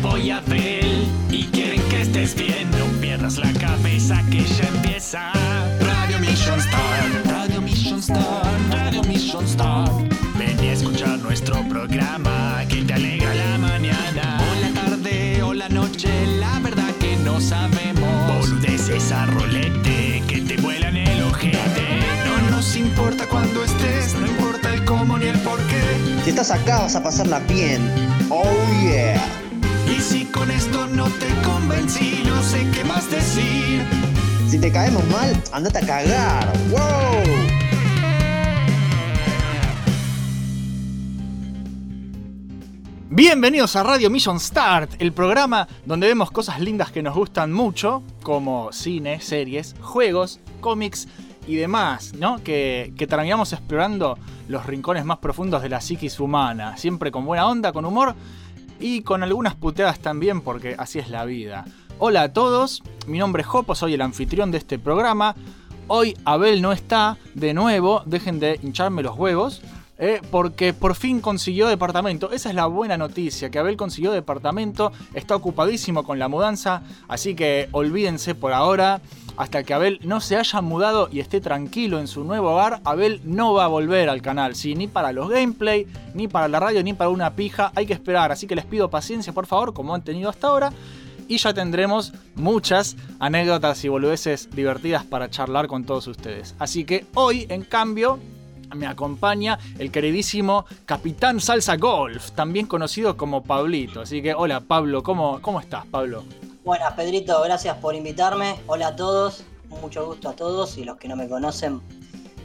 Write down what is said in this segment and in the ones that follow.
Oh, Yeah. vienen Jopo y Abel y quieren que estés bien. No pierdas la cabeza que ya empieza. Radio Mission Star, Radio Mission Star, Radio Mission Star. Ven y escuchar nuestro programa que te alegra la mañana. O la tarde o la noche, la verdad que no sabemos. Boludeces a rolete que te vuelan el ojete. No nos importa cuando estés, no importa el cómo ni el por qué. Si estás acá vas a pasarla bien. Oh yeah. Y si con esto no te convencí, no sé qué más decir. Si te caemos mal, andate a cagar. ¡Wow! Bienvenidos a Radio Mission Start, el programa donde vemos cosas lindas que nos gustan mucho, como cine, series, juegos, cómics y demás, ¿no? Que, que terminamos explorando los rincones más profundos de la psiquis humana, siempre con buena onda, con humor y con algunas puteadas también, porque así es la vida. Hola a todos, mi nombre es Jopo, soy el anfitrión de este programa. Hoy Abel no está, de nuevo, dejen de hincharme los huevos. eh, porque por fin consiguió departamento. Esa es la buena noticia, que Abel consiguió departamento, está ocupadísimo con la mudanza, así que olvídense por ahora. Hasta que Abel no se haya mudado y esté tranquilo en su nuevo hogar, Abel no va a volver al canal, sí, ni para los gameplay, ni para la radio, ni para una pija. Hay que esperar, así que les pido paciencia, por favor, como han tenido hasta ahora. Y ya tendremos muchas anécdotas y boludeces divertidas para charlar con todos ustedes. Así que hoy, en cambio, me acompaña el queridísimo Capitán Salsa Golf, también conocido como Pablito. Así que, hola Pablo, ¿cómo, cómo estás, Pablo? Buenas, Pedrito, gracias por invitarme. Hola a todos, mucho gusto a todos y los que no me conocen,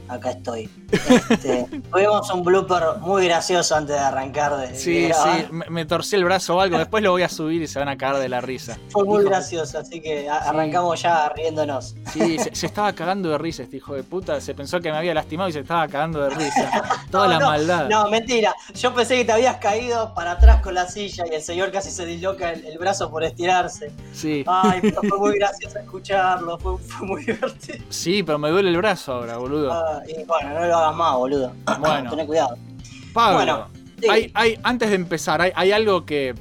acá estoy. Este, tuvimos un blooper muy gracioso antes de arrancar de, de Sí, grabar. sí, me, me torcí el brazo o algo, después lo voy a subir y se van a cagar de la risa. Fue muy Hijo- gracioso, así que a- arrancamos ya riéndonos. Sí, se, se estaba cagando de risa este hijo de puta, se pensó que me había lastimado y se estaba cagando de risa. Toda No, la no, maldad. No, mentira. Yo pensé que te habías caído para atrás con la silla y el señor casi se disloca el, el brazo por estirarse. Sí. Ay, pero fue muy gracioso escucharlo, fue, fue muy divertido. Sí, pero me duele el brazo ahora, boludo. Ah, y bueno, no lo hagas más, boludo. Bueno. Tené cuidado. Pablo, bueno, sí. hay, hay- antes de empezar, ¿hay, hay algo que,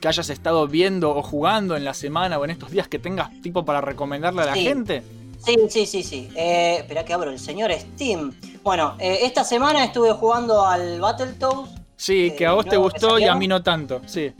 que hayas estado viendo o jugando en la semana o en estos días que tengas tipo para recomendarle a la Sí. gente? Sí, sí, sí, sí. Eh, espera que abro el señor Steam. Bueno, eh, esta semana estuve jugando al Battletoads. Sí, que a Eh, vos te nuevo que gustó y a mí no tanto, sí.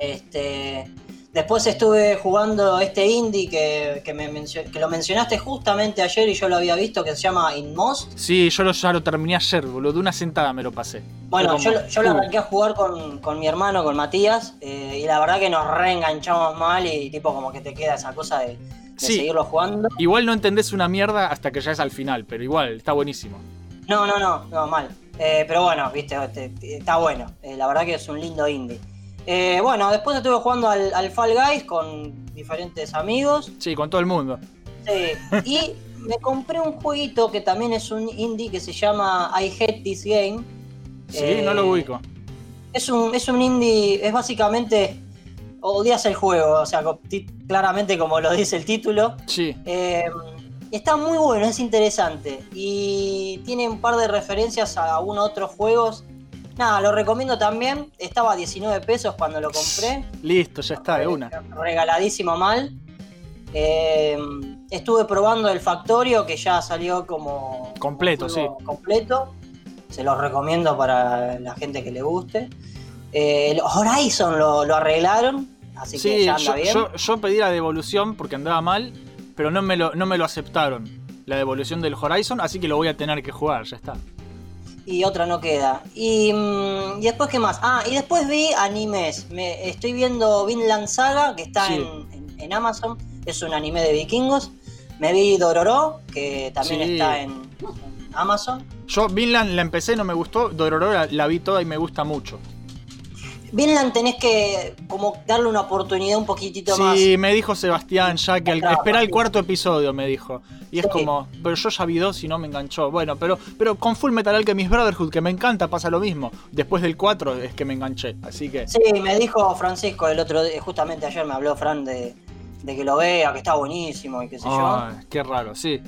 Este, después estuve jugando este indie que, que, me mencio- que lo mencionaste justamente ayer y yo lo había visto, que se llama Inmost. Sí, yo lo, ya lo terminé ayer, boludo, de una sentada me lo pasé. Bueno, yo, como, yo lo uh, arranqué a jugar con, con mi hermano, con Matías, eh, y la verdad que nos reenganchamos mal y tipo como que te queda esa cosa de, de Sí. seguirlo jugando. Igual no entendés una mierda hasta que ya es al final, pero igual, está buenísimo. No, no, no, no, mal. Eh, pero bueno, viste, este, está bueno. Eh, la verdad que es un lindo indie. Eh, bueno, después estuve jugando al, al Fall Guys con diferentes amigos. Sí, con todo el mundo. Sí, y me compré un jueguito que también es un indie que se llama I Hate This Game. Sí, Eh, no lo ubico. Es un, es un indie, es básicamente odias el juego, o sea, claramente como lo dice el título. Sí. Eh, está muy bueno, es interesante. Y tiene un par de referencias a uno otros juegos. Nada, lo recomiendo también. Estaba a 19 pesos cuando lo compré. Listo, ya está, de una. Regaladísimo mal. Eh, estuve probando el Factorio que ya salió como Completo, juego completo. Se los recomiendo para la gente que le guste. Eh, el Horizon lo, lo arreglaron, así que Sí, ya anda yo, bien. yo- yo pedí la devolución porque andaba mal, pero no me, lo, no me lo aceptaron. La devolución del Horizon, así que lo voy a tener que jugar, ya está. Y otra no queda. Y, mm, y después, ¿qué más? Ah, y después vi animes. Me, estoy viendo Vinland Saga, que está Sí. en, en- en Amazon. Es un anime de vikingos. Me vi Dororo, que también Sí. está en, en Amazon. Yo Vinland la empecé, no me gustó, Dororo la, la vi toda y me gusta mucho. Vinland tenés que como darle una oportunidad un poquitito más. Sí, me dijo Sebastián ya que el, Claro, espera el cuarto episodio, me dijo. Y es Sí. como, pero yo ya vi dos y no me enganchó. Bueno, pero, pero con Full Metal Alchemist Brotherhood, que me encanta, pasa lo mismo. Después del 4 es que me enganché. Así que. Sí, me dijo Francisco el otro día, justamente ayer me habló Fran de, de que lo vea, que está buenísimo y qué sé yo. Qué raro, sí.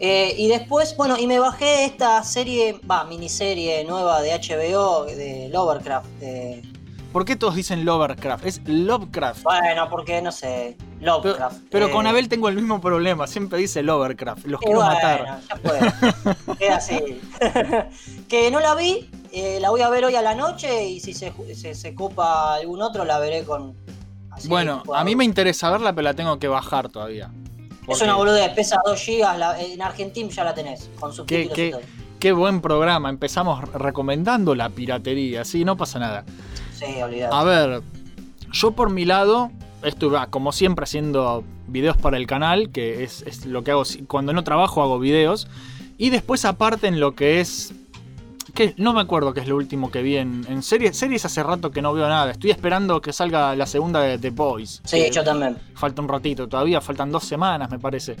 Eh, y después, bueno, y me bajé esta serie, va, miniserie nueva de HBO, de Lovecraft. de- ¿Por qué todos dicen Lovecraft? Es Lovecraft. Bueno, porque no sé, Lovecraft. pero eh, con Abel tengo el mismo problema. Siempre dice Lovecraft. Los quiero bueno, matar. ya. Queda así. que no la vi, eh, la voy a ver hoy a la noche y si se, se, se copa algún otro la veré con... así, Bueno, a mí me interesa verla, pero la tengo que bajar todavía. Es una boludez, pesa 2 GB, la- en Argentina ya la tenés, con Qué, subtítulos y qué- todo. qué buen programa. Empezamos recomendando la piratería. Sí, no pasa nada. Sí, olvidate. A ver, yo por mi lado estuve, ah, como siempre, haciendo videos para el canal, que es, es lo que hago. Cuando no trabajo hago videos. Y después aparte en lo que es... Que no me acuerdo qué es lo último que vi en, en series. Series hace rato que no veo nada. Estoy esperando que salga la segunda de The Boys. Sí, que yo también. Falta un ratito todavía, faltan dos semanas me parece.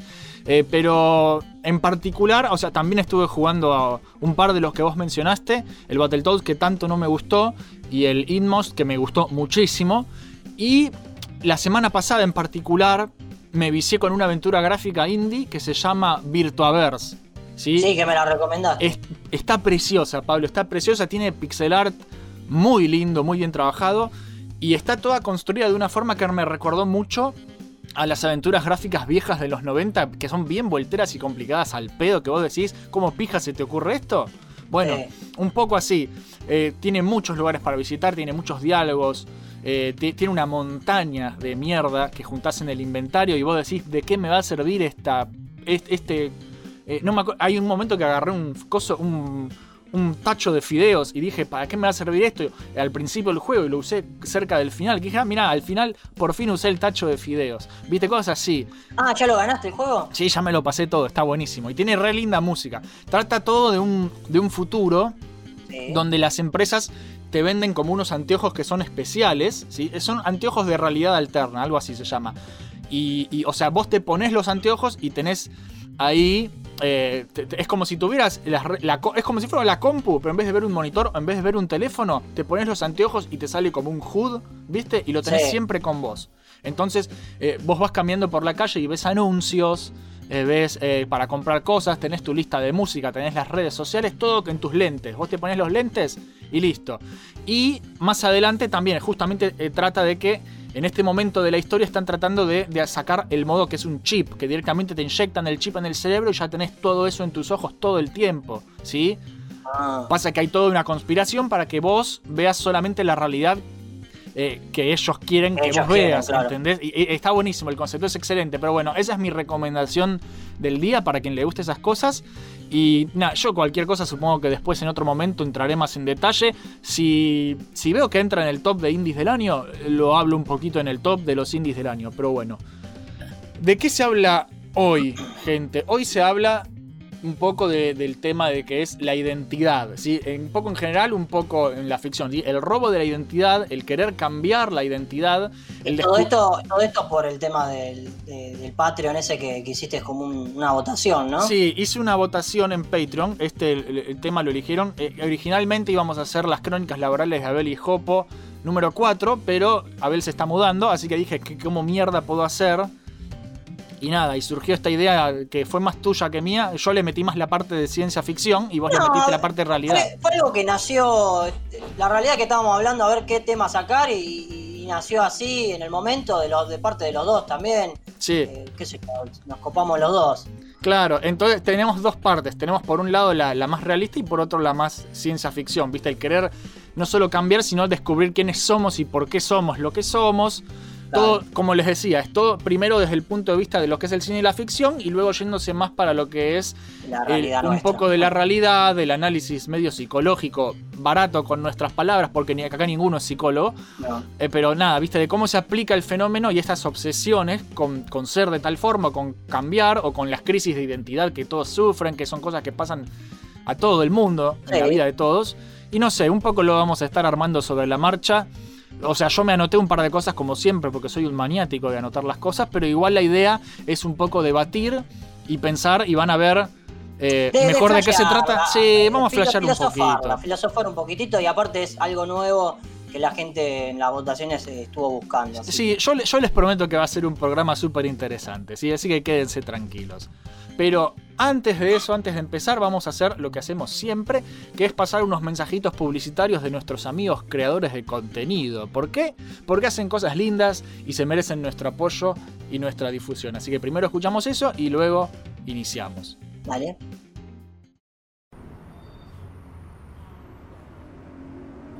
Eh, pero en particular, o sea, también estuve jugando a un par de los que vos mencionaste. El Battletoads que tanto no me gustó y el Inmost que me gustó muchísimo. Y la semana pasada en particular me vicié con una aventura gráfica indie que se llama Virtuaverse. ¿Sí? Sí, que me la recomendaste. Es- está preciosa, Pablo, está preciosa, tiene pixel art muy lindo, muy bien trabajado y está toda construida de una forma que me recordó mucho a las aventuras gráficas viejas de los 90, que son bien volteras y complicadas al pedo, que vos decís, ¿cómo pija se te ocurre esto? Bueno, un poco así. Eh, tiene muchos lugares para visitar, tiene muchos diálogos, eh, ti- tiene una montaña de mierda que juntás en el inventario y vos decís, ¿de qué me va a servir esta, est- este... eh, no me acuer- hay un momento que agarré un coso, un, un tacho de fideos y dije, ¿para qué me va a servir esto? Al principio del juego y lo usé cerca del final. Que dije, ah, mirá, al final por fin usé el tacho de fideos. ¿Viste? Cosas así. Ah, ¿ya lo ganaste el juego? Sí, ya me lo pasé todo, está buenísimo. Y tiene re linda música. Trata todo de un, de un futuro Sí. donde las empresas te venden como unos anteojos que son especiales, ¿sí? Son anteojos de realidad alterna, algo así se llama. Y, y, o sea, vos te pones los anteojos y tenés ahí... eh, te- te- es como si tuvieras la es como si fuera la compu, pero en vez de ver un monitor, en vez de ver un teléfono, te pones los anteojos y te sale como un HUD, ¿viste? Y lo tenés Sí. siempre con vos. Entonces, eh, vos vas caminando por la calle y ves anuncios, eh, ves eh, para comprar cosas, tenés tu lista de música, tenés las redes sociales, todo en tus lentes. Vos te pones los lentes y listo. Y más adelante también, justamente eh, trata de que en este momento de la historia están tratando de, de sacar el modo que es un chip, que directamente te inyectan el chip en el cerebro y ya tenés todo eso en tus ojos todo el tiempo, ¿sí? Ah, Pasa que hay toda una conspiración para que vos veas solamente la realidad eh, que ellos quieren que Ellos vos quieren, veas, claro. ¿entendés? Y, y está buenísimo, el concepto es excelente, pero bueno, esa es mi recomendación del día para quien le guste esas cosas. Y nada, yo cualquier cosa supongo que después en otro momento entraré más en detalle. Si, si veo que entra en el top de indies del año, lo hablo un poquito en el top de los indies del año, pero bueno. ¿De qué se habla hoy, gente? Hoy se habla un poco de- del tema de que es la identidad, ¿sí? Un poco en general, un poco en la ficción, ¿sí? El robo de la identidad, el querer cambiar la identidad, el todo, esto, todo esto por el tema del, de- del Patreon ese que, que hiciste como un- una votación, ¿no? Sí, hice una votación en Patreon. Este el, el tema lo eligieron. Eh, originalmente íbamos a hacer las crónicas laborales de Abel y Jopo número 4, pero Abel se está mudando, así que dije, ¿qué, ¿cómo mierda puedo hacer? Y nada, y surgió esta idea que fue más tuya que mía. Yo le metí más la parte de ciencia ficción y vos le metiste la parte de realidad. Fue, fue algo que nació, la realidad que estábamos hablando, a ver qué tema sacar y, y nació así en el momento de, los, de parte de los dos también. Sí. Eh, qué sé nos copamos los dos. Claro, entonces tenemos dos partes. Tenemos por un lado la, la más realista y por otro la más ciencia ficción. ¿Viste? El querer no solo cambiar, sino descubrir quiénes somos y por qué somos lo que somos. Todo, como les decía, es todo primero desde el punto de vista de lo que es el cine y la ficción y luego yéndose más para lo que es La el- realidad un nuestra. poco de la realidad, del análisis medio psicológico, barato con nuestras palabras, porque ni acá ninguno es psicólogo. No. Eh, pero nada, viste, de cómo se aplica el fenómeno y estas obsesiones con, con ser de tal forma, con cambiar o con las crisis de identidad que todos sufren, que son cosas que pasan a todo el mundo, en la vida de todos. Y no sé, un poco lo vamos a estar armando sobre la marcha. O sea, yo me anoté un par de cosas como siempre, porque soy un maniático de anotar las cosas, pero igual la idea es un poco debatir y pensar y van a ver eh, De- de mejor de qué se trata. Sí, eh, vamos a flashear un poquito. Filosofar un poquitito y aparte es algo nuevo que la gente en las votaciones eh, estuvo buscando. Sí, yo, yo les prometo que va a ser un programa súper interesante, ¿sí? así que quédense tranquilos. Pero antes de eso, antes de empezar, vamos a hacer lo que hacemos siempre, que es pasar unos mensajitos publicitarios de nuestros amigos creadores de contenido. ¿Por qué? Porque hacen cosas lindas y se merecen nuestro apoyo y nuestra difusión. Así que primero escuchamos eso y luego iniciamos. Dale.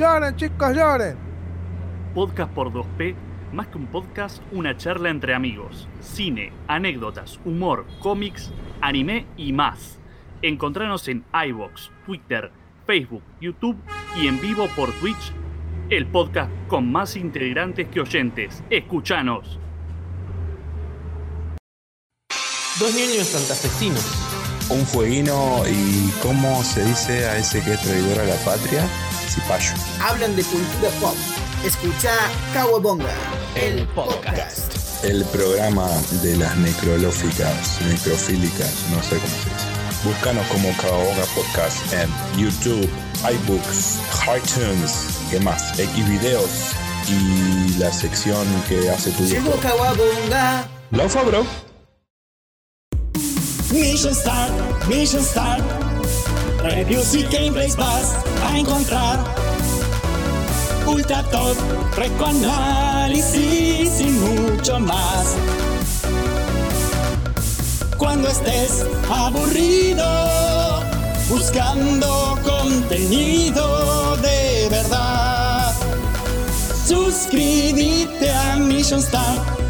Lloren, chicos, lloren. Podcast por 2P, más que un podcast, una charla entre amigos. Cine, anécdotas, humor, cómics, anime y más. Encontranos en iBox, Twitter, Facebook, YouTube y en vivo por Twitch. El podcast con más integrantes que oyentes. Escuchanos. Dos niños santafesinos. un fueguino y cómo se dice a ese que es traidor a la patria, cipayo. Hablan de cultura pop. Escucha Kawabonga, El podcast. El programa de las necrolóficas, necrofílicas, no sé cómo se dice. Búscanos como Caoga Podcast en YouTube, iBooks, iTunes, ¿qué más? Xvideos y la sección que hace tu Llegó. Kawabonga. Laufa, bro. Mission Start, Mission Start. Reviews y gameplays vas a encontrar. Ultra top, análisis y mucho más. Cuando estés aburrido, buscando contenido de verdad. Suscríbete a Mission Start.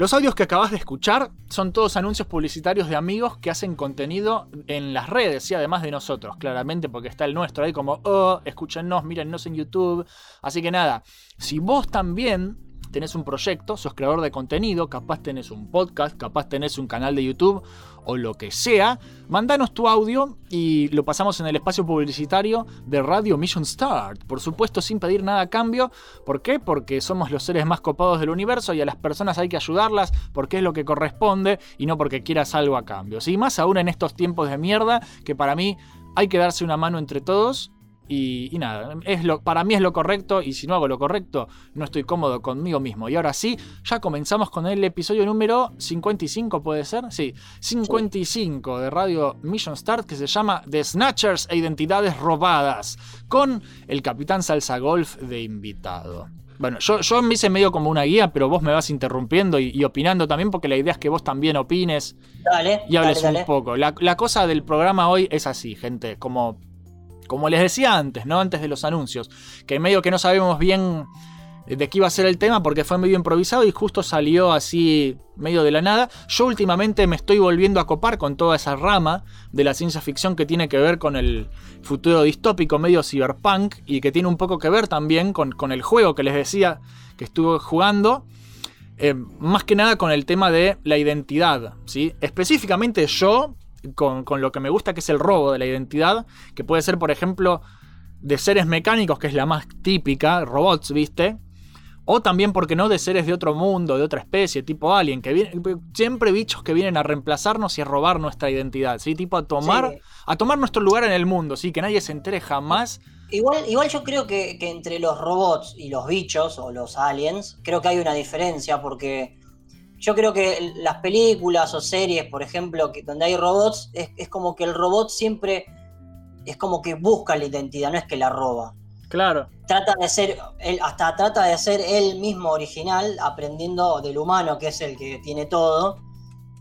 Los audios que acabas de escuchar son todos anuncios publicitarios de amigos que hacen contenido en las redes y además de nosotros, claramente, porque está el nuestro ahí como, oh, escúchenos, mírennos en YouTube. Así que nada, si vos también tenés un proyecto, sos creador de contenido, capaz tenés un podcast, capaz tenés un canal de YouTube o lo que sea, mandanos tu audio y lo pasamos en el espacio publicitario de Radio Mission Start. Por supuesto, sin pedir nada a cambio. ¿Por qué? Porque somos los seres más copados del universo y a las personas hay que ayudarlas porque es lo que corresponde y no porque quieras algo a cambio. ¿sí? Más aún en estos tiempos de mierda que para mí hay que darse una mano entre todos. Y, y nada, es lo, para mí es lo correcto y si no hago lo correcto no estoy cómodo conmigo mismo. Y ahora sí, ya comenzamos con el episodio número 55, ¿puede ser? Sí, 55 de Radio Mission Start que se llama The Snatchers e Identidades Robadas, con el Capitán Salsa Golf de invitado. Bueno, yo, yo me hice medio como una guía, pero vos me vas interrumpiendo y, y opinando también, porque la idea es que vos también opines Dale. y hables dale, un poco. La, la cosa del programa hoy es así, gente, como, como les decía antes, ¿no? Antes de los anuncios, que medio que no sabemos bien de qué iba a ser el tema porque fue medio improvisado y justo salió así medio de la nada. Yo últimamente me estoy volviendo a copar con toda esa rama de la ciencia ficción que tiene que ver con el futuro distópico medio cyberpunk y que tiene un poco que ver también con, con el juego que les decía que estuve jugando. Eh, más que nada con el tema de la identidad, ¿sí? Específicamente yo, con, con lo que me gusta que es el robo de la identidad, que puede ser, por ejemplo, de seres mecánicos, que es la más típica, robots, ¿viste? O también, porque no?, de seres de otro mundo, de otra especie, tipo alien, que vienen, siempre bichos que vienen a reemplazarnos y a robar nuestra identidad, ¿sí? Tipo a tomar, Sí. a tomar nuestro lugar en el mundo, ¿sí? Que nadie se entere jamás. Igual, igual yo creo que, que entre los robots y los bichos o los aliens, creo que hay una diferencia porque yo creo que las películas o series, por ejemplo, que, donde hay robots, es, es como que el robot siempre es como que busca la identidad, no es que la roba. Claro. Trata de ser, él, hasta trata de ser él mismo original, aprendiendo del humano, que es el que tiene todo.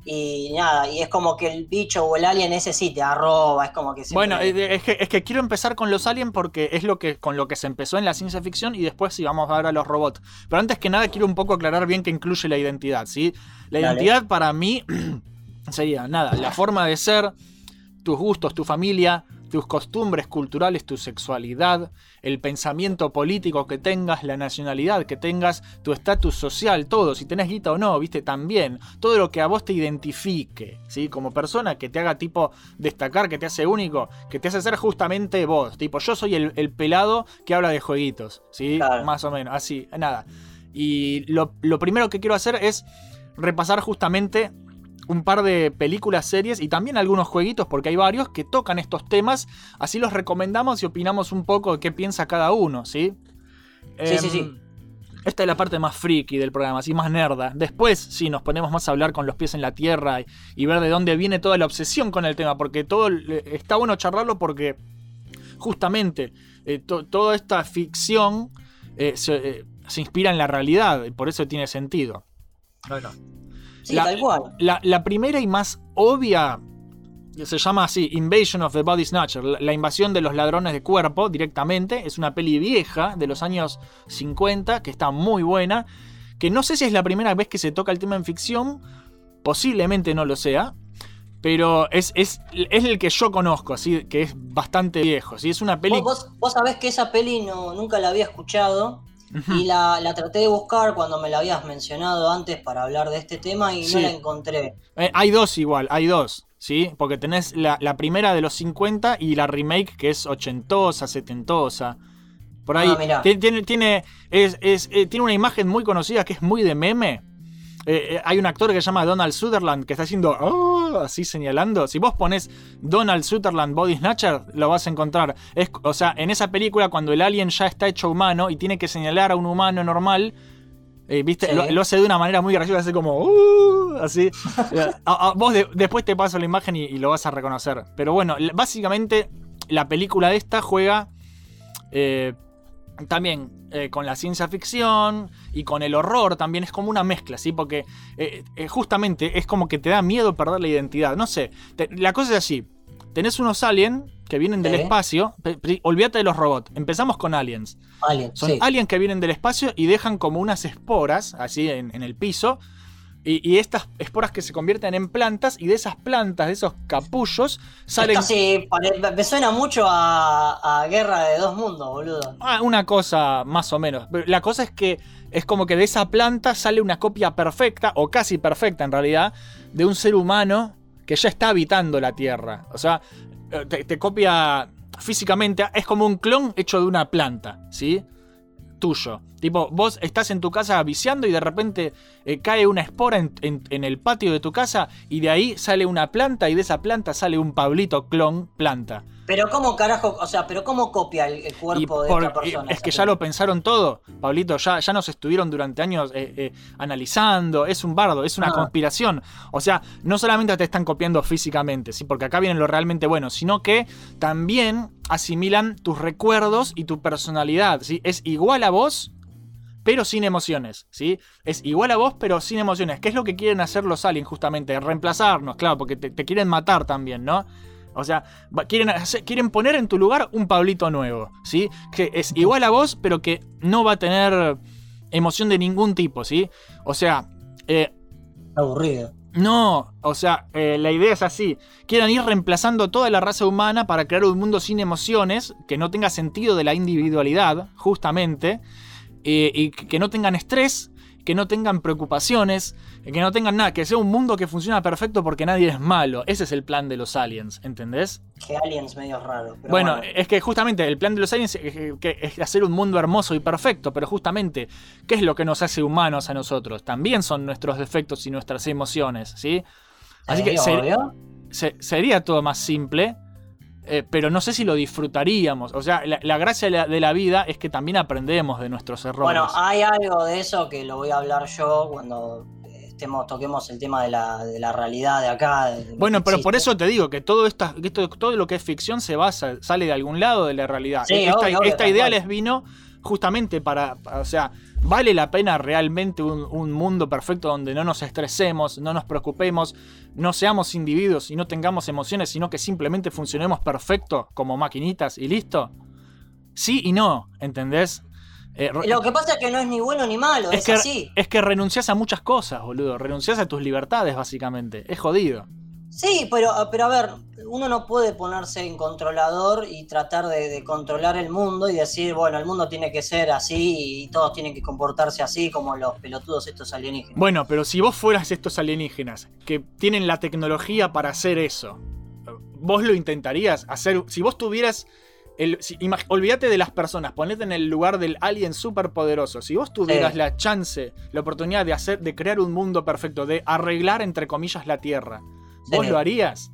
Y nada, y es como que el bicho o el alien ese sí te arroba, es como que siempre- Bueno, es que, es que quiero empezar con los aliens porque es lo que con lo que se empezó en la ciencia ficción y después sí vamos a ver a los robots. Pero antes que nada quiero un poco aclarar bien que incluye la identidad, ¿sí? La Dale. identidad para mí sería nada, la forma de ser, tus gustos, tu familia, tus costumbres culturales, tu sexualidad, el pensamiento político que tengas, la nacionalidad que tengas, tu estatus social, todo, si tenés guita o no, viste, también, todo lo que a vos te identifique, ¿sí? Como persona que te haga tipo destacar, que te hace único, que te hace ser justamente vos, tipo, yo soy el, el pelado que habla de jueguitos, ¿sí? Más o menos, así, nada. Y lo, lo primero que quiero hacer es repasar justamente un par de películas, series y también algunos jueguitos, porque hay varios que tocan estos temas. Así los recomendamos y opinamos un poco de qué piensa cada uno, ¿sí? Sí, sí, Em, sí. Esta es la parte más friki del programa, así más nerda. Después, sí, nos ponemos más a hablar con los pies en la tierra y, y ver de dónde viene toda la obsesión con el tema, porque todo está bueno charlarlo porque justamente eh, to- toda esta ficción eh, se, eh, se inspira en la realidad, y por eso tiene sentido. Bueno. Sí, la, tal cual. la- la primera y más obvia se llama así Invasion of the Body Snatcher, la, la invasión de los ladrones de cuerpo directamente. Es una peli vieja de los años 50 que está muy buena. Que no sé si es la primera vez que se toca el tema en ficción, posiblemente no lo sea. Pero es, es, es el que yo conozco, así que es bastante viejo. ¿sí? Es una peli. Vos, vos- vos sabés que esa peli no, nunca la había escuchado Y la, la traté de buscar cuando me la habías mencionado antes para hablar de este tema y Sí. no la encontré. Eh, hay dos igual, hay dos, ¿sí? Porque tenés la, la primera de los 50 y la remake que es ochentosa, setentosa. Por ahí. Ah, tiene, tiene, es- es- eh, tiene una imagen muy conocida que es muy de meme. Eh, eh, hay un actor que se llama Donald Sutherland que está haciendo "Oh", así señalando. Si vos pones Donald Sutherland Body Snatcher, lo vas a encontrar. Es, o sea, en esa película, cuando el alien ya está hecho humano y tiene que señalar a un humano normal, eh, ¿Viste? Sí. Lo, lo hace de una manera muy graciosa, hace como. "Uh", así. A- a- vos de- después te paso la imagen y, y lo vas a reconocer. Pero bueno, básicamente la película de esta juega eh, también eh, con la ciencia ficción y con el horror también. Es como una mezcla, ¿sí? Porque eh, eh, justamente es como que te da miedo perder la identidad. No sé, te- la cosa es así. Tenés unos aliens que vienen del espacio. Olvídate de los robots. Empezamos con aliens. Alien, Son sí. aliens que vienen del espacio y dejan como unas esporas, así en, en el piso. Y, y estas esporas que se convierten en plantas, y de esas plantas, de esos capullos, salen. Esto sí, me suena mucho a, a Guerra de Dos Mundos, boludo. Ah, una cosa más o menos. La cosa es que es como que de esa planta sale una copia perfecta, o casi perfecta en realidad, de un ser humano que ya está habitando la Tierra. O sea, eh, te, te copia físicamente, es como un clon hecho de una planta, ¿sí? Tuyo. Tipo, vos estás en tu casa viciando y de repente eh, cae una espora en, en- en el patio de tu casa y de ahí sale una planta y de esa planta sale un Pablito clon planta. Pero cómo carajo, o sea, pero cómo copia el, el Y cuerpo de por- otra persona. es que ya lo pensaron todo, Pablito, ya, ya nos estuvieron durante años eh, eh, analizando, es un bardo, es una Ah. conspiración. O sea, no solamente te están copiando físicamente, ¿sí? porque acá viene lo realmente bueno, sino que también asimilan tus recuerdos y tu personalidad. ¿sí? Es igual a vos, pero sin emociones, ¿sí? Es igual a vos, pero sin emociones. ¿Qué es lo que quieren hacer los aliens justamente? Reemplazarnos, claro, porque te, te quieren matar también, ¿no? O sea, quieren, hacer- quieren poner en tu lugar un Pablito nuevo, ¿sí? Que es igual a vos, pero que no va a tener emoción de ningún tipo, ¿sí? O sea, eh, Aburrido. no, o sea, eh, la idea es así. Quieren ir reemplazando toda la raza humana para crear un mundo sin emociones, que no tenga sentido de la individualidad, justamente, eh, y que no tengan estrés, que no tengan preocupaciones, que no tengan nada, que sea un mundo que funciona perfecto porque nadie es malo. Ese es el plan de los aliens, ¿entendés? Que aliens medio raro. pero Bueno, es que justamente el plan de los aliens es, hacer un mundo hermoso y perfecto, pero justamente, ¿qué es lo que nos hace humanos a nosotros? También son nuestros defectos y nuestras emociones, ¿sí? Así que ser- se- sería todo más simple, eh, pero no sé si lo disfrutaríamos. O sea, la, la gracia de la, de la vida es que también aprendemos de nuestros errores. Bueno, hay algo de eso que lo voy a hablar yo cuando eh, estemos, toquemos el tema de la, de la realidad de acá. de- Bueno, pero por eso te digo que todo, esta, que esto, todo lo que es ficción se basa, sale de algún lado de la realidad. Sí, esta obvio, esta idea les vino justamente para, para- o sea, vale la pena realmente un, un mundo perfecto donde no nos estresemos, no nos preocupemos, no seamos individuos y no tengamos emociones, sino que simplemente funcionemos perfecto como maquinitas y listo. Sí y no, ¿entendés? Eh, Lo que pasa es que no es ni bueno ni malo, es, es que, así. es que renuncias a muchas cosas, boludo. Renuncias a tus libertades, básicamente. Es jodido. Sí, pero, pero a ver, uno no puede ponerse en controlador y tratar de, de controlar el mundo y decir, bueno, el mundo tiene que ser así y todos tienen que comportarse así como los pelotudos estos alienígenas. Bueno, pero si vos fueras estos alienígenas que tienen la tecnología para hacer eso, vos lo intentarías hacer. Si vos tuvieras. El, si- olvídate de las personas, ponete en el lugar del alien superpoderoso. Si vos tuvieras Sí. la chance, la oportunidad de hacer, de crear un mundo perfecto, de arreglar entre comillas la Tierra, ¿vos Sí. lo harías?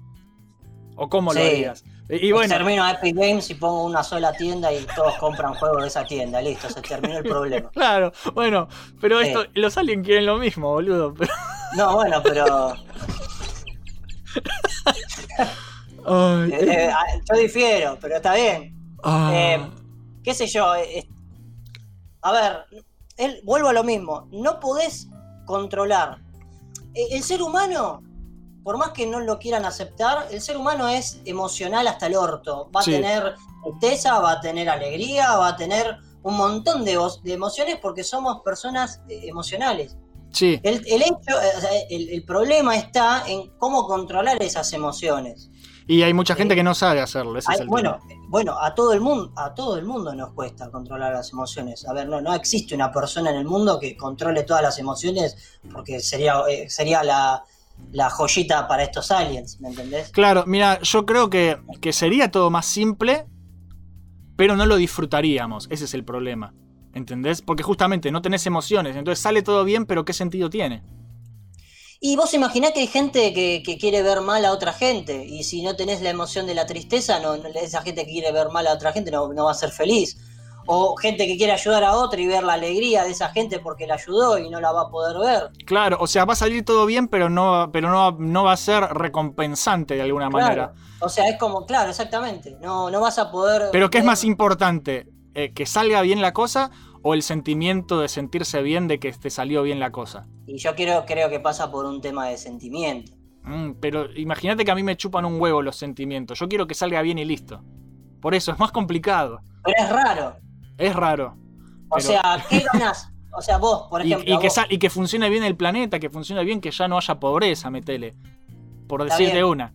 ¿O cómo lo harías? Y, y bueno, Termino Epic Games y pongo una sola tienda y todos compran juegos de esa tienda. Listo, se terminó el problema. claro, bueno, pero Sí. esto, los aliens quieren lo mismo, boludo. pero- No, bueno, pero Ay, eh, eh, yo difiero, pero está bien. ah. Eh, qué sé yo. a ver, él, vuelvo a lo mismo. No podés controlar. El ser humano, por más que no lo quieran aceptar, el ser humano es emocional hasta el orto. Va Sí. a tener tristeza, va a tener alegría, va a tener un montón de, de emociones porque somos personas eh, emocionales. sí. El, el hecho, eh, el- el problema está en cómo controlar esas emociones. Y hay mucha gente que no sabe hacerlo. ese es Ay, el bueno, tema. bueno, a todo el mundo, a todo el mundo nos cuesta controlar las emociones. A ver, no, no existe una persona en el mundo que controle todas las emociones, porque sería, eh, sería la, la joyita para estos aliens, ¿me entendés? Claro, mira, yo creo que, que sería todo más simple, pero no lo disfrutaríamos. Ese es el problema. ¿Entendés? Porque justamente no tenés emociones. Entonces sale todo bien, pero ¿qué sentido tiene? Y vos imaginás que hay gente que, que quiere ver mal a otra gente, y si no tenés la emoción de la tristeza, no, no- esa gente que quiere ver mal a otra gente no, no va a ser feliz. O gente que quiere ayudar a otra y ver la alegría de esa gente porque la ayudó y no la va a poder ver. Claro, o sea, va a salir todo bien, pero no, pero no, no va a ser recompensante de alguna manera. O sea, es como, claro, exactamente. No, no vas a poder. Pero ¿qué es más importante? Eh, ¿Que salga bien la cosa o el sentimiento de sentirse bien de que te salió bien la cosa? Y yo quiero, creo que pasa por un tema de sentimiento. Mm, pero imagínate que a mí me chupan un huevo los sentimientos. Yo quiero que salga bien y listo. Por eso es más complicado. Pero es raro. Es raro. O Pero- sea, ¿qué ganas? O sea, vos, por ejemplo. y que vos- y que funcione bien el planeta, que funcione bien, que ya no haya pobreza, metele. Por decirte una.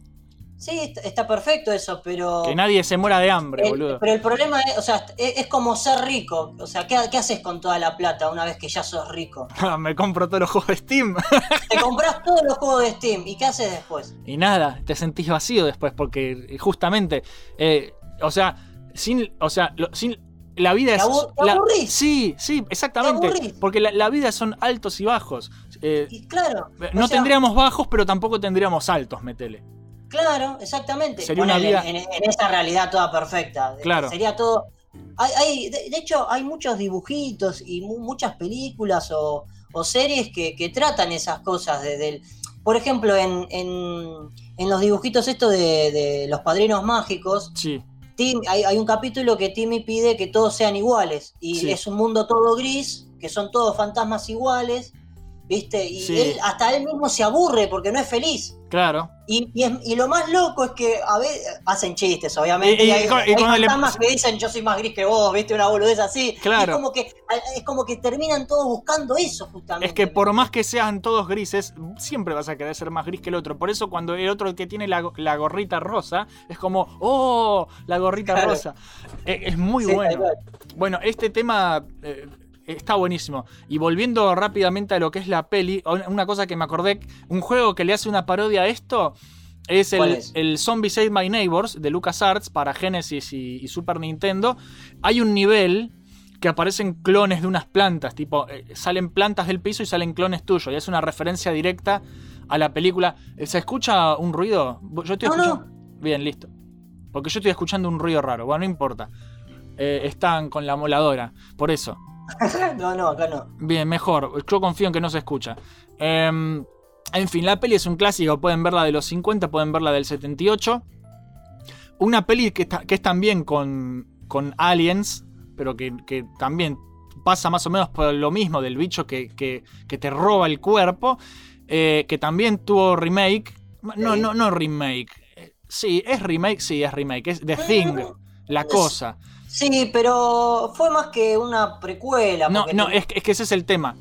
Sí, está, perfecto eso, pero. Que nadie se muera de hambre, el- boludo. pero el problema es, o sea, es, es como ser rico. O sea, ¿qué, qué haces con toda la plata una vez que ya sos rico? me compro todos los juegos de Steam. Te compras todos los juegos de Steam. ¿Y qué haces después? y nada, te sentís vacío después, porque eh, justamente. eh, o sea, sin. O sea, lo- sin. La vida es. te la- sí, sí, exactamente. Te. Porque la, la vida son altos y bajos. Eh, Y claro. no o sea, tendríamos bajos, pero tampoco tendríamos altos, metele. Claro, exactamente. Sería una vida- en, en esa realidad toda perfecta. Claro. Sería todo. Hay, hay- de, de hecho, hay muchos dibujitos y mu- muchas películas o, o series que, que tratan esas cosas. de- del, por ejemplo, en, en- en los dibujitos estos de, de los padrinos mágicos, Sí. Tim- hay, hay un capítulo que Timmy pide que todos sean iguales. Y Sí. es un mundo todo gris, que son todos fantasmas iguales. ¿Viste? Y Sí. él, hasta él mismo se aburre porque no es feliz. Claro. Y, y, es- y lo más loco es que a veces hacen chistes, obviamente. Y- hay, hay le- fantasmas que dicen yo soy más gris que vos, viste, una boludez así. Claro. Es como que es como que terminan todos buscando eso, justamente. Es que por más que sean todos grises, siempre vas a querer ser más gris que el otro. Por eso cuando el otro que tiene la, la gorrita rosa, es como, oh, la gorrita Claro. rosa. Eh, Es, muy Sí, bueno. Bueno, este tema eh, está buenísimo. Y volviendo rápidamente a lo que es la peli, una cosa que me acordé, un juego que le hace una parodia a esto es ¿Cuál el, es? el Zombie Save My Neighbors de LucasArts para Genesis y, y Super Nintendo. Hay un nivel que aparecen clones de unas plantas, tipo, eh, salen plantas del piso y salen clones tuyos. Y es una referencia directa a la película. Eh, ¿Se escucha un ruido? Yo estoy No, no. escuchando. Bien, listo. Porque yo estoy escuchando un ruido raro. Bueno, no importa. Eh, están con la moladora. Por eso. no, no, acá no. Bien, mejor. Yo confío en que no se escucha. Em, en fin, la peli es un clásico. Pueden verla de los 50, pueden verla del 78. Una peli que, está- que es también con, con aliens, pero que, que también pasa más o menos por lo mismo del bicho que, que- que te roba el cuerpo. eh, que también tuvo remake. No, no, no remake. Eh, Sí, es remake, sí, es remake. Es The Thing, la cosa. Sí, pero fue más que una precuela. No, no, te- es, que- es que ese es el tema.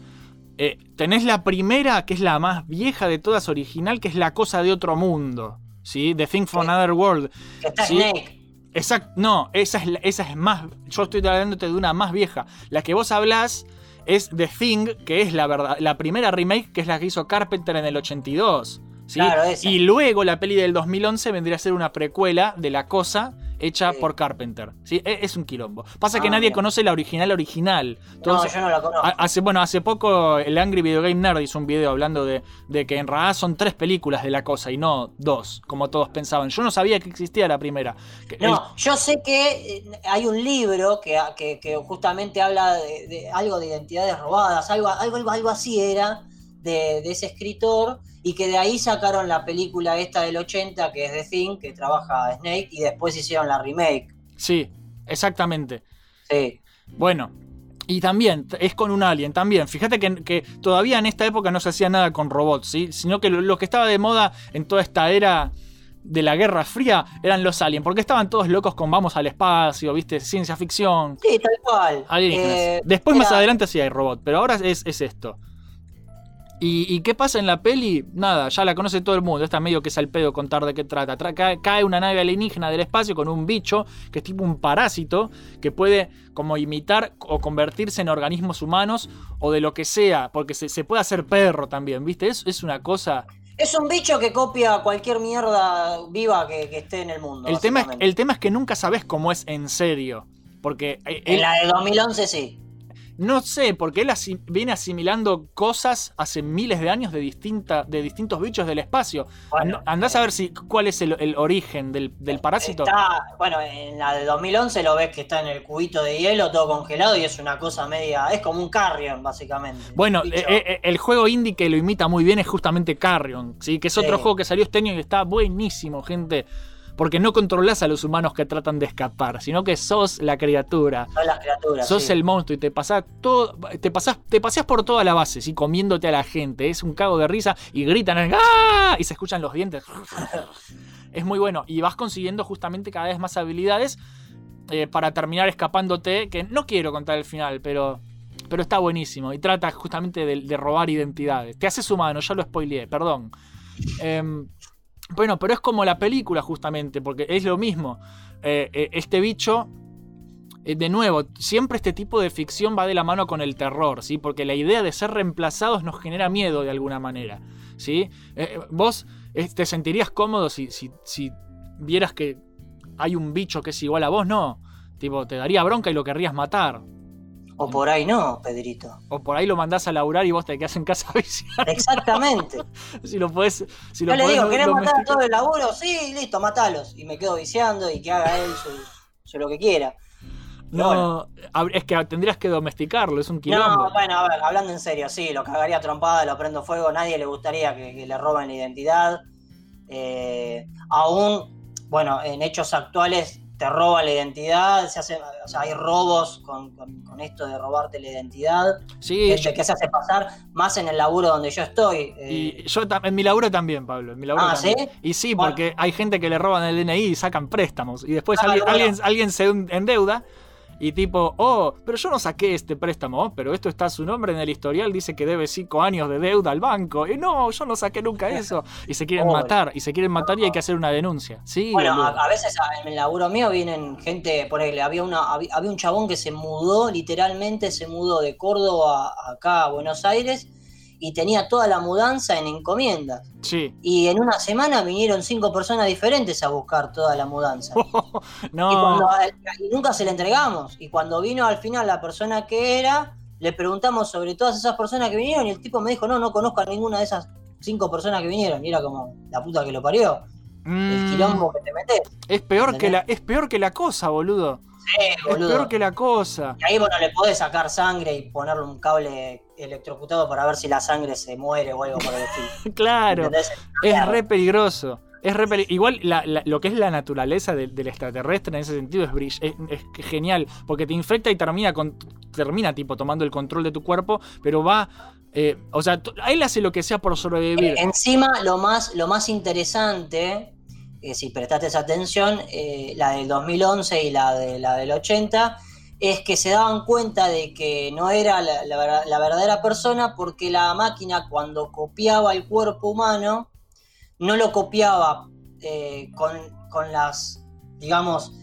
Eh, tenés la primera, que es la más vieja de todas, original, que es La Cosa de Otro Mundo. ¿Sí? The Thing from. Another World. está sí. Snake. Exacto. No, esa es, la- esa es más. Yo estoy hablándote de una más vieja. La que vos hablás es The Thing, que es la verdad, la primera remake, que es la que hizo Carpenter en el 82. ¿Sí? Claro, esa. Y luego la peli del 2011 vendría a ser una precuela de La Cosa hecha Sí. por Carpenter. ¿sí? E- Es un quilombo. Pasa que Ah, nadie conoce la original original. No, yo no la conozco. Ha- Hace, bueno, hace poco el Angry Video Game Nerd hizo un video hablando de, de que en realidad son tres películas de la cosa y no dos, como todos pensaban. Yo no sabía que existía la primera. El- No, yo sé que eh, hay un libro que, que- que justamente habla de, de algo de identidades robadas, algo, algo, algo, algo así era de, de ese escritor, y que de ahí sacaron la película esta del 80, que es The Thing, que trabaja Snake, y después hicieron la remake. Sí, exactamente. Sí. Bueno, y también es con un alien, también. Fíjate que, que todavía en esta época no se hacía nada con robots, ¿sí? Sino que lo, lo que estaba de moda en toda esta era de la Guerra Fría eran los aliens, porque estaban todos locos con vamos al espacio, ¿viste? Ciencia ficción. Sí, tal cual. Alienígenas. Eh, Después más adelante sí hay robot, pero ahora es, es esto. ¿Y, y qué pasa en la peli? Nada, ya la conoce todo el mundo. Está medio que es al pedo contar de qué trata. Tra- cae, una nave alienígena del espacio con un bicho que es tipo un parásito que puede como imitar o convertirse en organismos humanos o de lo que sea, porque se, se puede hacer perro también, ¿viste? Es, es una cosa. Es un bicho que copia cualquier mierda viva que, que esté en el mundo. El tema, es, básicamente. el tema es que nunca sabes cómo es en serio. Porque eh, En él- la de 2011 sí. No sé, porque él viene asimilando cosas hace miles de años de, distinta, de distintos bichos del espacio. Bueno, And- Andás a ver si, cuál es el, el origen del, del parásito. Está, bueno, en la de 2011 lo ves que está en el cubito de hielo, todo congelado, y es una cosa media. Es como un carrion, básicamente. Bueno, eh, eh, el juego indie que lo imita muy bien es justamente Carrion, ¿sí? que es otro juego que salió este año y está buenísimo, gente. Porque no controlás a los humanos que tratan de escapar, sino que sos la criatura. Son las criaturas. Sos sí. el monstruo y te pasás todo, te pasás, te paseás por toda la base, ¿sí? comiéndote a la gente. Es un cago de risa y gritan ¡Ah! y se escuchan los dientes. es muy bueno. Y vas consiguiendo justamente cada vez más habilidades eh, para terminar escapándote. Que no quiero contar el final, pero. Pero está buenísimo. Y trata justamente de, de robar identidades. Te haces humano, ya lo spoileé, perdón. Em, bueno, pero es como la película, justamente, porque es lo mismo. Eh, eh, este bicho eh, de nuevo, siempre este tipo de ficción va de la mano con el terror, ¿sí? Porque la idea de ser reemplazados nos genera miedo de alguna manera, ¿sí? Vos te sentirías cómodo si, si, si vieras que hay un bicho que es igual a vos, no. Tipo, te daría bronca y lo querrías matar. O por ahí no, Pedrito. O por ahí lo mandás a laburar y vos te quedás en casa viciando. Exactamente. si lo podés. Si Yo lo le podés digo, ¿querés matar todo el laburo? Sí, listo, matalos. Y me quedo viciando y que haga él su, su lo que quiera. No, hab- es que tendrías que domesticarlo, es un quilombo. No, bueno, a ver, hablando en serio, sí, lo cagaría trompada, lo prendo fuego, nadie le gustaría que, que le roben la identidad. Eh, aún, bueno, en hechos actuales te roban la identidad, se hace, o sea, hay robos con, con- con esto de robarte la identidad, sí, que se hace pasar, más en el laburo donde yo estoy. eh, Y yo tam- en mi laburo también, Pablo. En mi laburo Ah, también. ¿sí? Y sí, Bueno. porque hay gente que le roban el DNI y sacan préstamos. Y después Ah, alguien, bueno. alguien, alguien se en- endeuda y tipo, oh, pero yo no saqué este préstamo, oh, pero esto está a su nombre en el historial, dice que debe cinco años de deuda al banco. Y no, yo no saqué nunca eso. Y se quieren Pobre. matar, y se quieren matar y hay que hacer una denuncia. Sí, Bueno, a, a veces en el laburo mío vienen gente, por ejemplo, había, una, había, había un chabón que se mudó, literalmente se mudó de Córdoba acá a Buenos Aires y tenía toda la mudanza en encomiendas. Sí. Y en una semana vinieron cinco personas diferentes a buscar toda la mudanza. no. Y, cuando- y nunca se la entregamos. Y cuando vino al final la persona que era, le preguntamos sobre todas esas personas que vinieron y el tipo me dijo, no, no conozco a ninguna de esas cinco personas que vinieron. Y era como, la puta que lo parió. El Mm, quilombo que te metes. es, peor que la, es peor que la cosa, boludo. Es peor que la cosa. Y ahí, bueno, le podés sacar sangre y ponerle un cable electrocutado para ver si la sangre se muere o algo por el estilo. Claro. ¿Entendés? Es re peligroso. Es re Igual la- la- lo que es la naturaleza del, del extraterrestre en ese sentido es, brill- es, es genial. Porque te infecta y termina, con, termina tipo tomando el control de tu cuerpo. Pero va. eh, o sea, él hace lo que sea por sobrevivir. Encima, lo más, lo más interesante, eh, si prestaste atención, eh, la del 2011 y la, de, la del 80, es que se daban cuenta de que no era la, la ver- la verdadera persona porque la máquina cuando copiaba el cuerpo humano, no lo copiaba eh, con, con las, digamos,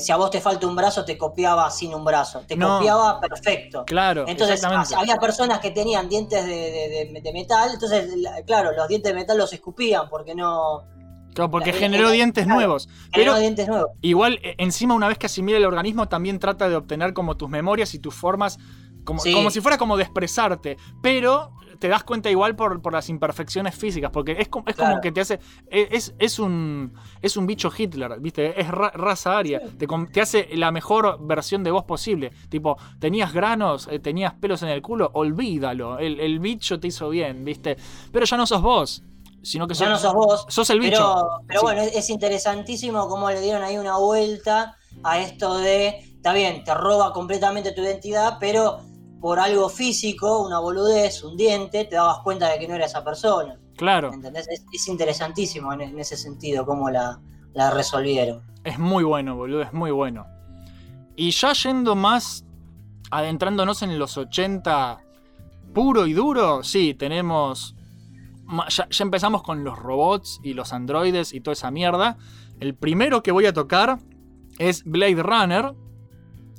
si a vos te falta un brazo, te copiaba sin un brazo, te No. copiaba perfecto. Claro, Entonces había personas que tenían dientes de, de- de- de metal, entonces, la- claro, los dientes de metal los escupían porque no... Claro, porque generó dientes claro, nuevos. Pero dientes nuevos. igual, eh, encima, una vez que asimila el organismo, también trata de obtener como tus memorias y tus formas. Como, Sí. como si fuera como de expresarte. Pero te das cuenta igual por, por las imperfecciones físicas. Porque es, como- es como Claro. que te hace. Es, es- es un. Es un bicho Hitler, ¿viste? Es ra- raza aria. Te hace la mejor versión de vos posible. Tipo, tenías granos, eh, tenías pelos en el culo, olvídalo. El, el bicho te hizo bien, ¿viste? Pero ya no sos vos. Sino que Ya no sos vos. Sos el bicho. Pero, pero Sí. bueno, es, es interesantísimo cómo le dieron ahí una vuelta a esto de, está bien, te roba completamente tu identidad, pero por algo físico, una boludez, un diente, te dabas cuenta de que no era esa persona. Claro. ¿Entendés? Es, es interesantísimo en, en ese sentido cómo la, la resolvieron. Es muy bueno, boludo, es muy bueno. Y ya yendo más, adentrándonos en los 80 puro y duro, sí, tenemos... Ya, ya empezamos con los robots y los androides y toda esa mierda. El primero que voy a tocar es Blade Runner,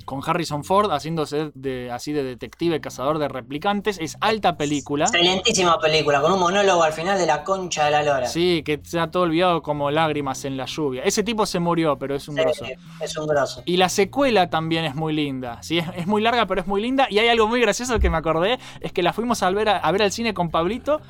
con Harrison Ford haciéndose de, así de detective cazador de replicantes. Es alta película. Excelentísima película, con un monólogo al final de la concha de la lora. Sí, que se ha todo olvidado como lágrimas en la lluvia. Ese tipo se murió, pero es un Sí, grosso. es un grosso. Y la secuela también es muy linda. Sí, es, es muy larga, pero es muy linda. Y hay algo muy gracioso que me acordé: es que la fuimos a ver, a, a ver al cine con Pablito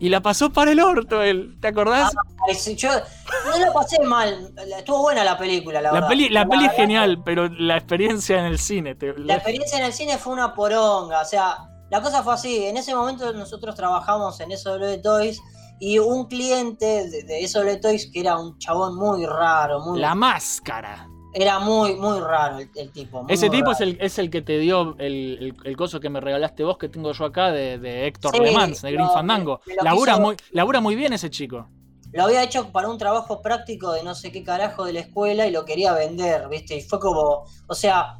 y la pasó para el orto él. ¿Te acordás? Es- Yo no la pasé mal, estuvo buena la película, la, la verdad. peli, la peli es genial, pero la experiencia en el cine. te- La experiencia en el cine fue una poronga, o sea, la cosa fue así, en ese momento nosotros trabajamos en SW Toys y un cliente de, de SW Toys que era un chabón muy raro, muy, la máscara. Era muy, muy raro el, el tipo. Ese tipo raro. es el, es el que te dio el, el- coso que me regalaste vos, que tengo yo acá, de, de Héctor Sí, Le Mans, de Green Fandango. Labura, quiso- muy, labura muy bien ese chico. Lo había hecho para un trabajo práctico de no sé qué carajo de la escuela y lo quería vender, ¿viste? Y fue como, o sea,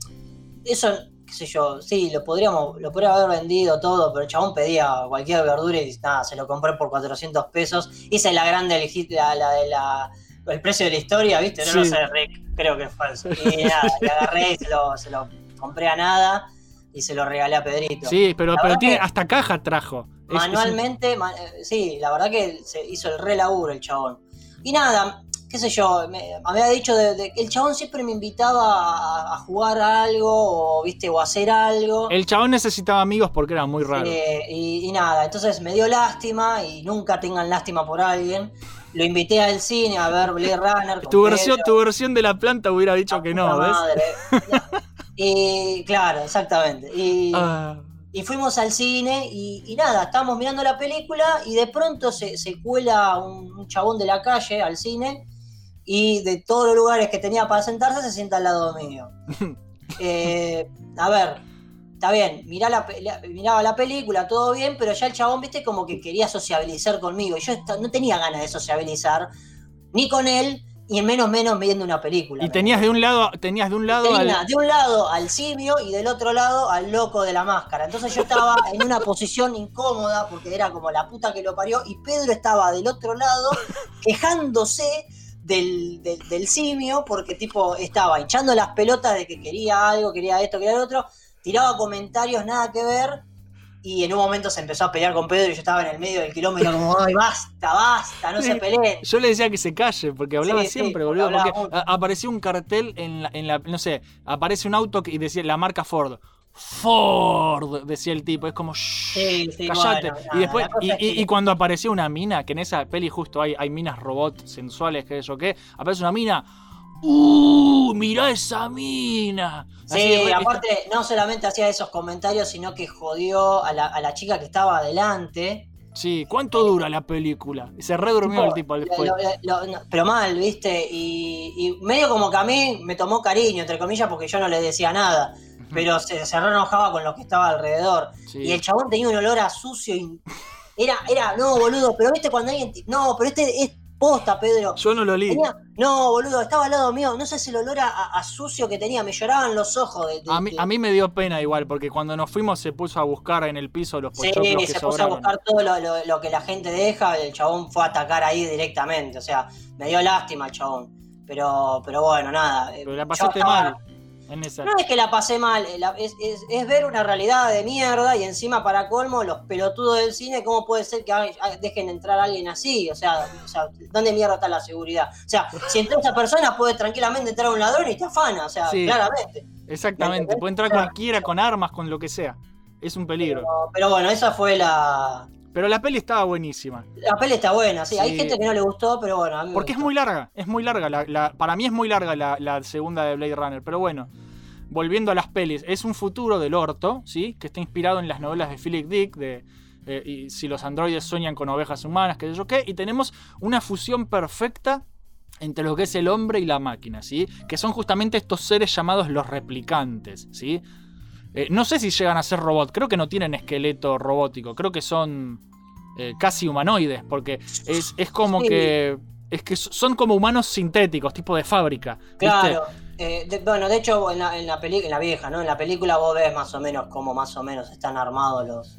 eso, qué sé yo, sí, lo podríamos, lo podría haber vendido todo, pero el chabón pedía cualquier verdura y nada, se lo compré por 400 pesos. Hice la grande, la, la de la, el precio de la historia, ¿viste? No, no Sí. sé, Rick, creo que es falso. Y nada, le agarré y se lo, se lo compré a nada y se lo regalé a Pedrito. Sí, pero, La pero verdad tiene hasta caja trajo. Manualmente, ma- eh, sí, la verdad que se hizo el re laburo el chabón. Y nada, qué sé yo, me, había dicho de, el chabón siempre me invitaba a, a jugar algo o, viste, o a hacer algo. El chabón necesitaba amigos porque era muy raro. Eh, y, y nada, entonces me dio lástima y nunca tengan lástima por alguien. Lo invité al cine a ver Blade Runner. Tu versión, tu versión de la planta hubiera dicho que no, ¿ves? madre. y claro, exactamente. Y, Ah, y fuimos al cine y, y nada, estábamos mirando la película y de pronto se, se cuela un, un chabón de la calle al cine y de todos los lugares que tenía para sentarse se sienta al lado mío. Eh, a ver, está bien, mirá la, la- miraba la película, todo bien, pero ya el chabón, viste, como que quería sociabilizar conmigo y yo no tenía ganas de sociabilizar ni con él y en menos menos viendo una película. y tenías de un lado, tenías de un lado Tenía al- de un lado al simio y del otro lado al loco de la máscara. Entonces yo estaba en una posición incómoda porque era como la puta que lo parió y Pedro estaba del otro lado quejándose del, del- del simio porque tipo estaba hinchando las pelotas de que quería algo, quería esto, quería lo otro, tiraba comentarios nada que ver y en un momento se empezó a pelear con Pedro y yo estaba en el medio del kilómetro como, ay, basta, basta, no se Sí. peleen. Yo le decía que se calle, porque hablaba Sí, sí, siempre, porque boludo. hablaba Porque mucho. a- apareció un cartel en la, en la- no sé, aparece un auto y decía la marca Ford. Ford, decía el tipo, es como, Sí, sí, callate. bueno, y después, y, y- que- y cuando apareció una mina, que en esa peli justo hay, hay minas robots sensuales, que eso qué, aparece una mina, ¡Uh! ¡Mirá esa mina! Así Sí, aparte, no solamente hacía esos comentarios, sino que jodió a la, a la chica que estaba adelante. Sí, ¿cuánto dura la película? Se redurmió el tipo después. Lo- lo- lo- no, pero mal, ¿viste? Y, y medio como que a mí me tomó cariño, entre comillas, porque yo no le decía nada. Pero se, se re enojaba con lo que estaba alrededor. Sí. Y el chabón tenía un olor a sucio. Y era, era, no, boludo, pero viste cuando alguien. No, pero este es posta, Pedro. Yo no lo. Tenía- no, boludo, estaba al lado mío. No sé si el olor a, sucio que tenía, me lloraban los ojos. De, de- A mí, de- a mí me dio pena igual, porque cuando nos fuimos se puso a buscar en el piso los Sí, pochoclos que se puso a buscar todo lo, lo- lo que la gente deja, el chabón fue a atacar ahí directamente, o sea, me dio lástima el chabón. Pero, pero bueno, nada. Pero la pasaste estaba- mal en esa. No es que la pasé mal, eh, es, es- es ver una realidad de mierda y encima para colmo los pelotudos del cine, ¿cómo puede ser que dejen entrar a alguien así? O sea, o sea, ¿dónde mierda está la seguridad? O sea, si entra esa persona puede tranquilamente entrar un ladrón y te afana, o sea, Sí. claramente. Exactamente, puede entrar cualquiera con armas, con lo que sea. Es un peligro. Pero, pero bueno, esa fue la... Pero la peli estaba buenísima. La peli está buena, sí. Hay gente que no le gustó, pero bueno, a mí me Porque es muy larga, es muy larga. la- la- para mí es muy larga la, la segunda de Blade Runner. Pero bueno, volviendo a las pelis, es un futuro del orto, ¿sí? Que está inspirado en las novelas de Philip Dick, de eh, y si los androides sueñan con ovejas humanas, qué sé yo qué. Y tenemos una fusión perfecta entre lo que es el hombre y la máquina, ¿sí? Que son justamente estos seres llamados los replicantes, ¿sí? Eh, no sé si llegan a ser robots, creo que no tienen esqueleto robótico, creo que son eh, casi humanoides, porque es, es como Sí. que. Es que son como humanos sintéticos, tipo de fábrica. Claro. eh, de- bueno, de hecho, en la, en la peli- en la vieja, ¿no? En la película vos ves más o menos cómo más o menos están armados los,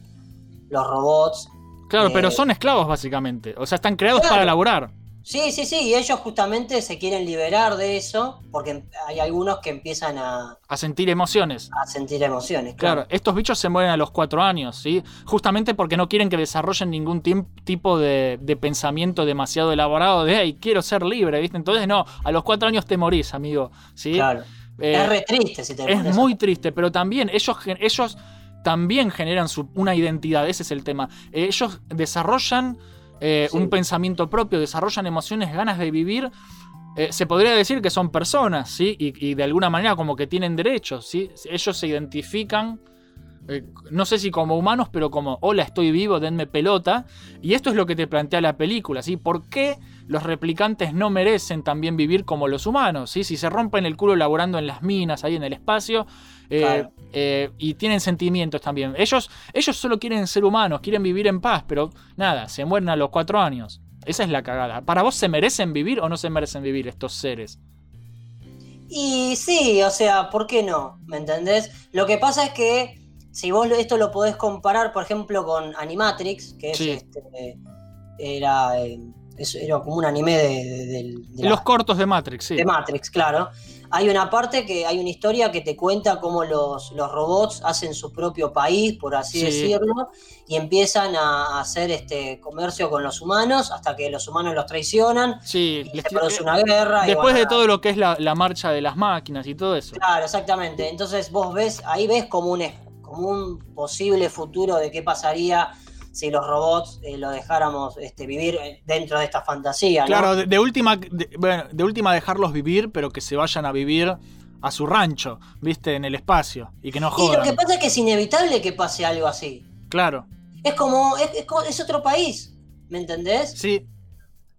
los robots. Claro, eh, pero son esclavos básicamente. O sea, están creados Claro. para laburar. Sí, sí, sí, y ellos justamente se quieren liberar de eso, porque hay algunos que empiezan a, A sentir emociones. a sentir emociones. Claro, estos bichos se mueren a los cuatro años, ¿sí? Justamente porque no quieren que desarrollen ningún tipo de, de pensamiento demasiado elaborado de, hey, quiero ser libre, ¿viste? Entonces, no, a los cuatro años te morís, amigo, ¿sí? Claro. Eh, es re triste si te es muy triste, pero también ellos, ellos también generan su- una identidad, ese es el tema. Eh, ellos desarrollan eh, Sí. un pensamiento propio, desarrollan emociones, ganas de vivir. Eh, se podría decir que son personas, ¿sí? Y, y de alguna manera como que tienen derechos, ¿sí? Ellos se identifican, eh, no sé si como humanos, pero como, hola, estoy vivo, denme pelota. Y esto es lo que te plantea la película, ¿sí? ¿Por qué los replicantes no merecen también vivir como los humanos, ¿sí? Si se rompen el culo laborando en las minas, ahí en el espacio, Claro. eh, y tienen sentimientos también. Ellos, ellos solo quieren ser humanos, quieren vivir en paz, pero nada, se mueren a los cuatro años. Esa es la cagada. ¿Para vos se merecen vivir o no se merecen vivir estos seres? Y sí, o sea, ¿por qué no? ¿Me entendés? Lo que pasa es que si vos esto lo podés comparar, por ejemplo, con Animatrix, que es Sí. este, era, eh, era como un anime de, de- del- de la- Los cortos de Matrix, sí. de Matrix, claro. Hay una parte que hay una historia que te cuenta cómo los, los robots hacen su propio país, por así Sí. decirlo, y empiezan a, hacer este comercio con los humanos hasta que los humanos los traicionan. Sí, y les se tira- produce una guerra. y Después bueno, de todo lo que es la, la marcha de las máquinas y todo eso. Claro, exactamente. Entonces vos ves, ahí ves como un, como un posible futuro de qué pasaría si los robots eh, lo dejáramos este, vivir eh, dentro de esta fantasía. ¿no? Claro, de, de última, de, bueno, de última dejarlos vivir, pero que se vayan a vivir a su rancho, viste, en el espacio. Y que no y lo jodan. que pasa es que es inevitable que pase algo así. Claro, Es como, es, es otro país, ¿me entendés? sí.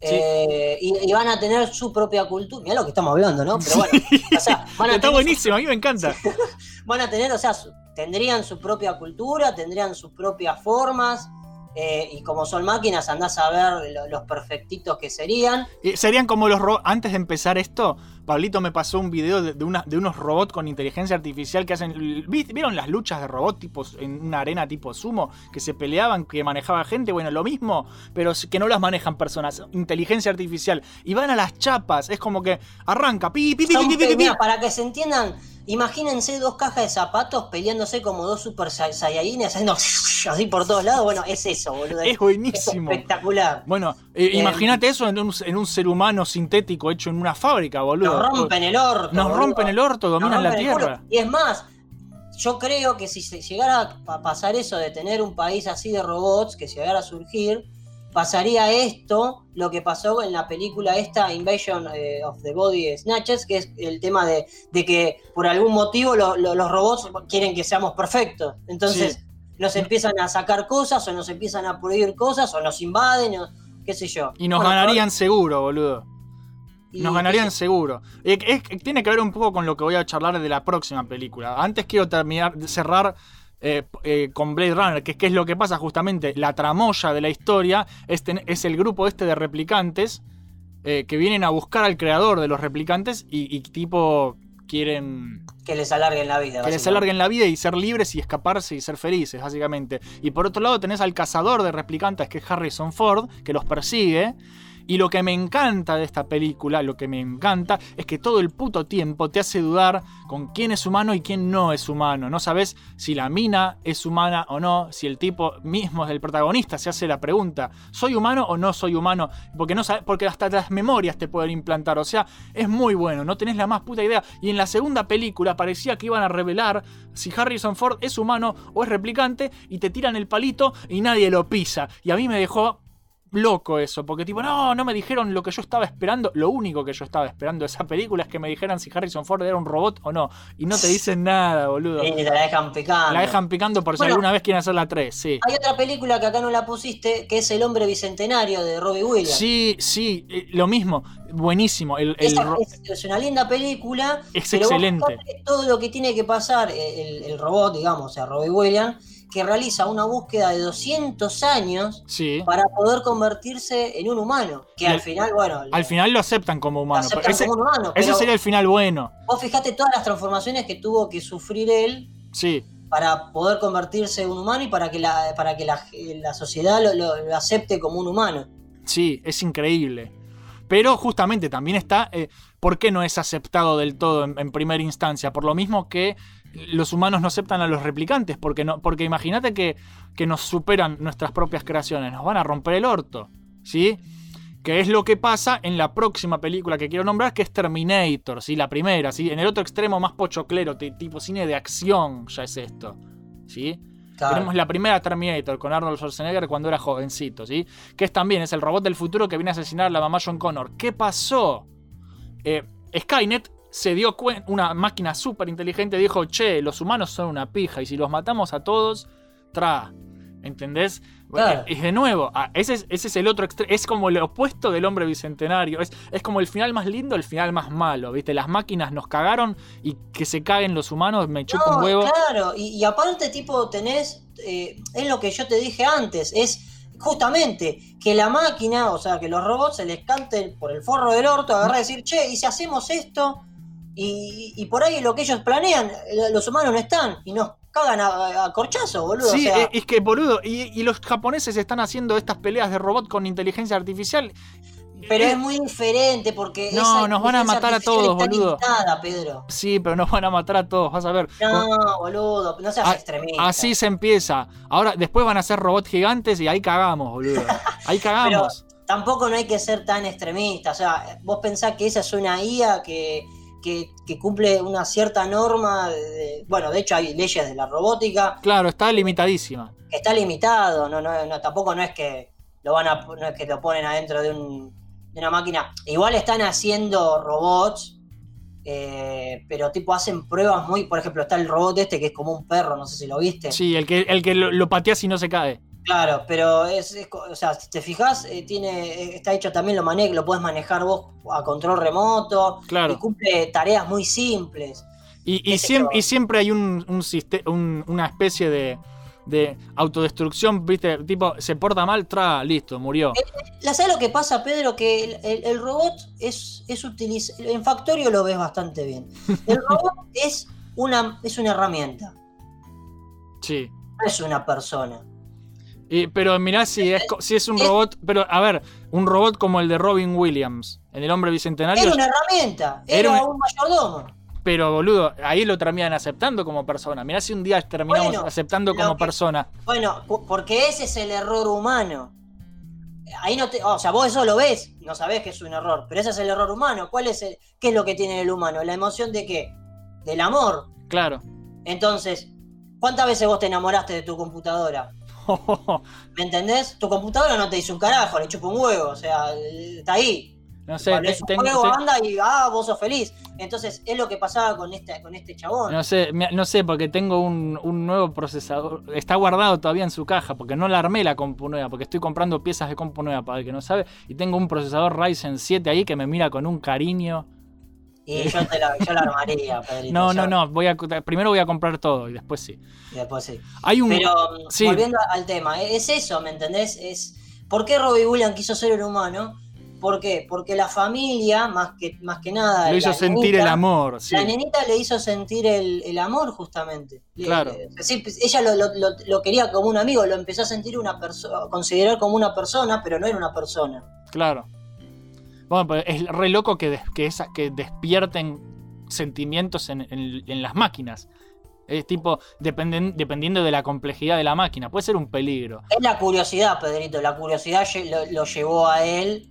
Eh, y, y van a tener su propia cultura. Mira lo que estamos hablando, ¿no? Pero bueno, o sea, van a Está tener buenísimo, a mí me encanta. van a tener, o sea, su- tendrían su propia cultura, tendrían sus propias formas. Eh, y como son máquinas, andás a ver lo- los perfectitos que serían. Y serían como los robots. Antes de empezar esto, Pablito me pasó un video de, de una- de unos robots con inteligencia artificial que hacen. ¿vi- ¿Vieron las luchas de robots tipos en una arena tipo sumo? Que se peleaban, que manejaba gente. Bueno, lo mismo, pero que no las manejan personas. Inteligencia artificial. Y van a las chapas. Es como que arranca. Pi, pi, pi, pi, pi, pi, para que se entiendan, imagínense dos cajas de zapatos peleándose como dos super Sai- saiyajines haciendo así por todos lados. Bueno, es eso, boludo. Es buenísimo. Es espectacular. Bueno, eh, Eh, imagínate eso en un, en un ser humano sintético hecho en una fábrica, boludo. Nos rompen el orto. Nos boludo. rompen el orto, dominan la tierra. Y es más, yo creo que si se llegara a pasar eso de tener un país así de robots, que se llegara a surgir, pasaría esto, lo que pasó en la película esta, Invasion eh, of the Body Snatchers, que es el tema de, de que por algún motivo lo- lo- los robots quieren que seamos perfectos. Entonces Sí. nos empiezan a sacar cosas, o nos empiezan a prohibir cosas, o nos invaden, o qué sé yo. Y nos Bueno, ganarían seguro, boludo. Y- Nos ganarían seguro. Eh, es- tiene que ver un poco con lo que voy a charlar de la próxima película. Antes quiero terminar, cerrar eh, eh, con Blade Runner, que es que es lo que pasa justamente. La tramoya de la historia es, ten- es el grupo este de replicantes eh, que vienen a buscar al creador de los replicantes y, y tipo quieren que les alarguen la vida. que les alarguen la vida y ser libres y escaparse y ser felices, básicamente. Y por otro lado tenés al cazador de replicantes, que es Harrison Ford, que los persigue. Y lo que me encanta de esta película, lo que me encanta, es que todo el puto tiempo te hace dudar con quién es humano y quién no es humano. No sabes si la mina es humana o no, si el tipo mismo, el protagonista, se hace la pregunta, ¿soy humano o no soy humano? Porque, no sabe- porque hasta las memorias te pueden implantar. O sea, es muy bueno, no tenés la más puta idea. Y en la segunda película parecía que iban a revelar si Harrison Ford es humano o es replicante y te tiran el palito y nadie lo pisa. Y a mí me dejó loco eso, porque tipo, no, no me dijeron lo que yo estaba esperando. Lo único que yo estaba esperando de esa película es que me dijeran si Harrison Ford era un robot o no. Y no te dicen nada, boludo. Y te la dejan picando. La dejan picando por si Bueno. alguna vez quieren hacer la 3, sí. Hay otra película que acá no la pusiste, que es El hombre bicentenario de Robbie Williams. Sí, sí, eh, lo mismo. Buenísimo. El, el Esa es, es una linda película. Es pero excelente. todo lo que tiene que pasar eh, el, el robot, digamos, o sea, Robbie Williams, que realiza una búsqueda de 200 años sí. para poder convertirse en un humano. Que al al- final, bueno, Al final lo aceptan como humano. aceptan ese, como un humano, ese pero- sería el final bueno. vos fijate todas las transformaciones que tuvo que sufrir él Sí. para poder convertirse en un humano y para que la, para que la, la sociedad lo, lo- lo acepte como un humano. Sí, es increíble. Pero justamente también está eh, por qué no es aceptado del todo en, en primera instancia. Por lo mismo que los humanos no aceptan a los replicantes. Porque, no, porque imagínate que, que nos superan nuestras propias creaciones. Nos van a romper el orto. ¿Sí? Que es lo que pasa en la próxima película que quiero nombrar, que es Terminator, ¿sí? La primera, ¿sí? En el otro extremo más pochoclero, ti- tipo cine de acción, ya es esto. ¿Sí? Claro. Tenemos la primera Terminator con Arnold Schwarzenegger cuando era jovencito, ¿sí? Que es también, es el robot del futuro que viene a asesinar a la mamá John Connor. ¿Qué pasó? Eh, Skynet se dio cuenta, una máquina súper inteligente dijo, che, los humanos son una pija y si los matamos a todos, tra. ¿Entendés? Claro. Y de nuevo, ah, ese es, ese es el otro extremo. Es como el opuesto del hombre bicentenario. Es, es como el final más lindo, el final más malo. ¿Viste? Las máquinas nos cagaron y que se caguen los humanos me chupa un huevo. Claro, y, y aparte, tipo, tenés. eh, es lo que yo te dije antes, es justamente que la máquina, o sea, que los robots se les canten por el forro del orto, agarrar y decir, che, y si hacemos esto, y, y por ahí lo que ellos planean, los humanos no están, y nos cagan a, a corchazo, boludo. Sí, o sea, es- que boludo, y, y los japoneses están haciendo estas peleas de robot con inteligencia artificial. pero eh, es muy diferente porque. No, nos van a matar a todos, boludo. limitada, Pedro. Sí, pero nos van a matar a todos, vas a ver. No, boludo, no seas a- extremista. así se empieza. Ahora, después van a ser robots gigantes y ahí cagamos, boludo. Ahí Pero cagamos. tampoco no hay que ser tan extremista. O sea, vos pensás que esa es una IA que, que, que cumple una cierta norma. de- bueno, de hecho hay leyes de la robótica Claro, está limitadísima. está limitado. No, no, no, tampoco no es que lo van a no es que lo ponen adentro de, un, de una máquina. Igual están haciendo robots. eh, pero tipo hacen pruebas muy, por ejemplo, está el robot este que es como un perro, no sé si lo viste. Sí, el que, el que lo, lo pateas y no se cae. Claro, pero es, o sea, si te fijas, eh, tiene, eh, está hecho también lo mane lo puedes manejar vos a control remoto Claro. y cumple tareas muy simples. Y, siempre hay un, un una especie de, de autodestrucción, ¿viste? Tipo, se porta mal, tra, listo, murió. ¿La sabes lo que pasa, Pedro? Que el, el- el robot es, es utiliz- En Factorio lo ves bastante bien. El robot es una, es una herramienta, Sí. no es una persona. Y- pero mirá si es, si es un robot, pero a ver, un robot como el de Robin Williams en El Hombre Bicentenario, Era una herramienta, Era era, un- un mayordomo. pero boludo, ahí lo terminan aceptando como persona. Mirá si un día terminamos Bueno, aceptando como que- persona. Bueno, po- porque ese es el error humano. Ahí no te, o sea, vos eso lo ves, no sabés que es un error, pero ese es el error humano. ¿Cuál es el, qué es lo que tiene el humano? La emoción de qué? Del amor. Claro. Entonces, ¿cuántas veces vos te enamoraste de tu computadora? ¿Me entendés? Tu computadora no te dice un carajo, le chupa un huevo, o sea, está ahí. No sé, te- es un tengo- juego, anda y ah, vos sos feliz. Entonces, es lo que pasaba con este, con este chabón. No sé, no sé, porque tengo un, un nuevo procesador. Está guardado todavía en su caja, porque no la armé la compu nueva, porque estoy comprando piezas de compu nueva para el que no sabe. Y tengo un procesador Ryzen 7 ahí que me mira con un cariño. Y yo, te la, yo la armaría, Pedrito. No, yo- no, no. Voy a, primero voy a comprar todo y después sí. Y después sí. Hay un. Pero sí. volviendo al tema, es eso, ¿me entendés? Es ¿Por qué Robbie Williams quiso ser el humano? ¿Por qué? Porque la familia, más que, más que nada. Lo hizo sentir el amor, sí. La nenita le hizo sentir el, el amor, justamente. Le- Claro. le- sí, pues, ella lo, lo- lo- lo quería como un amigo, lo empezó a sentir una persona, considerar como una persona, pero no era una persona. Claro. Bueno, es re loco que, des- que, esa- que despierten sentimientos en, en- las máquinas. Es tipo, dependen- dependiendo de la complejidad de la máquina. Puede ser un peligro. Es la curiosidad, Pedrito. La curiosidad lo llevó a él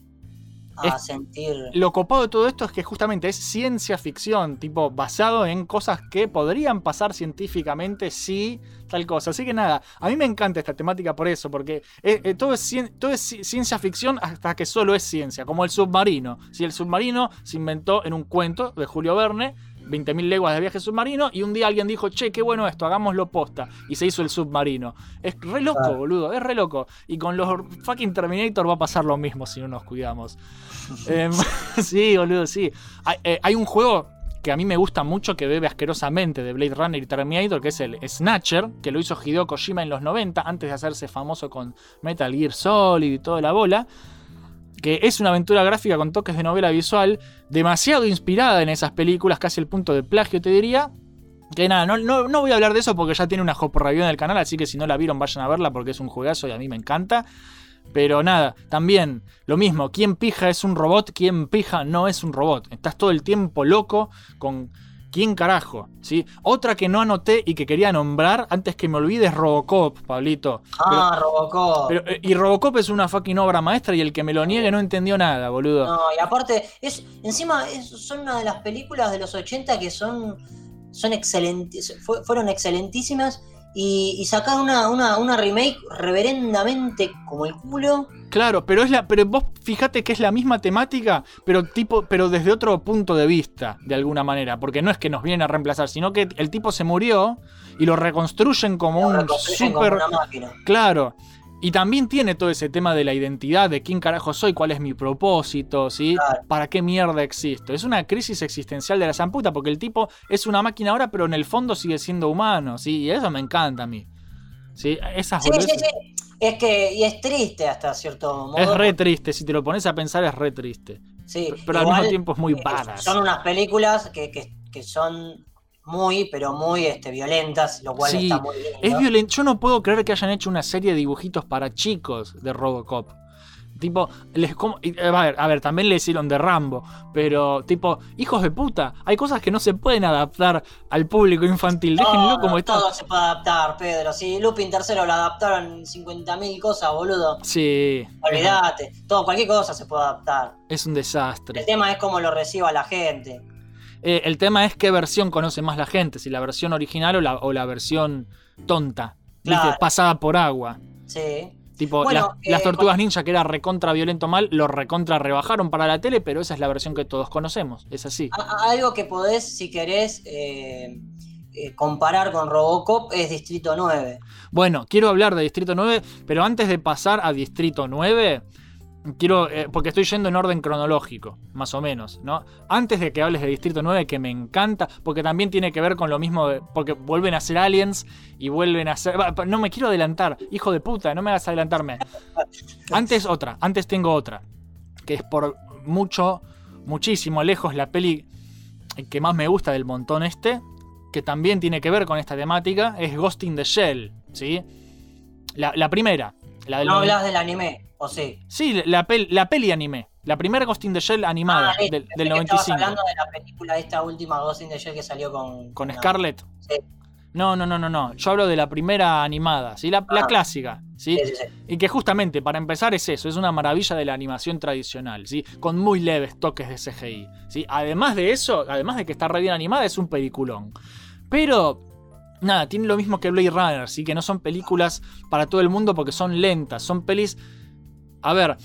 a Es- sentir. Lo copado de todo esto es que justamente es ciencia ficción, tipo, basado en cosas que podrían pasar científicamente si tal cosa. Así que nada, a mí me encanta esta temática por eso, porque eh, eh, todo, es, cien- todo es ci- ciencia ficción hasta que solo es ciencia, como el submarino. Si el submarino se inventó en un cuento de Julio Verne, 20.000 leguas de viaje submarino, y un día alguien dijo, che, qué bueno esto, hagámoslo posta, y se hizo el submarino. Es re loco, boludo, es re loco. Y con los fucking Terminator va a pasar lo mismo si no nos cuidamos. Em, sí, boludo, sí. Hay, eh, hay un juego que a mí me gusta mucho que bebe asquerosamente de Blade Runner y Terminator, que es el Snatcher, que lo hizo Hideo Kojima en los 90, antes de hacerse famoso con Metal Gear Solid y toda la bola. Que es una aventura gráfica con toques de novela visual, demasiado inspirada en esas películas, casi el punto de plagio, te diría. Que nada, no, no, no voy a hablar de eso porque ya tiene una Review en el canal, así que si no la vieron, vayan a verla porque es un juegazo y a mí me encanta. Pero nada, también lo mismo, ¿quién pija es un robot? ¿Quién pija no es un robot? Estás todo el tiempo loco con quién carajo, ¿sí? Otra que no anoté y que quería nombrar antes que me olvide es Robocop, Pablito. Ah, Robocop. Pero- eh, y Robocop es una fucking obra maestra y el que me lo niegue no entendió nada, boludo. No, y aparte, es, encima es- son una de las películas de los 80 que son, son excelentes, fue- fueron excelentísimas y, y sacar una, una, una remake reverendamente como el culo. Claro, pero es la, pero vos fíjate que es la misma temática, pero tipo, pero desde otro punto de vista, de alguna manera, porque no es que nos vienen a reemplazar, sino que el tipo se murió y lo reconstruyen como un reconstruyen como super, una máquina. claro. Y también tiene todo ese tema de la identidad, de quién carajo soy, cuál es mi propósito, ¿sí? ¿Para qué mierda existo? Es una crisis existencial de la zamputa, porque el tipo es una máquina ahora, pero en el fondo sigue siendo humano, ¿sí? Y eso me encanta a mí. ¿Sí? Esas Sí, sí. Es que, y es triste hasta cierto modo. Es re triste, si te lo pones a pensar es re triste. Sí, Pero al igual, mismo tiempo es muy eh, badass. Son unas películas que, que, que son muy, pero muy este, violentas, lo cual Sí, está muy lindo. es violento. Yo no puedo creer que hayan hecho una serie de dibujitos para chicos de Robocop. Tipo, les como, eh, a, ver, a ver, también le hicieron de Rambo, pero tipo, hijos de puta, hay cosas que no se pueden adaptar al público infantil. Déjenlo como está. todo se puede adaptar, Pedro. Si Lupin tercero lo adaptaron 50.000 cosas, boludo. Sí, Olvídate. Todo, cualquier cosa se puede adaptar. es un desastre. El tema es cómo lo reciba la gente. Eh, el tema es qué versión conoce más la gente, si la versión original o la, o la versión tonta, ¿viste? Pasada por agua. Sí. Tipo, Bueno, las, las eh, tortugas ninja, que era recontra violento mal, lo recontra rebajaron para la tele, pero esa es la versión que todos conocemos. Es así. Algo que podés, si querés, eh, eh, comparar con Robocop es Distrito 9. Bueno, quiero hablar de Distrito 9, pero antes de pasar a Distrito 9, quiero. eh, porque estoy yendo en orden cronológico, más o menos, ¿no? Antes de que hables de Distrito 9, que me encanta, porque también tiene que ver con lo mismo, de- porque vuelven a ser aliens y vuelven a ser. No me quiero adelantar, hijo de puta, no me hagas adelantarme. Antes otra, antes tengo otra, que es por mucho, muchísimo lejos la peli que más me gusta del montón este, que también tiene que ver con esta temática, es Ghost in the Shell, ¿sí? La, la primera, la del No hablas del anime, ¿o sí? Sí, la, pel- la peli anime, la primera Ghost in the Shell animada Ah, del, del que estabas 95. hablando de la película esta última Ghost in the Shell que salió con... ¿Con no. Scarlett? Sí. No, no, no, no, no. Yo hablo de la primera animada, ¿sí? La, la Ah. clásica, ¿sí? Sí, sí, sí. Y que justamente, para empezar, es eso, es una maravilla de la animación tradicional, ¿sí? Con muy leves toques de CGI, ¿sí? Además de eso, además de que está re bien animada, es un peliculón. Pero nada, tiene lo mismo que Blade Runner, ¿sí? que no son películas para todo el mundo porque son lentas, son pelis... A ver,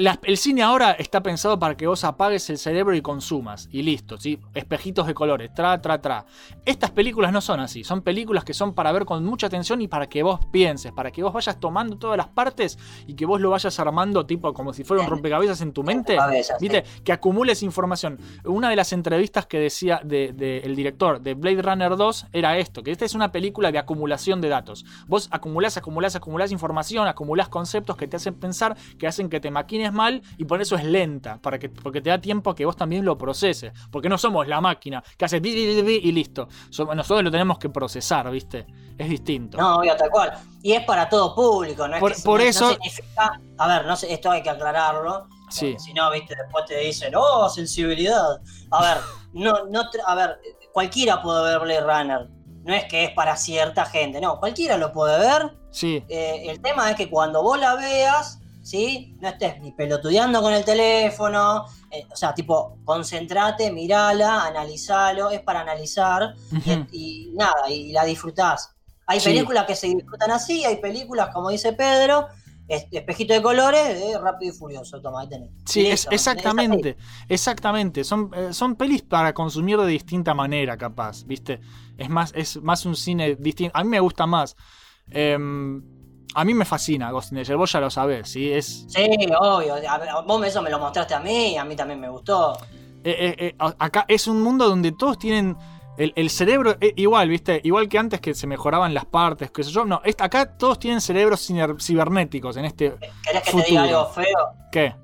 la- el cine ahora está pensado para que vos apagues el cerebro y consumas, y listo, ¿sí? Espejitos de colores, tra, tra, tra. Estas películas no son así, son películas que son para ver con mucha atención y para que vos pienses, para que vos vayas tomando todas las partes y que vos lo vayas armando tipo como si fuera un rompecabezas en tu mente, sí. ¿viste? Que acumules información. Una de las entrevistas que decía de- de el director de Blade Runner 2 era esto, que esta es una película de acumulación de datos. Vos acumulás, acumulás, acumulás información, acumulás conceptos que te hacen pensar, que hacen que te maquines mal y por eso es lenta, para que, porque te da tiempo a que vos también lo proceses. Porque no somos la máquina que hace y listo. Nosotros lo tenemos que procesar, ¿viste? Es distinto. No, obvio, tal cual. Y es para todo público, ¿no? Es Por- que por no- no eso- significa- a ver, no esto hay que aclararlo. Sí. Si no, viste, después te dicen, oh, sensibilidad. A ver, no, no, a ver, cualquiera puede ver Blade Runner. No es que es para cierta gente, no, cualquiera lo puede ver. Sí. Eh, el tema es que cuando vos la veas, ¿sí? No estés ni pelotudeando con el teléfono. eh, o sea, tipo, concentrate, mirala, analizalo, es para analizar y nada, y la disfrutás. Hay Sí. películas que se disfrutan así, hay películas, como dice Pedro, es- espejito de colores, de rápido y furioso, toma, ahí tenés. Sí, es, exactamente, exactamente. Son, eh, son pelis para consumir de distinta manera, capaz, ¿viste? Es más, es más un cine distinto. A mí me gusta más. Em, a mí me fascina Ghost in the Shell, vos ya lo sabés, ¿sí? Es, Sí, obvio. A vos eso me lo mostraste a mí, a mí también me gustó. eh, eh, eh, acá es un mundo donde todos tienen el, el cerebro igual, ¿viste? Igual que antes que se mejoraban las partes, qué sé yo. No, acá todos tienen cerebros cibernéticos en este ¿Querés que futuro. te diga algo feo? ¿Qué?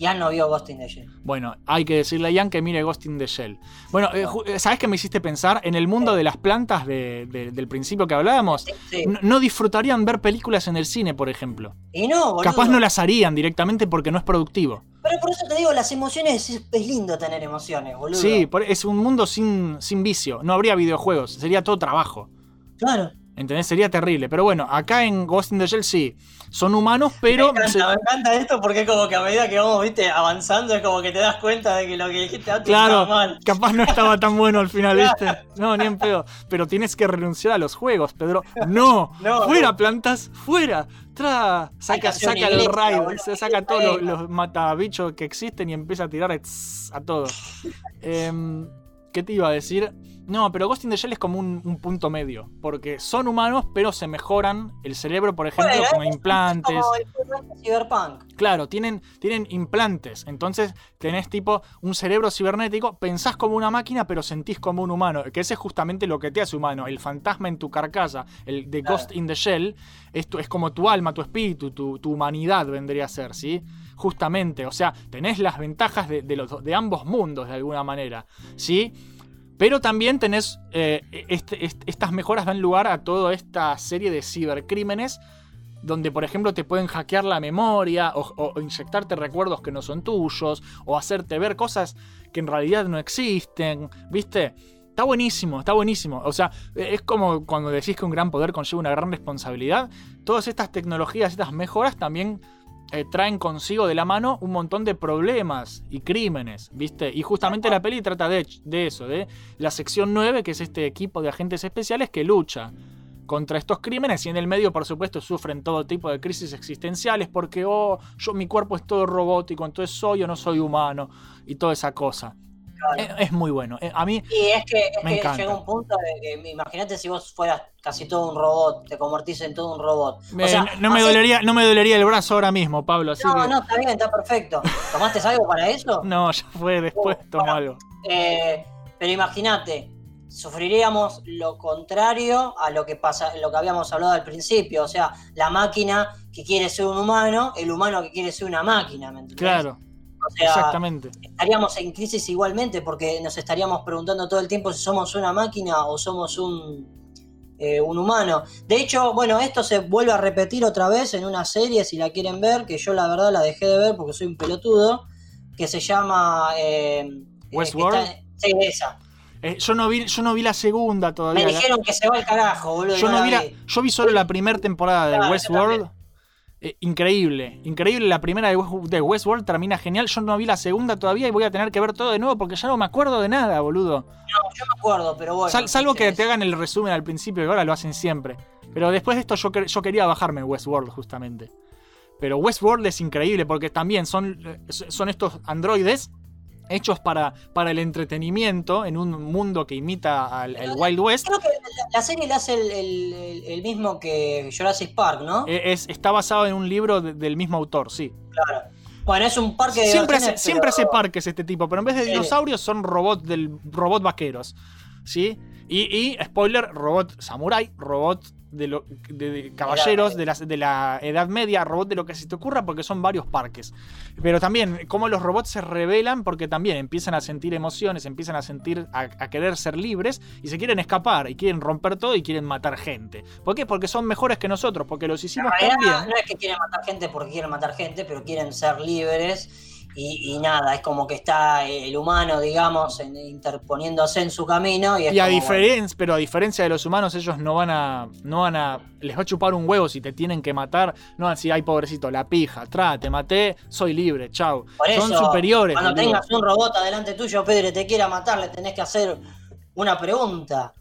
Ya no vio Ghost in the Shell. Bueno, hay que decirle a Ian que mire Ghost in the Shell. Bueno, eh, eh, ¿sabes qué me hiciste pensar? En el mundo de las plantas de- de- del principio que hablábamos, Sí. no, no disfrutarían ver películas en el cine, por ejemplo. Y no, boludo. Capaz no las harían directamente porque no es productivo. Pero por eso te digo, las emociones es, es lindo tener emociones, boludo. Sí, es un mundo sin, sin vicio. No habría videojuegos, sería todo trabajo. Claro. ¿Entendés? Sería terrible. Pero bueno, acá en Ghost in the Shell sí. Son humanos, pero. Me se- encanta, me encanta esto porque es como que a medida que vamos, viste, avanzando, es como que te das cuenta de que lo que dijiste antes Claro, estaba mal. capaz no estaba tan bueno al final, ¿viste? No, ni en pedo. Pero tienes que renunciar a los juegos, Pedro. No, No, fuera no. plantas, fuera. Tra, saca, saca el raid, se saca todos los, matabichos que existen y empieza a tirar tss, a todos. Em, ¿Qué te iba a decir? No, pero Ghost in the Shell es como un, un punto medio. Porque son humanos, pero se mejoran el cerebro, por ejemplo, Bueno, con es- implantes. Como el Cyberpunk. Claro, tienen, tienen implantes. Entonces tenés tipo un cerebro cibernético, pensás como una máquina, pero sentís como un humano. Que ese es justamente lo que te hace humano. El fantasma en tu carcasa, el de Claro. Ghost in the Shell, es, tu- es como tu alma, tu espíritu, tu, tu humanidad vendría a ser, ¿sí? Justamente, o sea, tenés las ventajas de, de los, de ambos mundos de alguna manera, ¿sí? Pero también tenés. eh, este- est- estas mejoras dan lugar a toda esta serie de cibercrímenes. Donde, por ejemplo, te pueden hackear la memoria o, o- inyectarte recuerdos que no son tuyos, o hacerte ver cosas que en realidad no existen, ¿viste? Está buenísimo, está buenísimo. O sea, eh, es como cuando decís que un gran poder conlleva una gran responsabilidad. Todas estas tecnologías, estas mejoras también eh, traen consigo de la mano un montón de problemas y crímenes, ¿viste? Y justamente la peli trata de, eso, de la sección 9, que es este equipo de agentes especiales que lucha contra estos crímenes y en el medio, por supuesto, sufren todo tipo de crisis existenciales porque, oh, yo mi cuerpo es todo robótico, entonces soy o no soy humano y toda esa cosa. Es, es muy bueno. Eh, A mí Y es que, es Me que encanta. llega un punto de que, imagínate si vos fueras casi todo un robot, te convertís en todo un robot. me- o sea, no, me dolería, no me dolería el brazo ahora mismo, Pablo, así No, que... no, está bien, está perfecto. ¿Tomaste algo para eso? No, ya fue, después tomo algo. Eh, pero imagínate, sufriríamos lo contrario a lo que pasa, lo que habíamos hablado al principio, o sea, la máquina que quiere ser un humano, el humano que quiere ser una máquina, ¿me entendés? Claro, O sea, exactamente. estaríamos en crisis igualmente porque nos estaríamos preguntando todo el tiempo si somos una máquina o somos un, eh, un humano. De hecho, bueno, esto se vuelve a repetir otra vez en una serie, si la quieren ver, que yo la verdad la dejé de ver porque soy un pelotudo, que se llama... eh, eh, Westworld. sí, esa. Eh, yo, no vi, yo no vi la segunda todavía. Me dijeron que se va al carajo, boludo. yo, no vi la- yo vi solo la primera temporada de Claro, Westworld. Eh, increíble, increíble. La primera de, West- de Westworld termina genial. Yo no vi la segunda todavía y voy a tener que ver todo de nuevo porque ya no me acuerdo de nada, boludo. No, yo me acuerdo, pero bueno. Sal- salvo que te hagan el resumen al principio, que ahora lo hacen siempre. Pero después de esto yo, yo quería bajarme Westworld justamente. Pero Westworld es increíble porque también son, son estos androides hechos para, para el entretenimiento en un mundo que imita al el Wild West. Creo que la, serie la hace el, el- mismo que Jurassic Park, ¿no? Eh, Es, está basado en un libro de- del mismo autor, sí. claro. Bueno, es un parque de Siempre hace, diversiones, siempre hace pero- parques este tipo, pero en vez de dinosaurios son robots del robot vaqueros. ¿Sí? Y, y, spoiler, robot samurai, robot de, lo- de- de caballeros de la, de la Edad Media, robot de lo que se te ocurra, porque son varios parques. Pero también, cómo los robots se revelan, porque también empiezan a sentir emociones, empiezan a sentir, a, a querer ser libres y se quieren escapar y quieren romper todo y quieren matar gente. ¿Por qué? Porque son mejores que nosotros, porque los hicimos no es que quieren matar gente porque quieren matar gente, pero quieren ser libres. Y, y nada, es como que está el humano, digamos, interponiéndose en su camino. Y, es Y a como, diferencia, pero a diferencia de los humanos, ellos no van a, no van a, les va a chupar un huevo si te tienen que matar. No van a decir, ay pobrecito, la pija, tra, te maté, soy libre, chau. Por eso, Son superiores. Cuando tengas un robot adelante tuyo, Pedro, y te quiera matar, le tenés que hacer una pregunta.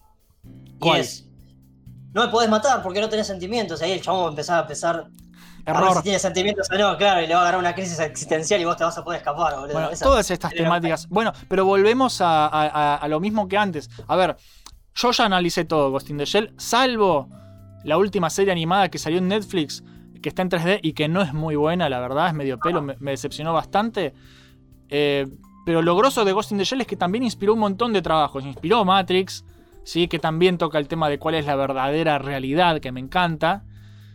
Y ¿Cuál? es: No me podés matar porque no tenés sentimientos. Ahí el chabón va a empezar a ver si tiene sentimientos o no, claro, y le va a agarrar una crisis existencial y vos te vas a poder escapar, boludo. Bueno, Esa- todas estas temáticas. Bueno, pero volvemos a, a- a- a lo mismo que antes. A ver, yo ya analicé todo Ghost in the Shell, salvo la última serie animada que salió en Netflix, que está en 3D y que no es muy buena, la verdad, es medio pelo, me, me decepcionó bastante. Eh, pero lo grosso de Ghost in the Shell es que también inspiró un montón de trabajos. Inspiró Matrix, ¿sí? que también toca el tema de cuál es la verdadera realidad, que me encanta.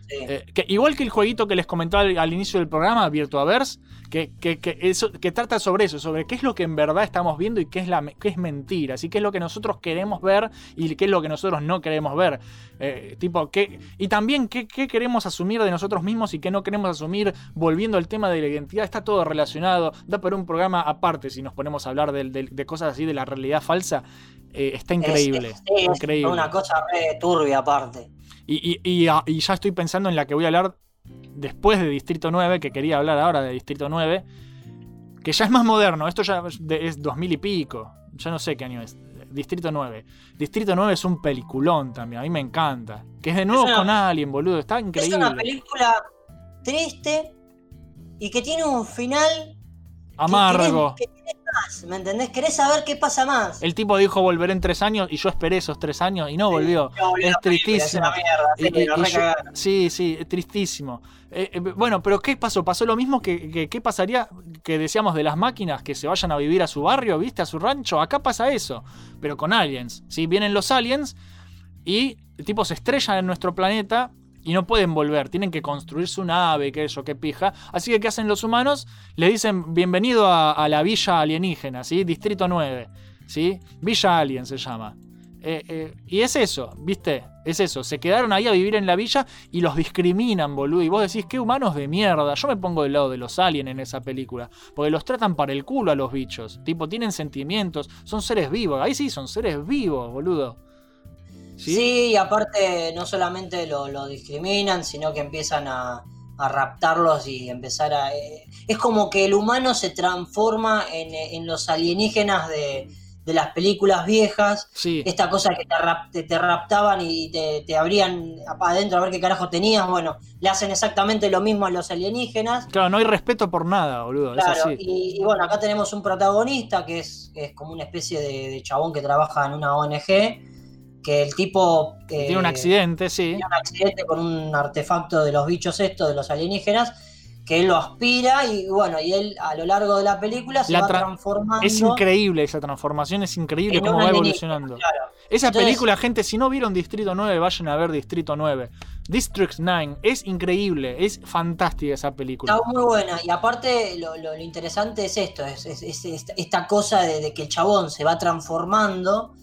Sí. Eh, que igual que el jueguito que les comentaba al, al inicio del programa, Virtuaverse, que, que, que, eso, que trata sobre eso, sobre qué es lo que en verdad estamos viendo y qué es, la, qué es mentira, así qué es lo que nosotros queremos ver y qué es lo que nosotros no queremos ver. Eh, tipo, qué, y también qué, qué queremos asumir de nosotros mismos y qué no queremos asumir, volviendo al tema de la identidad, está todo relacionado, da para un programa aparte si nos ponemos a hablar del- del- de, cosas así de la realidad falsa. eh, está es- increíble, es- sí, es increíble. una cosa re turbia aparte. Y, y- y- ah, y ya estoy pensando en la que voy a hablar después de Distrito 9, que quería hablar ahora de Distrito 9, que ya es más moderno, esto ya es, de- es 2000 y pico, ya no sé qué año es. Distrito 9. Distrito 9 es un peliculón también, a mí me encanta. Que es de nuevo Es una- con Alien, boludo, está Es increíble. una película triste y que tiene un final que Amargo. que querés más, ¿me entendés? Querés saber qué pasa más. El tipo dijo volver en tres años y yo esperé esos tres años y no volvió. No es tristísimo. Es mierda, sí, y- lo y yo- recagaron. sí, sí, es tristísimo. Eh, eh, bueno, pero ¿qué pasó? Pasó lo mismo que, que- ¿qué pasaría que decíamos de las máquinas que se vayan a vivir a su barrio, ¿viste? A su rancho. Acá pasa eso, pero con aliens. ¿sí? Vienen los aliens y el tipo se estrellan en nuestro planeta y no pueden volver. Tienen que construir su nave, qué eso, qué pija. Así que, ¿qué hacen los humanos? Le dicen bienvenido a, la villa alienígena, ¿sí? Distrito 9, ¿sí? Villa Alien se llama. Eh, eh, y es eso, ¿viste? Es eso. Se quedaron ahí a vivir en la villa y los discriminan, boludo. Y vos decís, qué humanos de mierda. Yo me pongo del lado de los aliens en esa película. Porque los tratan para el culo a los bichos. Tipo, tienen sentimientos. Son seres vivos. Ahí sí, son seres vivos, boludo. ¿Sí? y aparte no solamente lo, lo discriminan, sino que empiezan a, a raptarlos y empezar a... eh, es como que el humano se transforma en, en los alienígenas de, de las películas viejas. Sí. Esta cosa que te, rap- te- te raptaban y te, te abrían adentro a ver qué carajo tenías. Bueno, le hacen exactamente lo mismo a los alienígenas. Claro, no hay respeto por nada, boludo. es Claro, así. y, y bueno, acá tenemos un protagonista que es, es como una especie de, de chabón que trabaja en una ONG, que el tipo... eh, Tiene un accidente, sí. tiene un accidente con un artefacto de los bichos estos, de los alienígenas, que él lo aspira y bueno, y él a lo largo de la película se La va tra- transformando. Es increíble esa transformación, es increíble cómo va evolucionando. claro. Esa Entonces- película, gente, si no vieron Distrito 9, vayan a ver Distrito 9. District 9 es increíble, es fantástica esa película. Está muy buena. Y aparte, lo, lo- lo interesante es esto: es, es- es esta, esta cosa de, de que el chabón se va transformando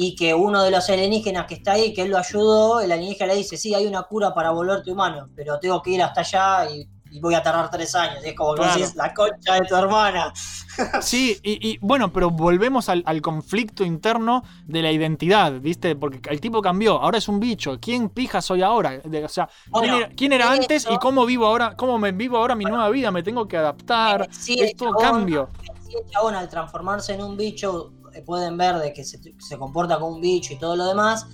y que uno de los alienígenas que está ahí, que él lo ayudó, el alienígena le dice: Sí, hay una cura para volverte humano, pero tengo que ir hasta allá y y voy a tardar tres años. Y es como que Claro. decís, la concha de tu hermana. Sí, y, y, bueno, pero volvemos al, al conflicto interno de la identidad, ¿viste? Porque el tipo cambió, ahora es un bicho. ¿Quién pija soy ahora? De- o sea, ¿quién era, quién era de antes y cómo vivo ahora? ¿Cómo me vivo ahora mi nueva vida? Me tengo que adaptar. Sí, es el todo chabón- cambio. Sí, el chabón al transformarse en un bicho pueden ver de que se, se comporta como un bicho y todo lo demás,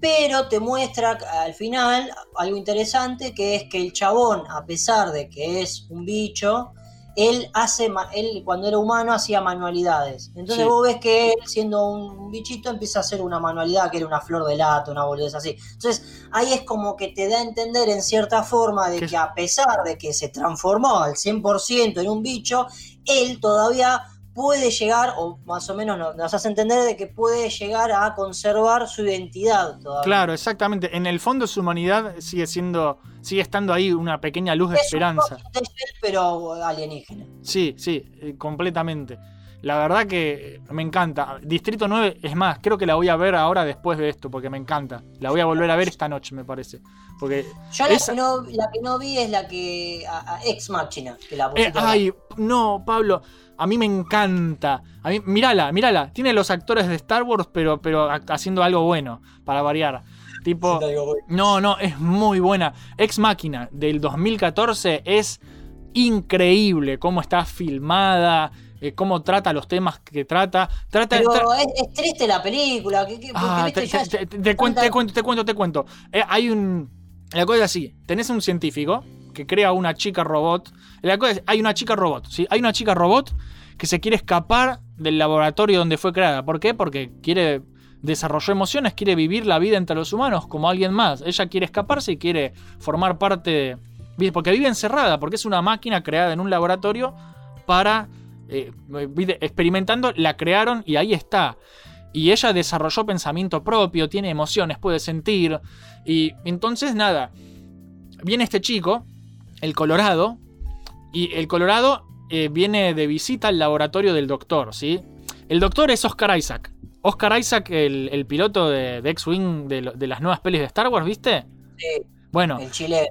pero te muestra al final algo interesante que es que el chabón, a pesar de que es un bicho, él hace, él cuando era humano hacía manualidades. Entonces Sí. vos ves que él, siendo un bichito, empieza a hacer una manualidad que era una flor de lata, una boludez así. Entonces ahí es como que te da a entender en cierta forma de Que- que a pesar de que se transformó al 100% en un bicho, él todavía puede llegar, o más o menos nos, nos hace entender de que puede llegar a conservar su identidad todavía. Claro, exactamente. En el fondo su humanidad sigue siendo, sigue estando ahí una pequeña luz de Es esperanza. Pero alienígena. Sí, sí, eh, completamente. La verdad que me encanta. Distrito 9, es más, creo que la voy a ver ahora después de esto, porque me encanta. La voy a volver a ver esta noche, me parece. Porque. Yo la, esa- que no, la que no vi es la que. a- a Ex Machina, que la Eh, ay, no, Pablo, a mí me encanta. A mí, mírala, mírala. Tiene los actores de Star Wars, pero, pero ha- haciendo algo bueno, para variar. Tipo. No, no, es muy buena. Ex Máquina del 2014 es increíble cómo está filmada, eh, cómo trata los temas que trata. Trata Pero tra- es, es triste la película. Que, que- Ah, te, ya- te- cuento, te cuento, te cuento, te cuento. Eh, hay un. La cosa es así: tenés un científico que crea una chica robot. La cosa es: hay una chica robot, ¿sí? Hay una chica robot que se quiere escapar del laboratorio donde fue creada. ¿Por qué? Porque quiere. Desarrolló emociones, quiere vivir la vida entre los humanos como alguien más. Ella quiere escaparse y quiere formar parte de. Porque vive encerrada, porque es una máquina creada en un laboratorio para. Eh, ¿viste? experimentando, la crearon y ahí está. Y ella desarrolló pensamiento propio, tiene emociones, puede sentir. Y entonces, nada, viene este chico, el Colorado, y el Colorado eh, viene de visita al laboratorio del doctor, ¿sí? El doctor es Oscar Isaac. Oscar Isaac, el, el piloto de, de X-Wing de las nuevas pelis de Star Wars, ¿viste? Sí, Bueno, el chile.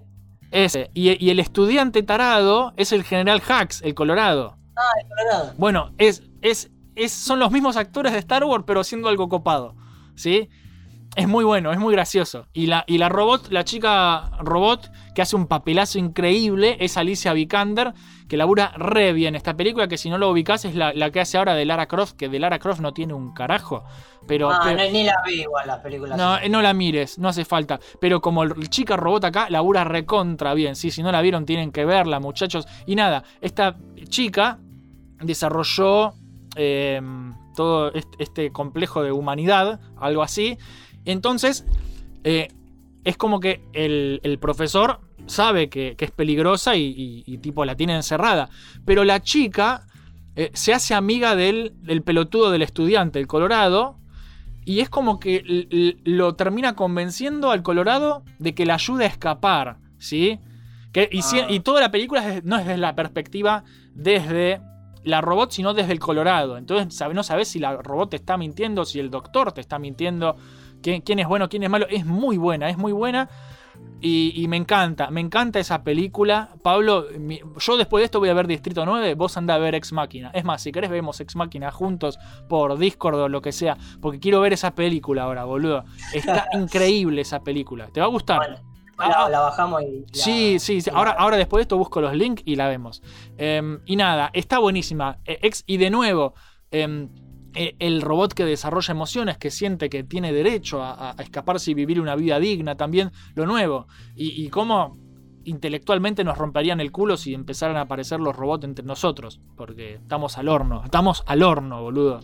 ese. Y, y el estudiante tarado es el general Hax, el Colorado. Ah. Bueno, es, es, es, son los mismos actores de Star Wars, pero haciendo algo copado. ¿Sí? Es muy bueno, es muy gracioso. Y la, y la robot, la chica robot que hace un papelazo increíble es Alicia Vikander, que labura re bien esta película, que si no lo ubicás es la, la que hace ahora de Lara Croft, que de Lara Croft no tiene un carajo. Pero, Ah, pero- no, ni la vi igual las películas. no, eh, no la mires, no hace falta. Pero como el chica robot acá, labura recontra bien. Sí, si no la vieron, tienen que verla, muchachos. Y nada, esta chica desarrolló eh, todo este, complejo de humanidad, algo así. Entonces, eh, es como que el, el profesor sabe que, que es peligrosa y, y- y tipo la tiene encerrada. Pero la chica eh, se hace amiga del, del pelotudo del estudiante, el Colorado, y es como que lo termina convenciendo al Colorado de que le ayude a escapar, ¿sí? Que, y, si- Ah. y toda la película no es desde la perspectiva desde la robot, sino desde el Colorado. Entonces sabe- no sabes si la robot te está mintiendo, si el doctor te está mintiendo, quién, quién es bueno, quién es malo. Es muy buena, es muy buena. Y, y me encanta, me encanta esa película. Pablo, mi- yo después de esto voy a ver Distrito 9, vos anda a ver Ex Máquina. Es más, si querés vemos Ex Máquina juntos por Discord o lo que sea, porque quiero ver esa película ahora, boludo. Está increíble esa película, te va a gustar. Bueno, la, la bajamos y. la- Sí, sí, sí. Ahora, ahora después de esto busco los links y la vemos. Em, y nada, está buenísima. Eh, ex- y de nuevo, em, eh, el robot que desarrolla emociones, que siente que tiene derecho a, a- a escaparse y vivir una vida digna, también lo nuevo. Y, y cómo intelectualmente nos romperían el culo si empezaran a aparecer los robots entre nosotros. Porque estamos al horno, estamos al horno, boludo.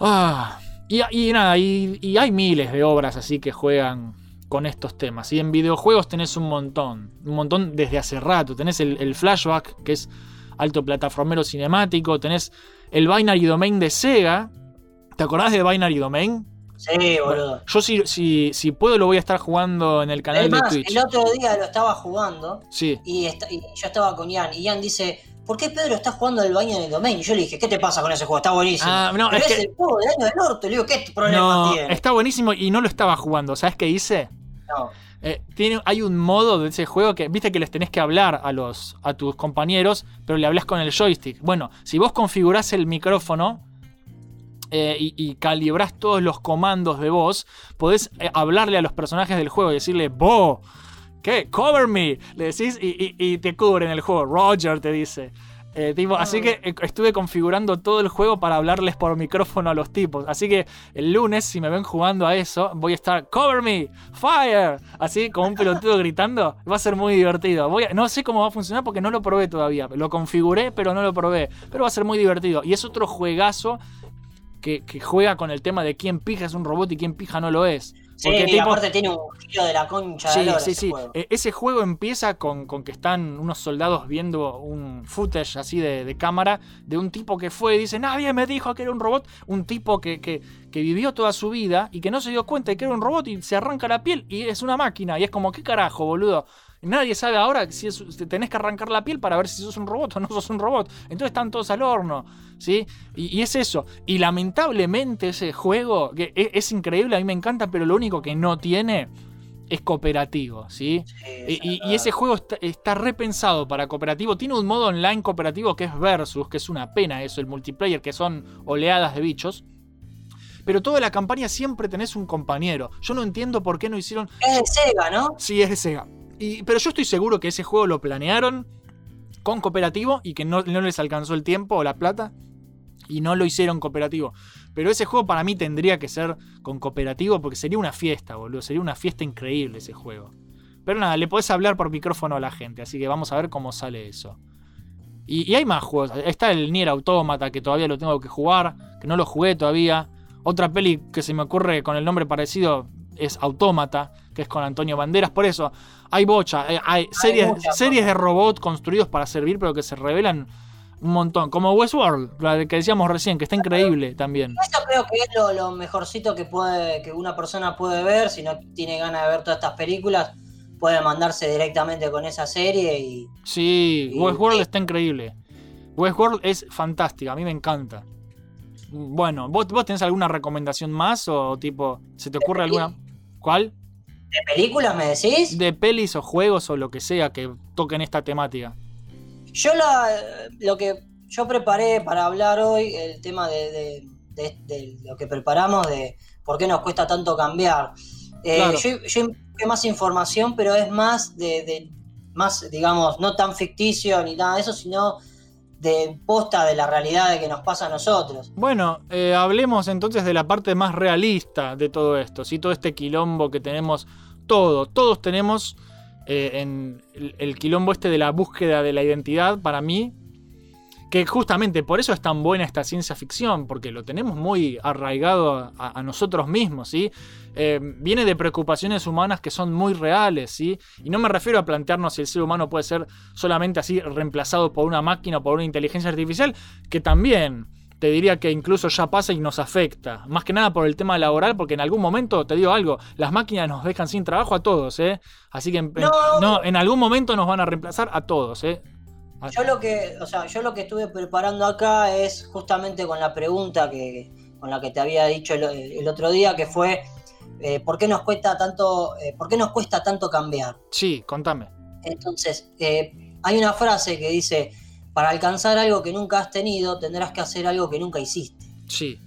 Ah, y, y nada, y, y hay miles de obras así que juegan con estos temas. Y en videojuegos tenés un montón, un montón desde hace rato. Tenés el, el flashback, que es alto plataformero cinemático. Tenés el Binary Domain de Sega. ¿Te acordás de Binary Domain? Sí, boludo. Yo si, si, si puedo lo voy a estar jugando en el canal Es de Twitch. el otro día lo estaba jugando Sí. y, esta- y yo estaba con Ian. Y Ian dice: ¿Por qué Pedro está jugando el baño en el domain? Y yo le dije: ¿Qué te pasa con ese juego? Está buenísimo. Ah, no, Pero es es, que- el juego del año del orto. Le digo: ¿Qué problema No, tiene? está buenísimo y no lo estaba jugando. ¿Sabes qué hice? Eh, tiene, hay un modo de ese juego que, viste que les tenés que hablar a, los, a tus compañeros, pero le hablas con el joystick. Bueno, si vos configurás el micrófono eh, y, y calibrás todos los comandos de voz, podés eh, hablarle a los personajes del juego y decirle, Bo, ¿qué? Cover me. Le decís y te cubren el juego. Roger te dice. Eh, tipo, Así que eh, estuve configurando todo el juego para hablarles por micrófono a los tipos. Así que el lunes, si me ven jugando a eso, voy a estar Cover me, Fire, así como un pelotudo gritando. Va a ser muy divertido. Voy a- no sé cómo va a funcionar porque no lo probé todavía. Lo configuré, pero no lo probé. Pero va a ser muy divertido. Y es otro juegazo que, que juega con el tema de quién pija es un robot y quién pija no lo es. Sí, Porque y tipo- aparte tiene un giro de la concha Sí, de sí, ese sí. juego. Eh, ese juego empieza con, con que están unos soldados viendo un footage así de, de cámara de un tipo que fue y dice, nadie me dijo que era un robot. Un tipo que, que- que vivió toda su vida y que no se dio cuenta de que era un robot y se arranca la piel y es una máquina. Y es como, ¿qué carajo, boludo? Nadie sabe ahora si, es- si tenés que arrancar la piel para ver si sos un robot o no sos un robot. Entonces están todos al horno, ¿sí? Y, y es eso. Y lamentablemente ese juego, que e- es, increíble, a mí me encanta, pero lo único que no tiene es cooperativo, ¿sí? Y ese juego está, está repensado para cooperativo. Tiene un modo online cooperativo que es Versus, que es una pena eso, el multiplayer, que son oleadas de bichos. Pero toda la campaña siempre tenés un compañero. Yo no entiendo por qué no hicieron. Es de Sega, ¿no? Sí, es de Sega. Pero yo estoy seguro que ese juego lo planearon con cooperativo y que no, no les alcanzó el tiempo o la plata y no lo hicieron cooperativo. Pero ese juego para mí tendría que ser con cooperativo porque sería una fiesta, boludo. Sería una fiesta increíble ese juego. Pero nada, le podés hablar por micrófono a la gente, así que vamos a ver cómo sale eso. Y, y hay más juegos. Está el Nier Automata, que todavía lo tengo que jugar, que no lo jugué todavía. Otra peli que se me ocurre con el nombre parecido es Autómata, que es con Antonio Banderas. Por eso, hay bocha. eh, Hay series, series de robots construidos para servir, pero que se revelan un montón. Como Westworld, la que decíamos recién, que está increíble también. Eso creo que es lo, lo mejorcito que puede que una persona puede ver si no tiene ganas de ver todas estas películas puede mandarse directamente con esa serie y Sí, Y- Westworld está increíble. Westworld es fantástica, a mí me encanta. Bueno, ¿vos, vos tenés alguna recomendación más o tipo, se te ocurre alguna? ¿Cuál? de películas me decís De pelis o juegos o lo que sea que toquen esta temática. yo la, lo que yo preparé para hablar hoy el tema de, de- de- de lo que preparamos de por qué nos cuesta tanto cambiar Eh, Claro. yo, yo más información pero es más de- más digamos no tan ficticio ni nada de eso sino de posta de la realidad de que nos pasa a nosotros Bueno, eh, hablemos entonces de la parte más realista de todo esto, ¿sí? Todo este quilombo que tenemos, todo, todos tenemos eh, en el quilombo este de la búsqueda de la identidad, para mí, que justamente por eso es tan buena esta ciencia ficción, porque lo tenemos muy arraigado a, a nosotros mismos, ¿sí? Eh, viene de preocupaciones humanas que son muy reales, ¿sí? Y no me refiero a plantearnos si el ser humano puede ser solamente así reemplazado por una máquina o por una inteligencia artificial, que también te diría que incluso ya pasa y nos afecta. Más que nada por el tema laboral, porque en algún momento, te digo algo, las máquinas nos dejan sin trabajo a todos, ¿eh? Así que en, en- No. no, en algún momento nos van a reemplazar a todos, ¿eh? A- Yo lo que, o sea, yo lo que estuve preparando acá es justamente con la pregunta que, con la que te había dicho el, el otro día, que fue eh, ¿por qué nos cuesta tanto, eh, por qué nos cuesta tanto cambiar? Sí, contame. Entonces, eh, hay una frase que dice, para alcanzar algo que nunca has tenido, tendrás que hacer algo que nunca hiciste. Sí,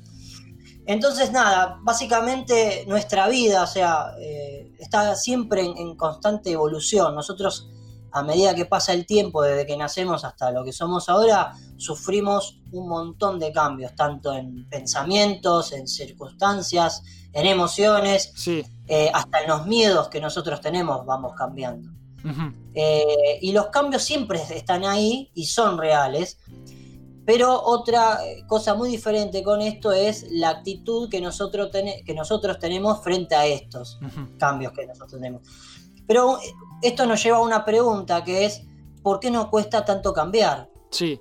Entonces, nada, básicamente nuestra vida, o sea, está siempre en, en constante evolución. Nosotros, a medida que pasa el tiempo, desde que nacemos hasta lo que somos ahora, sufrimos un montón de cambios, tanto en pensamientos, en circunstancias, en emociones, sí. eh, hasta en los miedos que nosotros tenemos vamos cambiando. Eh, y los cambios siempre están ahí y son reales. Pero otra eh, cosa muy diferente con esto es la actitud que nosotros, que nosotros tenemos frente a estos cambios que nosotros tenemos. Pero esto nos lleva a una pregunta que es, ¿por qué nos cuesta tanto cambiar? Sí,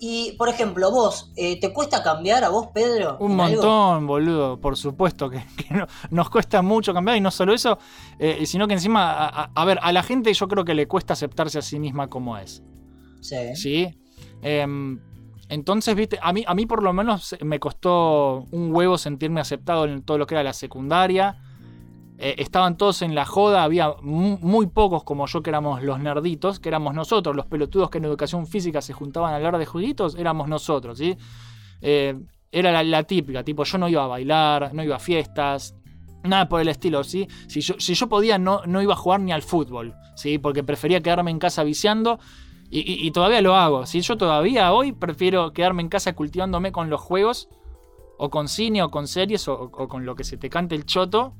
Y, por ejemplo, vos, eh, ¿te cuesta cambiar a vos, Pedro? un algo? montón, boludo, por supuesto que, que no- nos cuesta mucho cambiar y no solo eso, eh, sino que encima, a, a- a ver, a la gente yo creo que le cuesta aceptarse a sí misma como es. Sí. ¿sí? Em, entonces, viste, a mí, a mí por lo menos me costó un huevo sentirme aceptado en todo lo que era la secundaria. Eh, estaban todos en la joda, había mu- muy pocos como yo que éramos los nerditos, que éramos nosotros, los pelotudos que en educación física se juntaban a hablar de jueguitos, éramos nosotros, ¿sí? Eh, era la, típica, tipo, yo no iba a bailar, no iba a fiestas, nada por el estilo, ¿sí? Si yo, si yo podía, no, no iba a jugar ni al fútbol, ¿sí? Porque prefería quedarme en casa viciando. Y, todavía lo hago. Si yo todavía hoy prefiero quedarme en casa cultivándome con los juegos, o con cine, o con series, o, o con lo que se te cante el choto,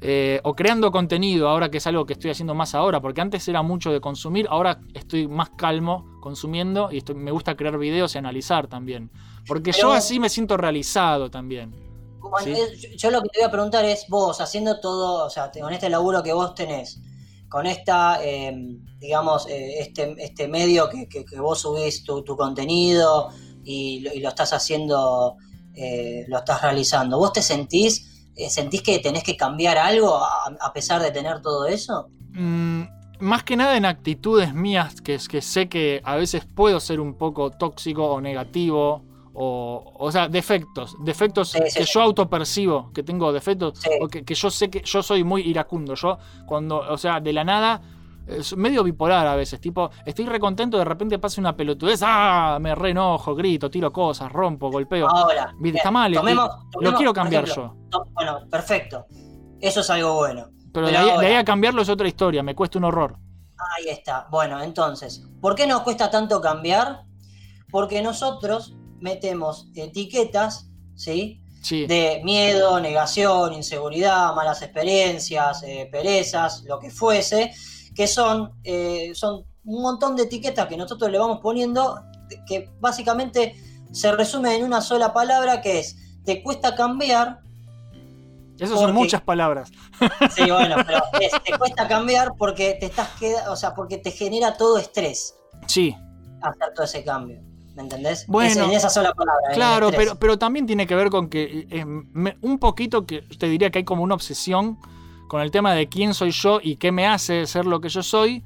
eh, o creando contenido, ahora que es algo que estoy haciendo más ahora, porque antes era mucho de consumir, ahora estoy más calmo consumiendo y estoy- me gusta crear videos y analizar también. Porque yo así me siento realizado también. Bueno, Sí. yo- yo lo que te voy a preguntar es, vos haciendo todo, o sea, con este laburo que vos tenés, con esta, eh, digamos, eh, este, este medio que, que- que vos subís tu, tu contenido y lo, y lo estás haciendo, eh, lo estás realizando, ¿vos te sentís, sentís que tenés que cambiar algo a, a pesar de tener todo eso? Mm, más que nada en actitudes mías, que, es que sé que a veces puedo ser un poco tóxico o negativo. O, o sea, defectos, defectos Sí, sí, que sí. yo autopercibo, que tengo defectos, o que, que yo sé que yo soy muy iracundo. Yo, cuando, o sea, de la nada, es medio bipolar a veces. Tipo, estoy recontento, de repente pasa una pelotudez, ¡ah! Me re enojo, grito, tiro cosas, rompo, golpeo. Ahora, bien, está mal, tomemos- lo quiero cambiar ejemplo, to- Bueno, perfecto. Eso es algo bueno. Pero, de, Pero ahí, de ahí a cambiarlo es otra historia, me cuesta un horror. Ahí está. Bueno, entonces, ¿por qué nos cuesta tanto cambiar? Porque nosotros metemos etiquetas, ¿sí? Sí. De miedo, negación, inseguridad, malas experiencias, eh, perezas, lo que fuese, que son, eh, son un montón de etiquetas que nosotros le vamos poniendo, que básicamente se resumen en una sola palabra que es, te cuesta cambiar, Esas son porque- muchas palabras. Sí, bueno, pero es, te cuesta cambiar porque te estás queda, o sea, porque te genera todo estrés Sí. hacer todo ese cambio. ¿Me entendés? Bueno, Es en esa sola palabra. Claro, pero, pero también tiene que ver con que eh, me- un poquito que te diría que hay como una obsesión con el tema de quién soy yo y qué me hace ser lo que yo soy.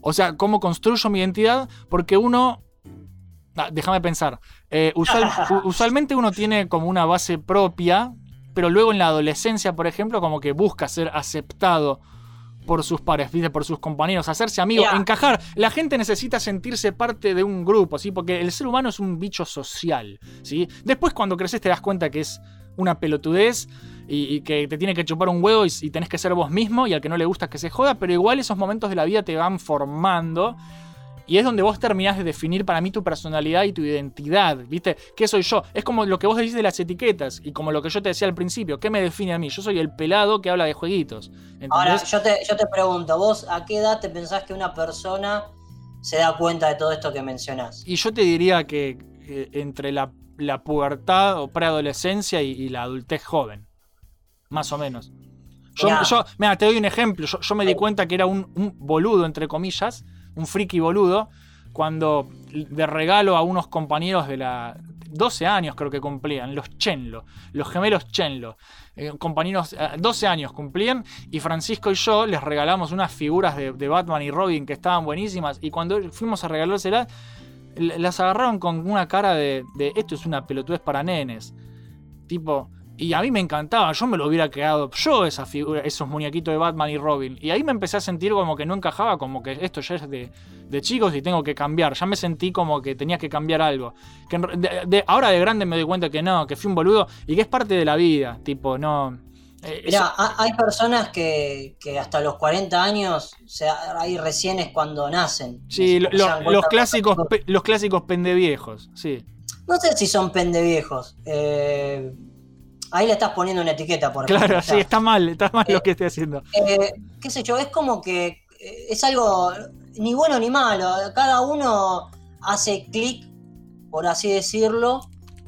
O sea, cómo construyo mi identidad, porque uno... Ah, déjame pensar. Eh, usual- usualmente uno tiene como una base propia, pero luego en la adolescencia, por ejemplo, como que busca ser aceptado por sus pares, ¿viste? por sus compañeros, hacerse amigo, encajar. La gente necesita sentirse parte de un grupo, ¿sí? Porque el ser humano es un bicho social, ¿sí? Después cuando creces te das cuenta que es una pelotudez y, y que te tiene que chupar un huevo y, y tenés que ser vos mismo y al que no le gusta que se joda, pero igual esos momentos de la vida te van formando y es donde vos terminás de definir para mí tu personalidad y tu identidad, ¿viste? ¿Qué soy yo? Es como lo que vos decís de las etiquetas y como lo que yo te decía al principio, ¿qué me define a mí? Yo soy el pelado que habla de jueguitos. ¿entendés? Ahora, yo te, yo te pregunto, ¿vos a qué edad te pensás que una persona se da cuenta de todo esto que mencionás? Y yo te diría que eh, entre la, la pubertad o preadolescencia y, y la adultez joven. Más o menos. Yo, Mirá. yo- te doy un ejemplo. Yo, yo me di cuenta que era un, un boludo, entre comillas, un friki boludo, cuando de regalo a unos compañeros de la. 12 años creo que cumplían, los Chenlo, los gemelos Chenlo. eh, compañeros, eh, 12 años cumplían y Francisco y yo les regalamos unas figuras de, de Batman y Robin que estaban buenísimas y cuando fuimos a regalárselas, las agarraron con una cara de, de esto es una pelotudez para nenes. Tipo, y a mí me encantaba, yo me lo hubiera creado yo esa figura, esos muñequitos de Batman y Robin. Y ahí me empecé a sentir como que no encajaba, como que esto ya es de, de chicos y tengo que cambiar. Ya me sentí como que tenía que cambiar algo. Que de- de- ahora de grande me doy cuenta que no, que fui un boludo y que es parte de la vida. Tipo, no. eh, eso- ha- hay personas que, que hasta los 40 años, o sea, ahí recién es cuando nacen. sí, lo- los clásicos, los clásicos pendeviejos, sí. No sé si son pendeviejos. Eh, ahí le estás poniendo una etiqueta, por. Claro, sí, está mal, está mal lo que estoy haciendo. eh, qué sé yo, es como que eh, es algo ni bueno ni malo. Cada uno hace clic, por así decirlo,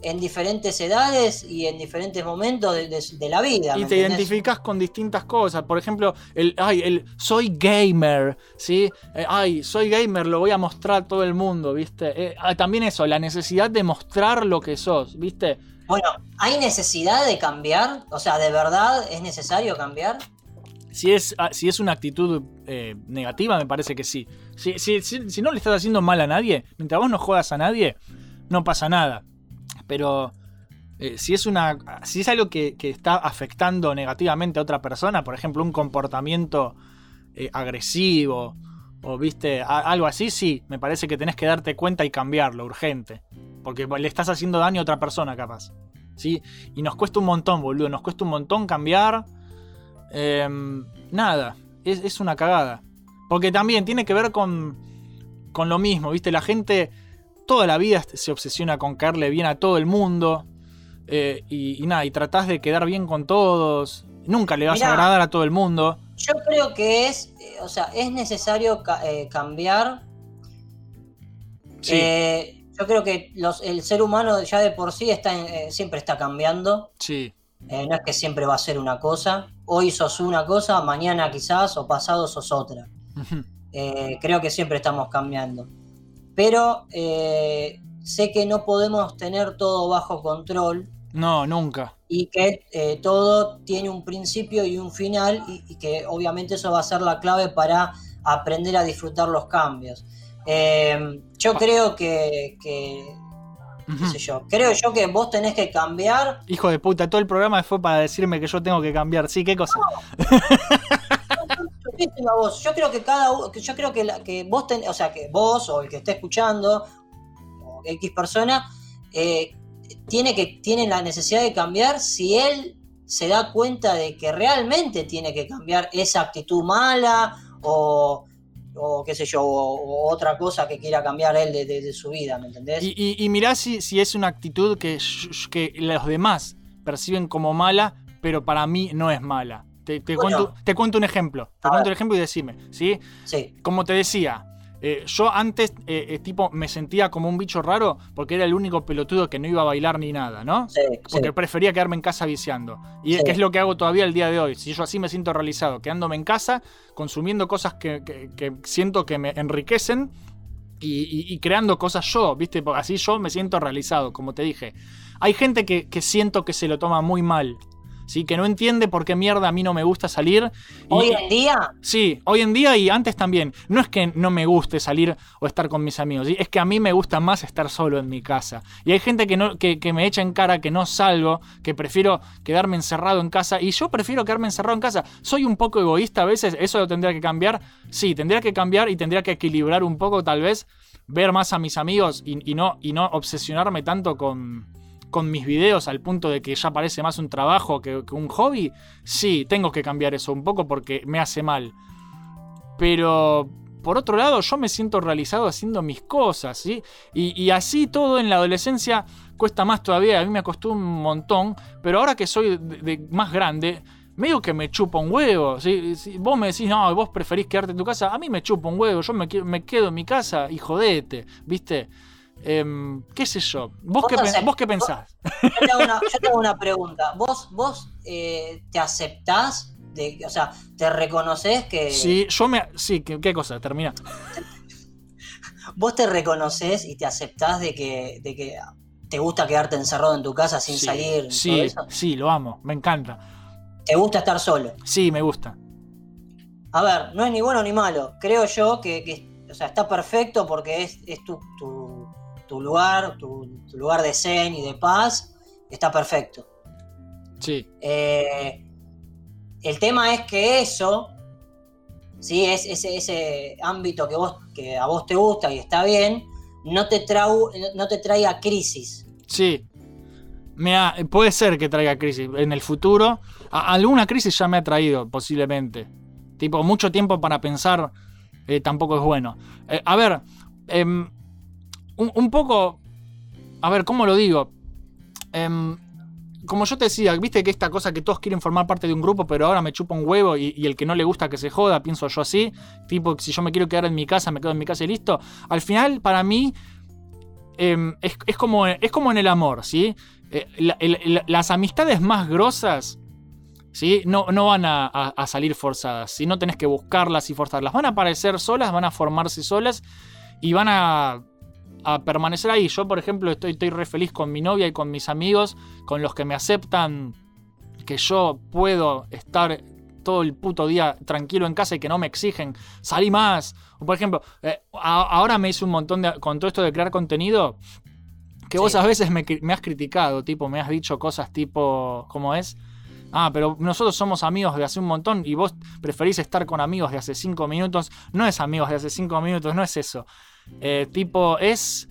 en diferentes edades y en diferentes momentos de, de- de la vida. Y ¿me te identificas con distintas cosas. Por ejemplo, el, ay, el soy gamer, ¿sí? Eh, ay, soy gamer, lo voy a mostrar a todo el mundo, ¿viste? Eh, ah, también eso, la necesidad de mostrar lo que sos, ¿viste? Bueno, ¿hay necesidad de cambiar? O sea, ¿de verdad es necesario cambiar? Si es, ah, si es una actitud eh, negativa, me parece que sí. Si, no le estás haciendo mal a nadie, mientras vos no jodas a nadie, no pasa nada. Pero eh, si es una. Si es algo que, está afectando negativamente a otra persona, por ejemplo, un comportamiento eh, agresivo. O viste, algo así, sí, me parece que tenés que darte cuenta y cambiarlo, urgente. Porque le estás haciendo daño a otra persona, capaz. ¿Sí? Y nos cuesta un montón, boludo. Nos cuesta un montón cambiar. Em, nada, es, es una cagada. Porque también tiene que ver con, con lo mismo, ¿viste? La gente toda la vida se obsesiona con caerle bien a todo el mundo. eh, y, y nada, y tratás de quedar bien con todos. Nunca le vas Mirá. a agradar a todo el mundo. Yo creo que es, eh, o sea, es necesario ca- eh, cambiar. Sí. Eh, yo creo que los, el ser humano ya de por sí está en- eh, siempre está cambiando. Sí. Eh, no es que siempre va a ser una cosa. Hoy sos una cosa, mañana quizás, o pasado sos otra. Eh, creo que siempre estamos cambiando. Pero eh, sé que no podemos tener todo bajo control No, nunca. y que todo tiene un principio y un final y, y que obviamente eso va a ser la clave para aprender a disfrutar los cambios. Eh, yo creo que, que- qué sé yo, creo yo que vos tenés que cambiar. Hijo de puta, todo el programa fue para decirme que yo tengo que cambiar. Sí, qué cosa. Yo creo que cada uno, yo creo que, la- que vos ten- o sea que vos o el que esté escuchando o X persona eh, tiene que tiene la necesidad de cambiar si él se da cuenta de que realmente tiene que cambiar esa actitud mala o, o qué sé yo, o, o otra cosa que quiera cambiar él de, de- de su vida, ¿me entendés? Y, y, y mirá si, si es una actitud que, que los demás perciben como mala, pero para mí no es mala. Te, te Bueno. cuento, te cuento un ejemplo. Te cuento ver. un ejemplo y decime. ¿sí? Sí, Como te decía, eh, yo antes eh, eh, tipo me sentía como un bicho raro porque era el único pelotudo que no iba a bailar ni nada, ¿no? sí, Porque sí. prefería quedarme en casa viciando. Y Sí. que es lo que hago todavía el día de hoy. Si yo así me siento realizado, quedándome en casa, consumiendo cosas que, que- que siento que me enriquecen y, y- y creando cosas yo, ¿viste? Así yo me siento realizado, como te dije. Hay gente que, que siento que se lo toma muy mal. ¿Sí? Que no entiende por qué mierda a mí no me gusta salir. y- Hoy en día, Sí, hoy en día y antes también. No es que no me guste salir o estar con mis amigos, ¿sí? es que a mí me gusta más estar solo en mi casa. Y hay gente que, no, que, que me echa en cara que no salgo, que prefiero quedarme encerrado en casa. Y yo prefiero quedarme encerrado en casa. Soy un poco egoísta a veces, eso lo tendría que cambiar. Sí, tendría que cambiar y tendría que equilibrar un poco tal vez, ver más a mis amigos y, y no, y no obsesionarme tanto con, con mis videos al punto de que ya parece más un trabajo que, un hobby, sí, tengo que cambiar eso un poco porque me hace mal. Pero por otro lado, yo me siento realizado haciendo mis cosas, ¿sí? Y, así todo en la adolescencia cuesta más todavía, a mí me costó un montón, pero ahora que soy más grande, medio que me chupa un huevo. ¿sí? Si vos me decís, no, vos preferís quedarte en tu casa, a mí me chupa un huevo, yo me, me quedo en mi casa y jodete, ¿viste? Em, ¿Qué sé yo? ¿Vos, Vos qué, vos pensás? yo te hago una, yo una pregunta. ¿Vos, vos eh, te aceptás? De, o sea, ¿te reconoces que... Sí, yo me... Sí, ¿qué, qué cosa? Termina. ¿Vos te reconoces y te aceptás de que, de que te gusta quedarte encerrado en tu casa sin Sí, salir? Sí, todo eso? sí, lo amo, me encanta. ¿Te gusta estar solo? Sí, me gusta. A ver, no es ni bueno ni malo. Creo yo que, que, o sea, está perfecto porque es, es tu, tu- tu lugar, tu, tu lugar de zen y de paz. Está perfecto. Sí. Eh, el tema es que eso, ¿sí? es ese, ese ámbito que, vos, que a vos te gusta y está bien, no te, trau, no te traiga crisis. Sí. Puede ser que traiga crisis en el futuro. A- alguna crisis ya me ha traído, posiblemente. Tipo, mucho tiempo para pensar eh, tampoco es bueno. Eh, a ver, em, un, poco. A ver, ¿cómo lo digo? Em, como yo te decía, viste que esta cosa que todos quieren formar parte de un grupo, pero ahora me chupa un huevo y, el que no le gusta que se joda, pienso yo así. Tipo, si yo me quiero quedar en mi casa, me quedo en mi casa y listo. Al final, para mí, em, es, como, es como en el amor, ¿sí? Eh, las amistades más grosas, ¿sí? No, no van a, salir forzadas, ¿sí? No tenés que buscarlas y forzarlas. Van a aparecer solas, van a formarse solas y van a, a permanecer ahí. Yo, por ejemplo, estoy, estoy re feliz con mi novia y con mis amigos, con los que me aceptan que yo puedo estar todo el puto día tranquilo en casa y que no me exigen salí más. O por ejemplo, eh, a- ahora me hice un montón de. Con todo esto de crear contenido, Que vos a veces me, me has criticado, tipo, me has dicho cosas tipo, ¿cómo es? Ah, pero nosotros somos amigos de hace un montón y vos preferís estar con amigos de hace cinco minutos. No es amigos de hace cinco minutos, no es eso. Eh, tipo, es.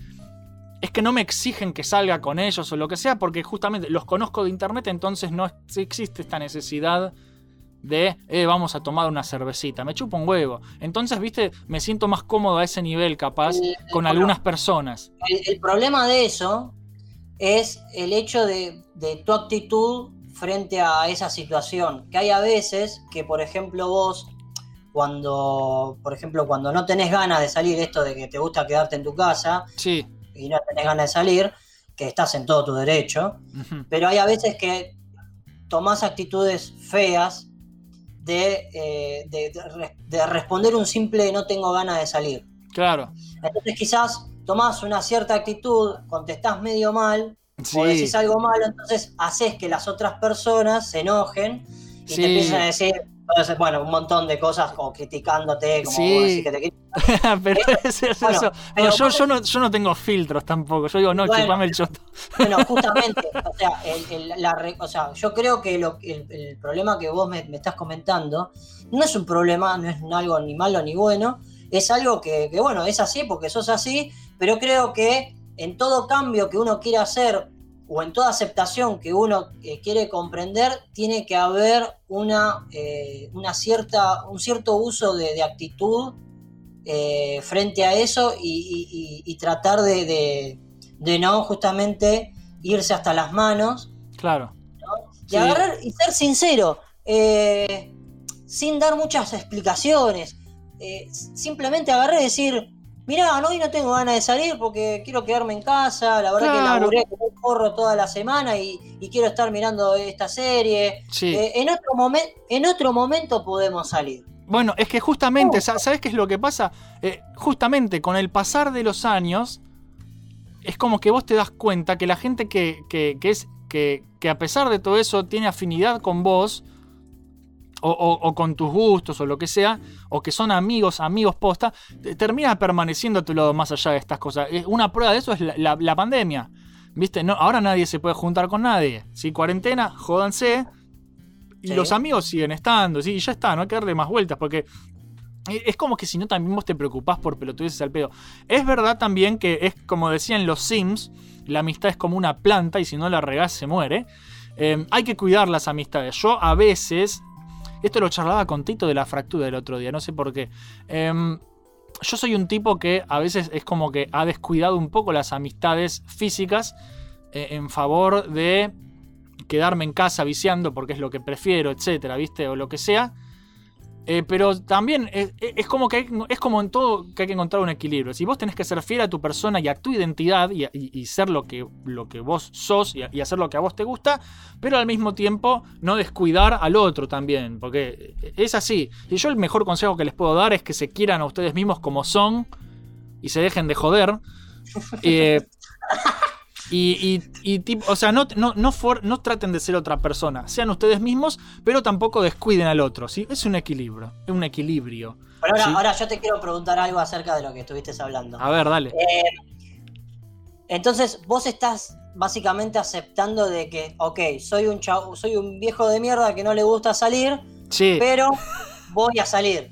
Es que no me exigen que salga con ellos o lo que sea, porque justamente los conozco de internet, entonces no existe esta necesidad de eh, vamos a tomar una cervecita. Me chupa un huevo. Entonces, viste, me siento más cómodo a ese nivel, capaz, El- con algunas personas. El, el problema de eso es el hecho de, de tu actitud frente a esa situación. Que hay a veces que, por ejemplo, vos, cuando, por ejemplo, cuando no tenés ganas de salir, esto de que te gusta quedarte en tu casa Sí. y no tenés ganas de salir, que estás en todo tu derecho, pero hay a veces que tomás actitudes feas de, eh, de- de re- de responder un simple no tengo ganas de salir. Claro. Entonces quizás tomás una cierta actitud, contestás medio mal, Sí. o decís algo malo, entonces haces que las otras personas se enojen y Sí. te empiezan a decir, bueno, un montón de cosas como criticándote, como Sí. que te pero es, es Bueno, eso. pero No, yo, no, yo no tengo filtros tampoco. Yo digo, no, Bueno. chupame el choto. Bueno, justamente, o sea, el- el- la re- o sea, yo creo que lo, el, el problema que vos me, me estás comentando no es un problema, no es algo ni malo ni bueno, es algo que, que, bueno, es así porque sos así, pero creo que en todo cambio que uno quiera hacer o en toda aceptación que uno eh, quiere comprender, tiene que haber una, eh, una cierta, un cierto uso de, de actitud eh, frente a eso y, y- y- y tratar de, de- de no justamente irse hasta las manos Claro. y Sí. agarrar y ser sincero, sin dar muchas explicaciones. simplemente agarrar y decir, mirá, no, hoy no tengo ganas de salir porque quiero quedarme en casa, la verdad que laburé como un porro toda la semana y, y quiero estar mirando esta serie. Sí. Eh, en, otro momen- en otro momento podemos salir. Bueno, es que justamente, sa- ¿sabes qué es lo que pasa? Eh, justamente con el pasar de los años, es como que vos te das cuenta que la gente que, que- que es. Que, que a pesar de todo eso tiene afinidad con vos, o, o- o con tus gustos, o lo que sea, o que son amigos, amigos posta, te- termina permaneciendo a tu lado más allá de estas cosas. Una prueba de eso es la, la- la pandemia. ¿Viste? No, ahora nadie se puede juntar con nadie. Si cuarentena, jódanse. Y Sí. los amigos siguen estando, sí, y ya está, no hay que darle más vueltas, porque es como que si no también vos te preocupás por pelotudeces al pedo. Es verdad también que es como decían los Sims, la amistad es como una planta y si no la regás se muere. Eh, hay que cuidar las amistades. Yo a veces, esto lo charlaba con Tito de la fractura del otro día, no sé por qué. Em, yo soy un tipo que a veces es como que ha descuidado un poco las amistades físicas eh, en favor de quedarme en casa viciando porque es lo que prefiero, etcétera, ¿viste? O lo que sea. Eh, pero también es, es como que hay- es como en todo que hay que encontrar un equilibrio. Si vos tenés que ser fiel a tu persona y a tu identidad y, y- y ser lo que, lo que vos sos y, y hacer lo que a vos te gusta, pero al mismo tiempo no descuidar al otro también, porque es así. Y yo el mejor consejo que les puedo dar es que se quieran a ustedes mismos como son y se dejen de joder. Eh, y, y- y tipo, o sea, no, no, no, for- no traten de ser otra persona. Sean ustedes mismos, pero tampoco descuiden al otro. ¿sí? Es un equilibrio. Es un equilibrio. Pero ahora, Sí. ahora yo te quiero preguntar algo acerca de lo que estuviste hablando. A ver, dale. Eh, entonces, vos estás básicamente aceptando de que, ok, soy un chau- soy un viejo de mierda que no le gusta salir, Sí. pero voy a salir.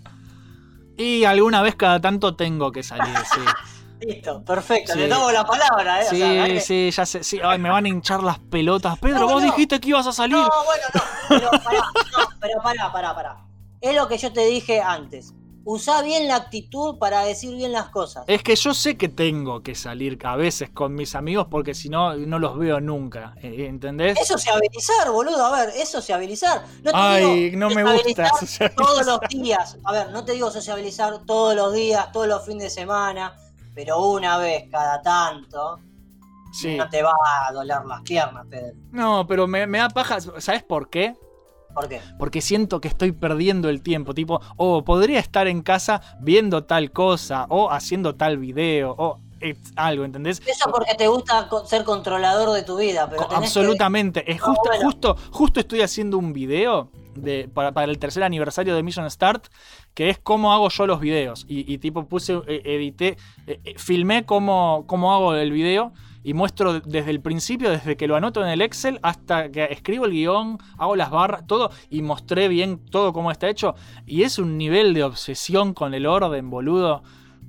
Y alguna vez cada tanto tengo que salir, sí. Listo, perfecto, Sí. te tomo la palabra, ¿eh? O Sí, sea, sí, ya sé. Sí, ay, me van a hinchar las pelotas. Pedro, No, vos no. dijiste que ibas a salir. No, bueno, no, pero pará, no, pero pará, pará, pará. Es lo que yo te dije antes. Usá bien la actitud para decir bien las cosas. Es que yo sé que tengo que salir a veces con mis amigos porque si no, no los veo nunca. eh, ¿Entendés? Eso es habilizar, boludo. A ver, eso es habilizar. No te Ay, digo no me gusta sociabilizar. todos los días. A ver, no te digo sociabilizar todos los días, todos los fines de semana, pero una vez cada tanto Sí. no te va a doler las piernas, Pedro. No, pero me, me da paja. ¿Sabes por qué? ¿Por qué? Porque siento que estoy perdiendo el tiempo. Tipo, o podría estar en casa viendo tal cosa, o haciendo tal video, o eh, algo, ¿entendés? Eso porque te gusta ser controlador de tu vida, pero tenés que- Absolutamente. Es No, justo, bueno. justo, justo estoy haciendo un video de, para, el tercer aniversario de Mission Start, que es cómo hago yo los videos. Y, y tipo puse, eh, edité, eh, eh, filmé cómo, cómo hago el video. y muestro desde el principio, desde que lo anoto en el Excel hasta que escribo el guion, hago las barras, todo y mostré bien todo cómo está hecho. Y es un nivel de obsesión con el orden, boludo.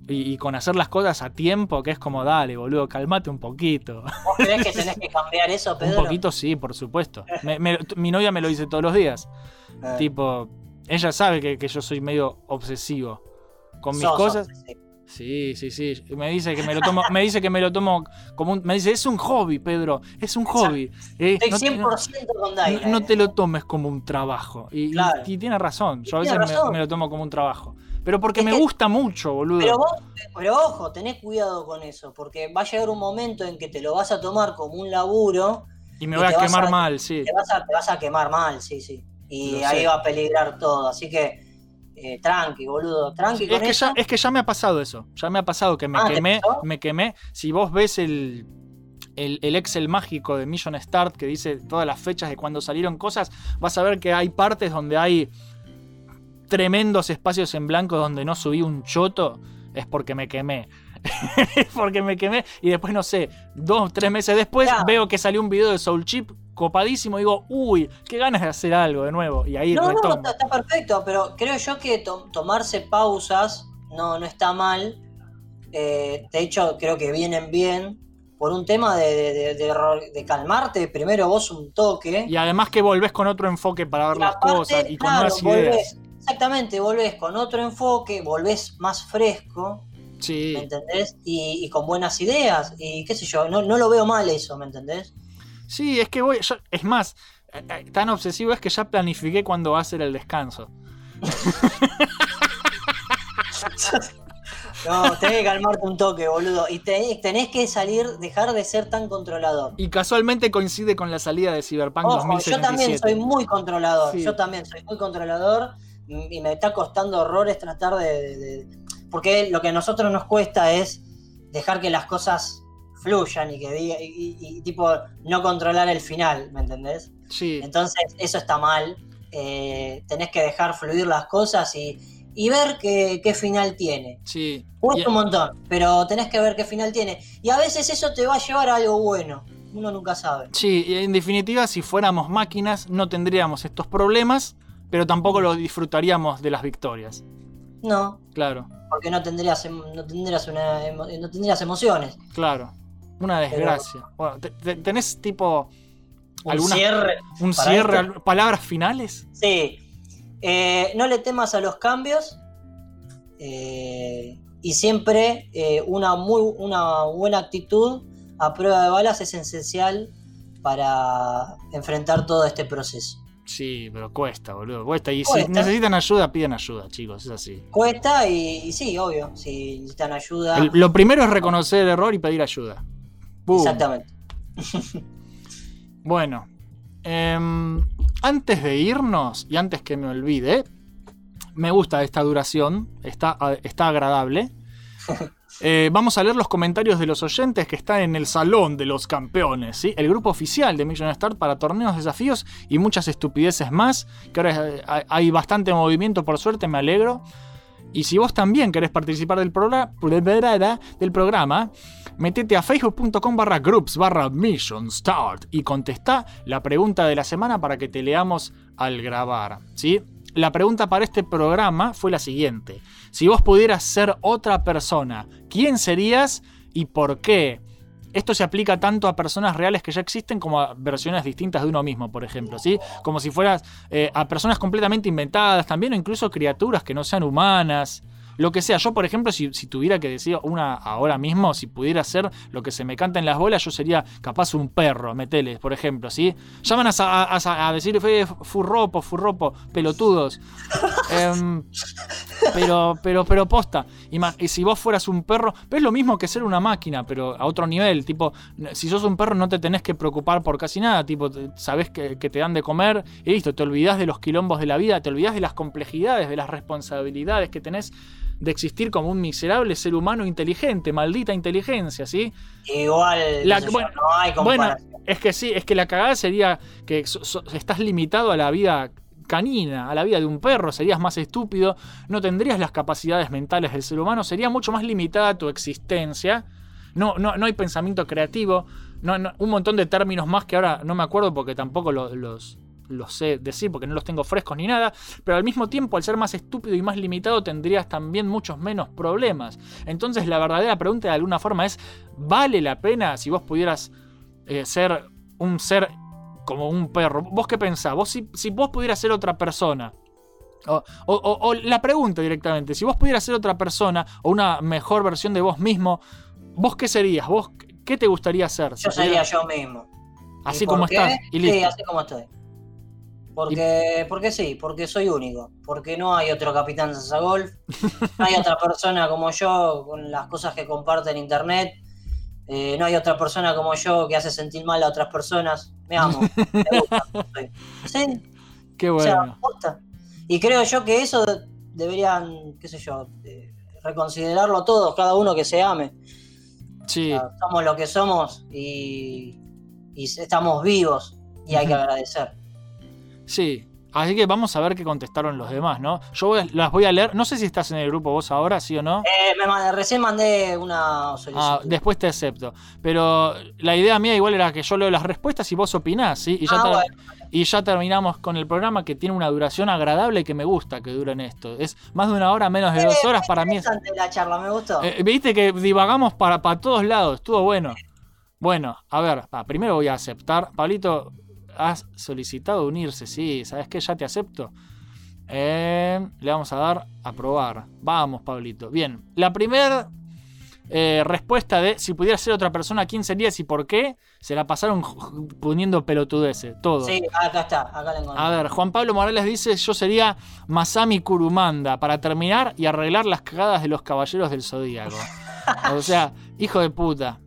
Y, y con hacer las cosas a tiempo, que es como, dale, boludo, calmate un poquito. ¿Vos creés que tenés que cambiar eso, Un Pedro? poquito sí, por supuesto. Me- me- mi novia me lo dice todos los días. Eh, Tipo, ella sabe que, que yo soy medio obsesivo con mis sos cosas. obsesivo. Sí, sí, sí. Me dice que me lo tomo, me dice que me lo tomo como un, me dice, es un hobby, Pedro, es un hobby. Eh, Estoy no te- 100% con Daira. no, no eh. te lo tomes como un trabajo. Y, y- Claro. y tiene razón. Yo a veces me lo tomo como un trabajo. Pero porque Es me que- gusta mucho, boludo. Pero vos, pero ojo, tenés cuidado con eso, porque va a llegar un momento en que te lo vas a tomar como un laburo, y me y voy a quemar a- mal, sí. te vas a, te vas a quemar mal, sí, sí. Y Lo ahí sé. va a peligrar todo. Así que eh, tranqui, boludo, tranqui Sí, con es, que eso. ya, es que ya me ha pasado eso. Ya me ha pasado que me Ah, ¿te quemé. Me quemé. Si vos ves el, el, el Excel mágico de Mission Start que dice todas las fechas de cuando salieron cosas, vas a ver que hay partes donde hay tremendos espacios en blanco donde no subí un choto. Es porque me quemé. es porque me quemé. Y después, no sé, dos, tres meses después, Claro. veo que salió un video de Soul Chip copadísimo. Y digo, uy, qué ganas de hacer algo de nuevo. Y ahí No, no, retomo. está, perfecto, pero creo yo que to- tomarse pausas no, no está mal. Eh, de hecho, creo que vienen bien por un tema de, de- calmarte primero vos un toque. Y además que volvés con otro enfoque para ver Y las aparte, cosas y con claro, nuevas ideas. volvés- exactamente, volvés con otro enfoque, volvés más fresco, Sí. ¿me entendés? Y, y con buenas ideas, y qué sé yo, no, no lo veo mal eso, ¿me entendés? Sí, es que voy. yo- es más, eh, eh, tan obsesivo es que ya planifiqué cuándo va a ser el descanso. No, tenés que calmarte un toque, boludo. Y tenés, tenés que salir, dejar de ser tan controlador. Y casualmente coincide con la salida de Cyberpunk Ojo, yo 2077. también soy muy controlador. Sí. Yo también soy muy controlador y me está costando horrores tratar de, Porque lo que a nosotros nos cuesta es dejar que las cosas fluyan y que diga, y, y- y, tipo no controlar el final, ¿me entendés? Sí, Entonces eso está mal. Eh, tenés que dejar fluir las cosas y, y ver qué, qué final tiene. sí. Cuesta Y- un montón, pero tenés que ver qué final tiene. Y a veces eso te va a llevar a algo bueno. Uno nunca sabe. Sí, y en definitiva, si fuéramos máquinas, no tendríamos estos problemas, pero tampoco lo disfrutaríamos de las victorias. No, Claro, porque no tendrías, em- no tendrías, una, emo- no tendrías emociones. claro. Una desgracia. Bueno, te- te- ¿Tenés tipo Un cierre. un cierre, esto. palabras finales? Sí. Eh, no le temas a los cambios. eh, y siempre eh, una, muy, una buena actitud a prueba de balas es esencial para enfrentar todo este proceso. Sí, pero cuesta, boludo. Cuesta. Y si necesitan ayuda, piden ayuda, chicos. Es así. Cuesta y, y sí, obvio, si necesitan ayuda. El- lo primero es reconocer el error y pedir ayuda. Exactamente. Bueno, em, antes de irnos y antes que me olvide, me gusta esta duración, está, está agradable. Eh, vamos a leer los comentarios de los oyentes que están en el Salón de los Campeones, ¿sí? el grupo oficial de Million Start para torneos, desafíos y muchas estupideces más. Que ahora eh, hay- bastante movimiento, por suerte, me alegro. Y si vos también querés participar del, del programa, metete a facebook.com barra groups barra mission start y contestá la pregunta de la semana para que te leamos al grabar. ¿sí? La pregunta para este programa fue la siguiente. Si vos pudieras ser otra persona, ¿quién serías y por qué? Esto se aplica tanto a personas reales que ya existen como a versiones distintas de uno mismo, por ejemplo, ¿sí? Como si fueras eh, a personas completamente inventadas también o incluso criaturas que no sean humanas. Lo que sea, yo por ejemplo, si, si tuviera que decir una ahora mismo, si pudiera ser lo que se me canta en las bolas, yo sería capaz un perro, metele, por ejemplo, ¿sí? Llaman a, a- a- a decir, "Fe, furropo, furropo, pelotudos. Em, pero, pero, pero posta. Y si vos fueras un perro, pero es lo mismo que ser una máquina, pero a otro nivel. Tipo, si sos un perro no te tenés que preocupar por casi nada. Tipo, sabés que, que te dan de comer y listo. Te olvidás de los quilombos de la vida, te olvidás de las complejidades, de las responsabilidades que tenés de existir como un miserable ser humano inteligente, maldita inteligencia, ¿sí? Igual, La- yo, bueno, no hay Bueno, comparación. es que sí, es que la cagada sería que so- so- estás limitado a la vida canina, a la vida de un perro, serías más estúpido, no tendrías las capacidades mentales del ser humano, sería mucho más limitada tu existencia. no, no, no hay pensamiento creativo, no, no- un montón de términos más que ahora no me acuerdo porque tampoco lo- los, los sé decir porque no los tengo frescos ni nada, pero al mismo tiempo al ser más estúpido y más limitado tendrías también muchos menos problemas. Entonces la verdadera pregunta de alguna forma es, ¿vale la pena si vos pudieras eh, ser un ser como un perro? ¿Vos qué pensás? ¿Vos si, si vos pudieras ser otra persona? O, o- o- o la pregunta directamente, si vos pudieras ser otra persona o una mejor versión de vos mismo, ¿vos qué serías? ¿Vos qué te gustaría ser? Yo sería yo mismo. Así ¿Y por como qué? estás y Sí, así como estoy. Porque, porque sí, porque soy único. Porque no hay otro capitán Golf. No hay otra persona como yo con las cosas que comparte en internet. eh, no hay otra persona como yo que hace sentir mal a otras personas. Me amo. Me gusta. Sí, Qué o sea, bueno. me gusta. Y creo yo que eso deberían, qué sé yo, eh, reconsiderarlo todos, cada uno que se ame. Sí, Somos lo que somos y, y estamos vivos y hay que agradecer. Sí. Así que vamos a ver qué contestaron los demás, ¿no? Yo voy a- las voy a leer. No sé si estás en el grupo vos ahora, sí o no. Eh, me mandé- recién mandé una solicitud. Ah, después te acepto. Pero la idea mía igual era que yo leo las respuestas y vos opinás, ¿sí? Y ya, Ah, bueno. y ya terminamos con el programa que tiene una duración agradable y que me gusta que duren esto. Es más de una hora, menos de dos horas para mí. es- la charla, me gustó. Eh, Viste que divagamos para, para todos lados, estuvo bueno. Bueno, a ver, primero voy a aceptar. Pablito, has solicitado unirse, sí, ¿sabes qué? Ya te acepto. Eh, le vamos a dar a probar. Vamos, Pablito. Bien, la primera eh, respuesta de si pudiera ser otra persona, ¿quién serías y por qué? Se la pasaron poniendo pelotudeces, todo. Sí, acá está, acá la encontré. A ver, Juan Pablo Morales dice, yo sería Masami Kurumanda para terminar y arreglar las cagadas de los caballeros del Zodíaco. o sea, hijo de puta.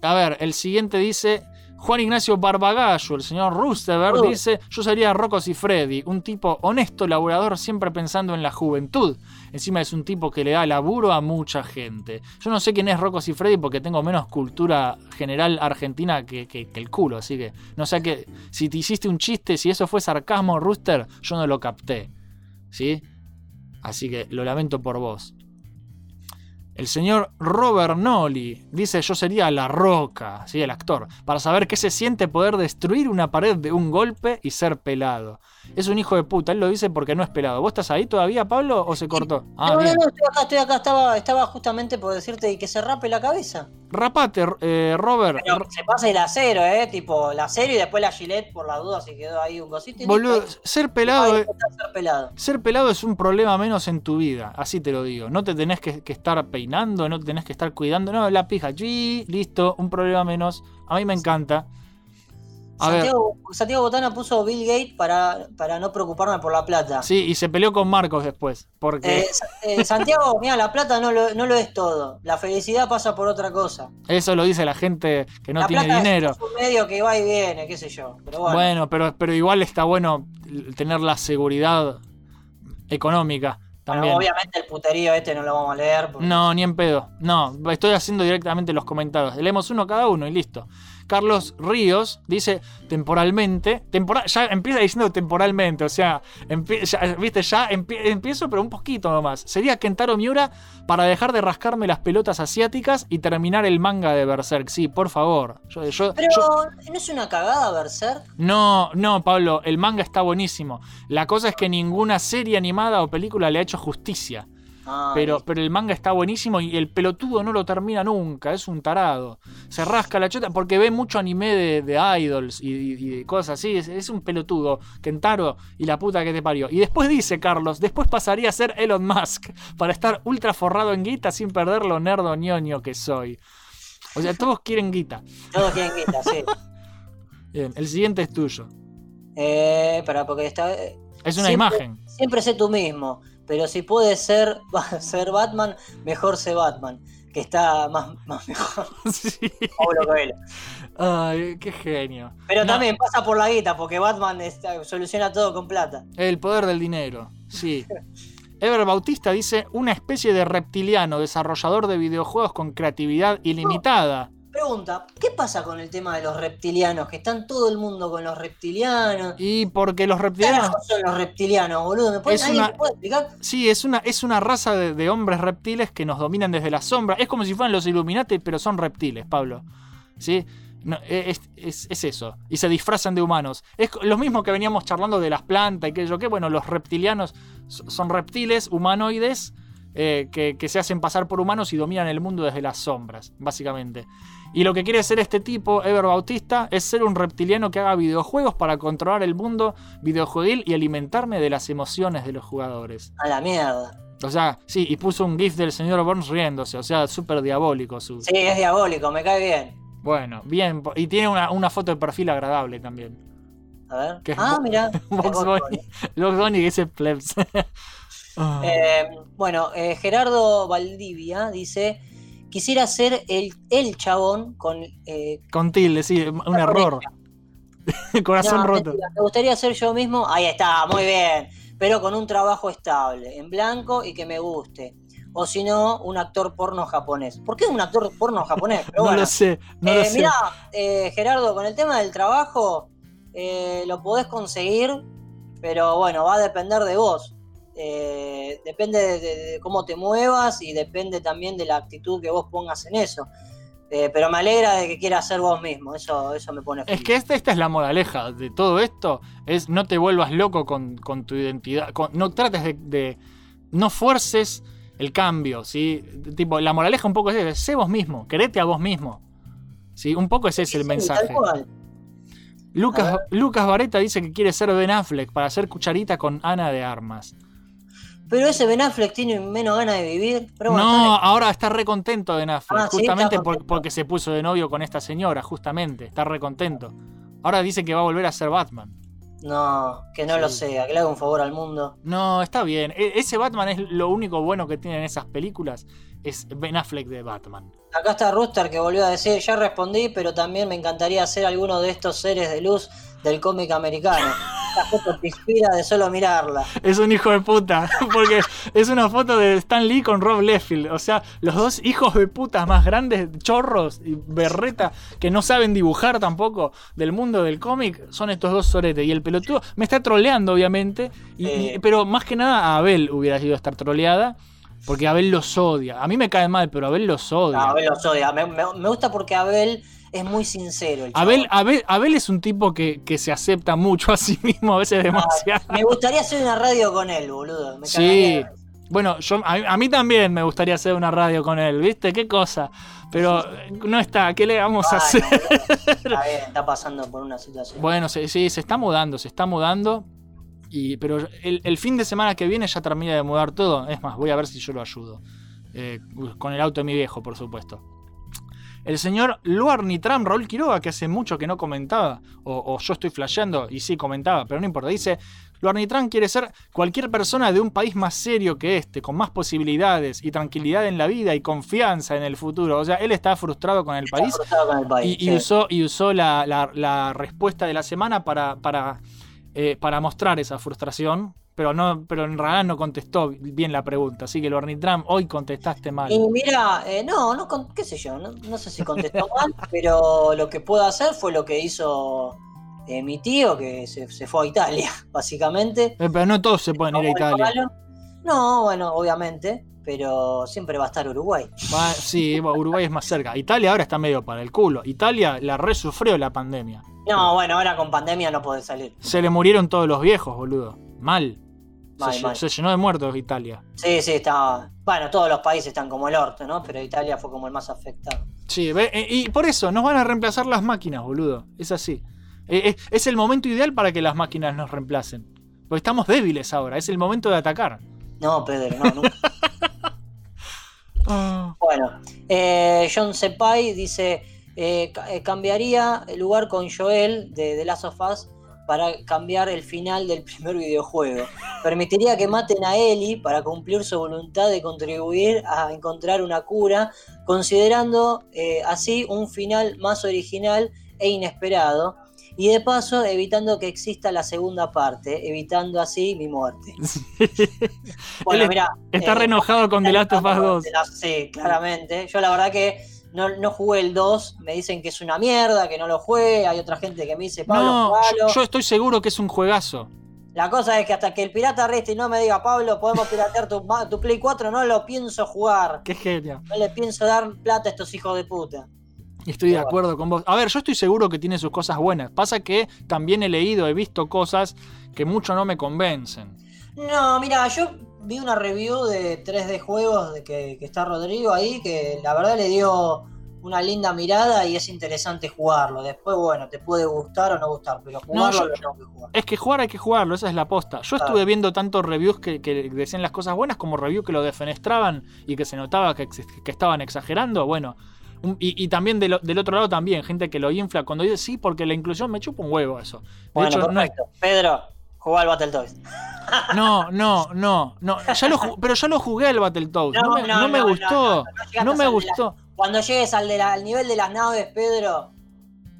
A ver, el siguiente dice, Juan Ignacio Barbagallo, el señor Rusteberg, Uh. dice, yo sería Rocco Freddy, un tipo honesto, laborador, siempre pensando en la juventud. Encima es un tipo que le da laburo a mucha gente. Yo no sé quién es Rocco Freddy porque tengo menos cultura general argentina que, que- que el culo, así que no sé que si te hiciste un chiste, si eso fue sarcasmo, Rooster, yo no lo capté. ¿Sí? Así que lo lamento por vos. El señor Robert Nolly dice yo sería la roca, ¿sí? el actor, para saber qué se siente poder destruir una pared de un golpe y ser pelado. Es un hijo de puta, él lo dice porque no es pelado. ¿Vos estás ahí todavía, Pablo, o se cortó? Ah, no, no, no, estoy acá, estoy acá, estaba, estaba justamente por decirte que se rape la cabeza. Rapate, eh, Robert. Pero se pasa el acero, eh, tipo el acero y después la gilet por la duda si quedó ahí un cosito. Boludo, ser pelado, eh, ser pelado. ser pelado es un problema menos en tu vida, así te lo digo. No te tenés que, que estar peinando, no te tenés que estar cuidando. No, la pija, listo, un problema menos. A mí me encanta. Santiago, Santiago Botana puso Bill Gates para, para no preocuparme por la plata. sí, y se peleó con Marcos después. Porque Eh, eh, Santiago, mira, la plata no lo, no lo es todo. La felicidad pasa por otra cosa. eso lo dice la gente que no la tiene plata dinero. es un medio que va y viene, qué sé yo. Pero bueno, Bueno, pero, pero igual está bueno tener la seguridad económica Bueno, también. obviamente el puterío este no lo vamos a leer. porque- No, ni en pedo. No, estoy haciendo directamente los comentarios. Leemos uno cada uno y listo. Carlos Ríos dice temporalmente. Tempora- ya empieza diciendo temporalmente, o sea, empie- ya, viste, ya empie- empiezo, pero un poquito nomás. Sería Kentaro Miura para dejar de rascarme las pelotas asiáticas y terminar el manga de Berserk. Sí, por favor. Yo, yo- Pero yo- no es una cagada Berserk. no, no, Pablo, el manga está buenísimo. La cosa es que ninguna serie animada o película le ha hecho justicia. Ah, Pero, pero el manga está buenísimo y el pelotudo no lo termina nunca, es un tarado. Se rasca la chota porque ve mucho anime de, de idols y, y- cosas así. Es, es un pelotudo, Kentaro y la puta que te parió. Y después dice Carlos, después pasaría a ser Elon Musk para estar ultra forrado en guita sin perder lo nerdo ñoño que soy. O sea, todos quieren guita. Todos quieren guita, sí. Bien, el siguiente es tuyo. Eh, pero porque está. Es una siempre- imagen. Siempre sé tú mismo. Pero si puedes ser, ser Batman, mejor sé Batman. Que está más, más mejor. Sí. Pablo Coelho. Ay, qué genio. Pero No, también pasa por la guita, porque Batman está- soluciona todo con plata. El poder del dinero, sí. Ever Bautista dice una especie de reptiliano, desarrollador de videojuegos con creatividad ilimitada. Pregunta, ¿qué pasa con el tema de los reptilianos? Que están todo el mundo con los reptilianos. Y porque los ¿Qué reptilianos. carajo son los reptilianos, boludo? ¿Me puede, Es ¿Alguien una- me puede explicar? Sí, es una, es una raza de, de hombres reptiles que nos dominan desde la sombra. Es como si fueran los Illuminati, pero son reptiles, Pablo. ¿Sí? No, e, es, es- es eso. Y se disfrazan de humanos. Es lo mismo que veníamos charlando de las plantas y que yo que, bueno, los reptilianos so- son reptiles humanoides eh, que, que se hacen pasar por humanos y dominan el mundo desde las sombras, básicamente. Y lo que quiere ser este tipo, Ever Bautista, es ser un reptiliano que haga videojuegos para controlar el mundo videojueguil y alimentarme de las emociones de los jugadores. A la mierda. O sea, sí, y puso un GIF del señor Burns riéndose, o sea, súper diabólico su. Sí, es diabólico, me cae bien. Bueno, bien, y tiene una, una foto de perfil agradable también. A ver. Que ah, mira. Box Bunny, Box Bunny que dice plebs. Ah. Eh, bueno, eh, Gerardo Valdivia dice: Quisiera ser el, el chabón con. eh, Con tilde, sí, un error. Corazón no, roto. mentira, Me gustaría ser yo mismo. Ahí está, muy bien. Pero con un trabajo estable, en blanco y que me guste. O si no, un actor porno japonés. ¿Por qué un actor porno japonés? Pero no bueno. lo sé, no Eh, lo sé. Mirá, eh, Gerardo, con el tema del trabajo, eh, lo podés conseguir, pero bueno, va a depender de vos. Eh, depende de, de- de cómo te muevas y depende también de la actitud que vos pongas en eso. Eh, pero me alegra de que quieras ser vos mismo, eso, eso me pone Es feliz. que esta, esta es la moraleja de todo esto. Es no te vuelvas loco con, con tu identidad. con- no trates de, de- No fuerces el cambio, ¿sí? Tipo, la moraleja un poco es esa, sé vos mismo, querete a vos mismo. ¿Sí? Un poco ese es el Sí, mensaje. Lucas, Lucas Vareta dice que quiere ser Ben Affleck para hacer cucharita con Ana de Armas. Pero ese Ben Affleck tiene menos ganas de vivir. Pero bueno, no, está ahora está re contento Ben Affleck, Ah, justamente por- porque se puso de novio con esta señora, justamente, está re contento. Ahora dice que va a volver a ser Batman. No, que no lo sea, que le haga un favor al mundo. No, está bien. E- ese Batman es lo único bueno que tienen esas películas. Es Ben Affleck de Batman. Acá está Rooster que volvió a decir, ya respondí, pero también me encantaría ser alguno de estos seres de luz del cómic americano. Esta foto te inspira de solo mirarla. Es un hijo de puta. Porque es una foto de Stan Lee con Rob Liefeld. O sea, los dos hijos de puta más grandes, chorros y berreta, que no saben dibujar tampoco del mundo del cómic, son estos dos soretes. Y el pelotudo me está troleando, obviamente. y- y- Eh. pero más que nada a Abel hubiera sido estar troleada. Porque Abel los odia. A mí me cae mal, pero Abel los odia. No, Abel los odia. Me, me- me gusta porque Abel es muy sincero. el Abel. Abel, Abel es un tipo que, que se acepta mucho a sí mismo, a veces demasiado. Me gustaría hacer una radio con él, boludo. Me Sí. Bueno, yo, a, a mí también me gustaría hacer una radio con él, ¿viste? ¿Qué cosa? Pero no está, ¿qué le vamos a Bueno, hacer? Está pasando por una situación. Bueno, sí, sí, se está mudando, se está mudando. Y, pero el, el fin de semana que viene ya termina de mudar todo. Es más, voy a ver si yo lo ayudo. Eh, con el auto de mi viejo, por supuesto. El señor Luar Nitram Raúl Quiroga, que hace mucho que no comentaba, o, o yo estoy flasheando, y sí comentaba, pero no importa. Dice: Luar Nitram quiere ser cualquier persona de un país más serio que este, con más posibilidades y tranquilidad en la vida y confianza en el futuro. O sea, él está frustrado con el Está país frustrado con el país, y, usó, y usó la, la- la respuesta de la semana para, para, eh, para mostrar esa frustración, pero, no, pero en realidad no contestó bien la pregunta. Así que, Lornitram, hoy contestaste mal. Y mira, eh, no, no, qué sé yo, no, no sé si contestó mal, pero lo que puedo hacer fue lo que hizo eh, mi tío, que se, se fue a Italia, básicamente. Eh, pero no todos se pueden ir a Italia. No, bueno, obviamente, pero siempre va a estar Uruguay. Va- sí, Uruguay es más cerca. Italia ahora está medio para el culo. Italia la resufrió la pandemia. No, bueno, ahora con pandemia no podés salir. Se le murieron todos los viejos, boludo. Mal. Mal, se, mal. se llenó de muertos Italia. Sí, sí, está. Bueno, todos los países están como el orto, ¿no? Pero Italia fue como el más afectado. Sí, eh, y por eso nos van a reemplazar las máquinas, boludo. Es así. Eh, eh, es el momento ideal para que las máquinas nos reemplacen. Porque estamos débiles ahora, es el momento de atacar. No, Pedro, no, nunca. Bueno, eh, John Sepai dice: ca- eh, cambiaría el lugar con Joel de The Last of Us para cambiar el final del primer videojuego. Permitiría que maten a Ellie para cumplir su voluntad de contribuir a encontrar una cura, considerando eh, así un final más original e inesperado. Y de paso, evitando que exista la segunda parte, evitando así mi muerte. Bueno, Él mira. Está eh, re enojado con The Last of Us 2. de la- Sí, claramente. Yo la verdad que no, no jugué el 2, me dicen que es una mierda, que no lo juegue, hay otra gente que me dice, Pablo, No, yo, yo estoy seguro que es un juegazo. La cosa es que hasta que el pirata reste y no me diga, Pablo, podemos piratear tu, tu Play 4, no lo pienso jugar. Qué genio. No le pienso dar plata a estos hijos de puta. Estoy de acuerdo con vos. A ver, yo estoy seguro que tiene sus cosas buenas. Pasa que también he leído, he visto cosas que mucho no me convencen. No, mira, yo vi una review de 3D juegos de que, que está Rodrigo ahí, que la verdad le dio una linda mirada y es interesante jugarlo. Después, bueno, te puede gustar o no gustar, pero jugarlo yo- lo tengo que jugar. Es que jugar hay que jugarlo, esa es la posta. Yo estuve viendo tantos reviews que, que decían las cosas buenas como reviews que lo defenestraban y que se notaba que, estaban exagerando. Bueno, y, y también del otro lado también, gente que lo infla cuando dice sí, porque la inclusión me chupa un huevo eso. De Bueno, hecho, no es- perfecto. Pedro, jugá al Battletoads. No, no, no, no. Ya lo, pero ya lo jugué al Battletoads. No, No, me, no, no me no, no, gustó. no, No, no me de la- gustó. Cuando llegues al, de la- al nivel de las naves, Pedro,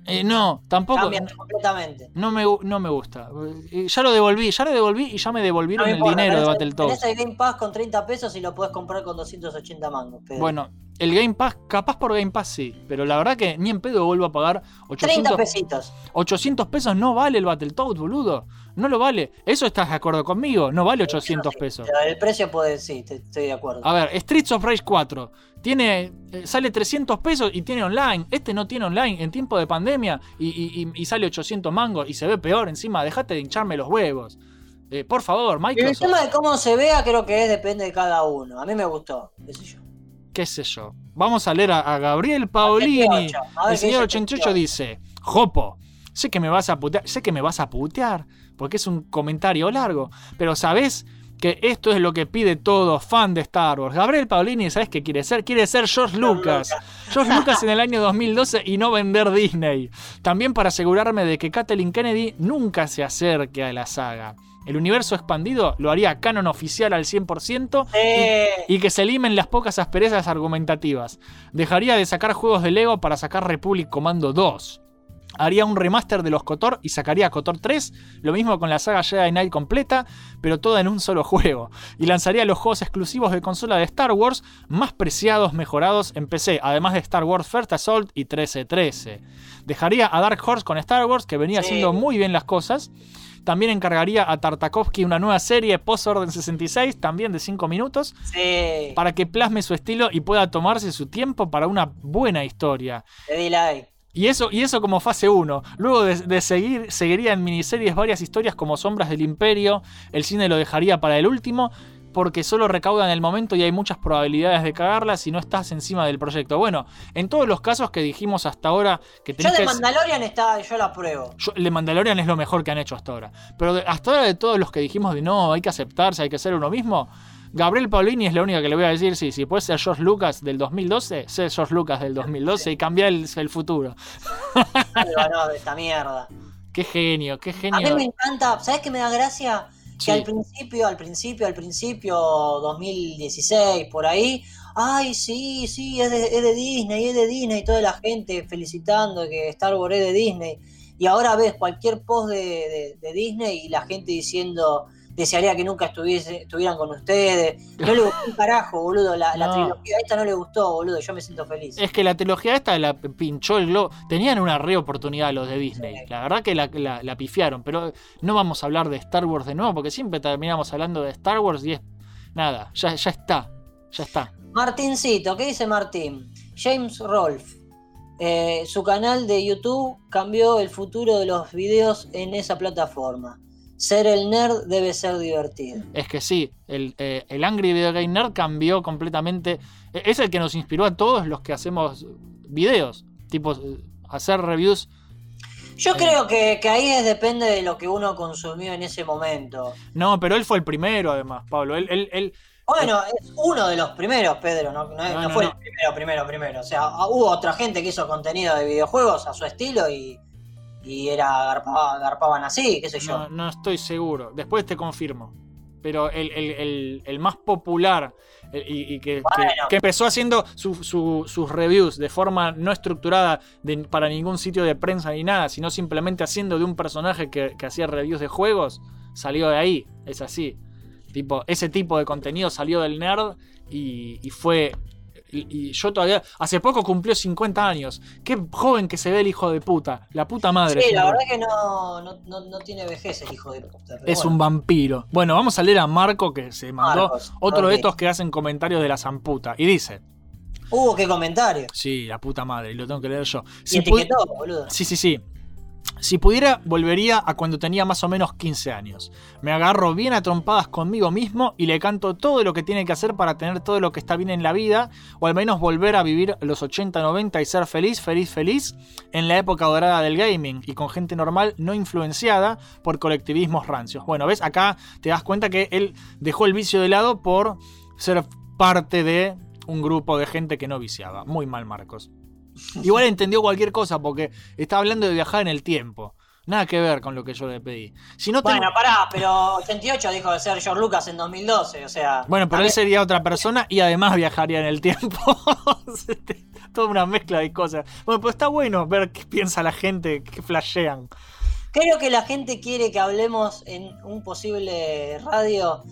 Eh, no, tampoco. completamente. No me, no me gusta. Eh, Ya lo devolví, ya lo devolví y ya me No devolvieron me el importa, dinero de Battletoads. Tenés el Game Pass con 30 pesos y lo podés comprar con 280 mangos, Pedro. Bueno, el Game Pass, capaz por Game Pass sí, pero la verdad que ni en pedo vuelvo a pagar 30 800, pesitos. 800 pesos. No vale el Battletoads, boludo. No lo vale. ¿Eso estás de acuerdo conmigo? No vale 800 pesos. El precio puede, sí, estoy de acuerdo. A ver, Streets of Rage 4 tiene, eh, sale 300 pesos y tiene online. Este no tiene online en tiempo de pandemia y, y- y- y sale 800 mangos y se ve peor encima. Dejate de hincharme los huevos. Eh, por favor, Y el Microsoft. tema de cómo se vea creo que es depende de cada uno. A mí me gustó, qué sé yo. qué sé yo. Vamos a leer a, a Gabriel Paolini. 88, a ver El señor dice 88 dice, Jopo, sé que me vas a putear, sé que me vas a putear, porque es un comentario largo, pero sabes que esto es lo que pide todo fan de Star Wars. Gabriel Paolini, ¿sabes qué quiere ser? Quiere ser George Lucas. George Lucas en el año 2012 y no vender Disney. También para asegurarme de que Kathleen Kennedy nunca se acerque a la saga. El universo expandido lo haría canon oficial al 100% y, y que se limen las pocas asperezas argumentativas. Dejaría de sacar juegos de Lego para sacar Republic Commando 2. Haría un remaster de los KOTOR y sacaría KOTOR 3, lo mismo con la saga Jedi Knight completa, pero toda en un solo juego. Y lanzaría los juegos exclusivos de consola de Star Wars, más preciados, mejorados en PC, además de Star Wars First Assault y 1313. Dejaría a Dark Horse con Star Wars, que venía Sí. haciendo muy bien las cosas. También encargaría a Tartakovsky una nueva serie post-Orden 66, también de 5 minutos, Sí, para que plasme su estilo y pueda tomarse su tiempo para una buena historia. te di like. Y eso, y eso como fase 1. Luego de, de seguir, seguiría en miniseries varias historias como Sombras del Imperio. El cine lo dejaría para el último. Porque solo recauda en el momento y hay muchas probabilidades de cagarla si no estás encima del proyecto. Bueno, en todos los casos que dijimos hasta ahora que Yo de. Mandalorian está, yo la apruebo. Yo- de Mandalorian es lo mejor que han hecho hasta ahora. Pero de- hasta ahora de todos los que dijimos de no, hay que aceptarse, hay que ser uno mismo. Gabriel Paulini es la única que le voy a decir, sí, si puede ser George Lucas del 2012, sé George Lucas del 2012 y cambia el, el futuro. Pero no, de esta mierda. Qué genio, qué A mí genio. me encanta, ¿sabes qué me da gracia? Que Sí. al principio, al principio, al principio, 2016, por ahí, ay, sí, sí, es de, es de Disney, es de Disney, toda la gente felicitando que Star Wars es de Disney. Y ahora ves cualquier post de, de- de Disney y la gente diciendo, desearía que nunca estuviese, estuvieran con ustedes. No le gustó un carajo, boludo, la, la No. trilogía esta no le gustó, boludo, yo me siento feliz. Es que la trilogía esta la pinchó el globo. Tenían una re oportunidad los de Disney. La verdad que la, la- la pifiaron. Pero no vamos a hablar de Star Wars de nuevo, porque siempre terminamos hablando de Star Wars y es. Nada, ya, ya está. Ya está. Martincito, ¿qué dice Martín? James Rolfe. eh, su canal de YouTube cambió el futuro de los videos en esa plataforma. Ser el nerd debe ser divertido. Es que sí, el, eh, el Angry Video Game Nerd cambió completamente. e- Es el que nos inspiró a todos los que hacemos videos. Tipo, eh, hacer reviews. Yo creo que, que ahí es, depende de lo que uno consumió en ese momento. No, pero él fue el primero, además, Pablo. Él, él, él- Bueno, es uno de los primeros, Pedro, no, no- No, no no, fue el primero, primero, primero. O sea, hubo otra gente que hizo contenido de videojuegos a su estilo y, y era garpaba- garpaban así, qué sé yo. No, no estoy seguro. Después te confirmo. Pero el, el- el- el más popular y, y que, que- empezó haciendo su- su- sus reviews de forma no estructurada de- para ningún sitio de prensa ni nada, sino simplemente haciendo de un personaje que, que hacía reviews de juegos, salió de ahí. Es así. Tipo, ese tipo de contenido salió del nerd y, y fue Y, y yo todavía. Hace poco cumplió 50 años. Qué joven que se ve el hijo de puta. La puta madre. Sí, la verdad que no, no, no, no tiene vejez el hijo de puta. Es bueno. un vampiro. Bueno, vamos a leer a Marco que se mandó Marcos, otro de estos que hacen comentarios de la zamputa. Y dice: Uh, qué comentario. Sí, la puta madre, y lo tengo que leer yo. Y Si pudi- etiquetó, boludo. Sí, sí, sí. Si pudiera, volvería a cuando tenía más o menos 15 años. Me agarro bien a trompadas conmigo mismo y le canto todo lo que tiene que hacer para tener todo lo que está bien en la vida, o al menos volver a vivir los 80, 90 y ser feliz, feliz, feliz en la época dorada del gaming y con gente normal no influenciada por colectivismos rancios. Bueno, ves, acá te das cuenta que él dejó el vicio de lado por ser parte de un grupo de gente que no viciaba. Muy mal, Marcos. Igual entendió cualquier cosa porque está hablando de viajar en el tiempo. Nada que ver con lo que yo le pedí. Si no tengo- Bueno, pará, pero 88 dijo de ser George Lucas en 2012, o sea. Bueno, pero él sería otra persona y además viajaría en el tiempo. Toda una mezcla de cosas. Bueno, pero está bueno ver qué piensa la gente, qué flashean. Creo que la gente quiere que hablemos en un posible radio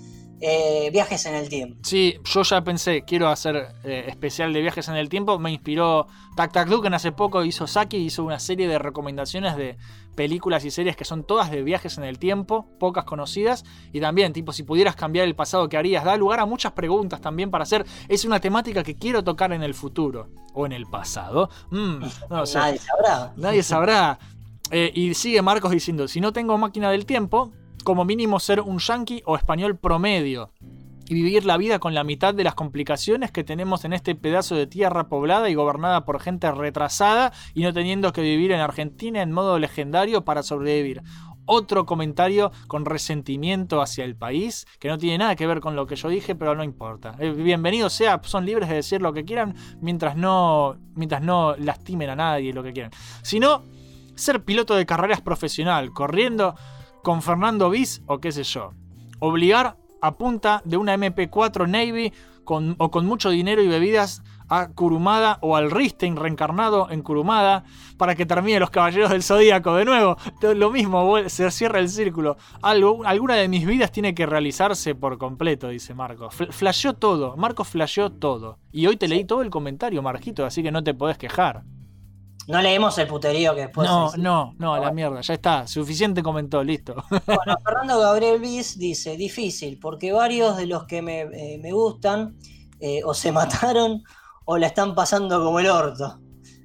eh, viajes en el tiempo. Sí, yo ya pensé, quiero hacer eh, especial de viajes en el tiempo. Me inspiró Tac Tac Duken hace poco hizo Saki, hizo una serie de recomendaciones de películas y series que son todas de viajes en el tiempo, pocas conocidas. Y también, tipo, si pudieras cambiar el pasado, ¿qué harías? Da lugar a muchas preguntas también para hacer. Es una temática que quiero tocar en el futuro. O en el pasado. Mm, no. Nadie sabrá. Nadie sabrá. Eh, y sigue Marcos diciendo, si no tengo máquina del tiempo, como mínimo ser un yankee o español promedio. Y vivir la vida con la mitad de las complicaciones que tenemos en este pedazo de tierra poblada y gobernada por gente retrasada y no teniendo que vivir en Argentina en modo legendario para sobrevivir. Otro comentario con resentimiento hacia el país, que no tiene nada que ver con lo que yo dije, pero no importa. Eh, bienvenido sea, son libres de decir lo que quieran mientras no, mientras no lastimen a nadie lo que quieran. Si no, ser piloto de carreras profesional, corriendo con Fernando Bis o qué sé yo. Obligar a punta de una MP4 Navy con, o con mucho dinero y bebidas a Kurumada o al Ristein reencarnado en Kurumada para que termine los Caballeros del Zodíaco de nuevo. Lo mismo, se cierra el círculo. Algo, alguna de mis vidas tiene que realizarse por completo, dice Marco. Fl- flasheó todo, Marco flasheó todo. Y hoy te leí todo el comentario, Marquito, así que no te podés quejar. No leemos el puterío que después. No, se- no, no, a la mierda, ya está. Suficiente comentó, listo. Bueno, Fernando Gabriel Bis dice: difícil, porque varios de los que me, eh, me gustan eh, o se mataron o la están pasando como el orto.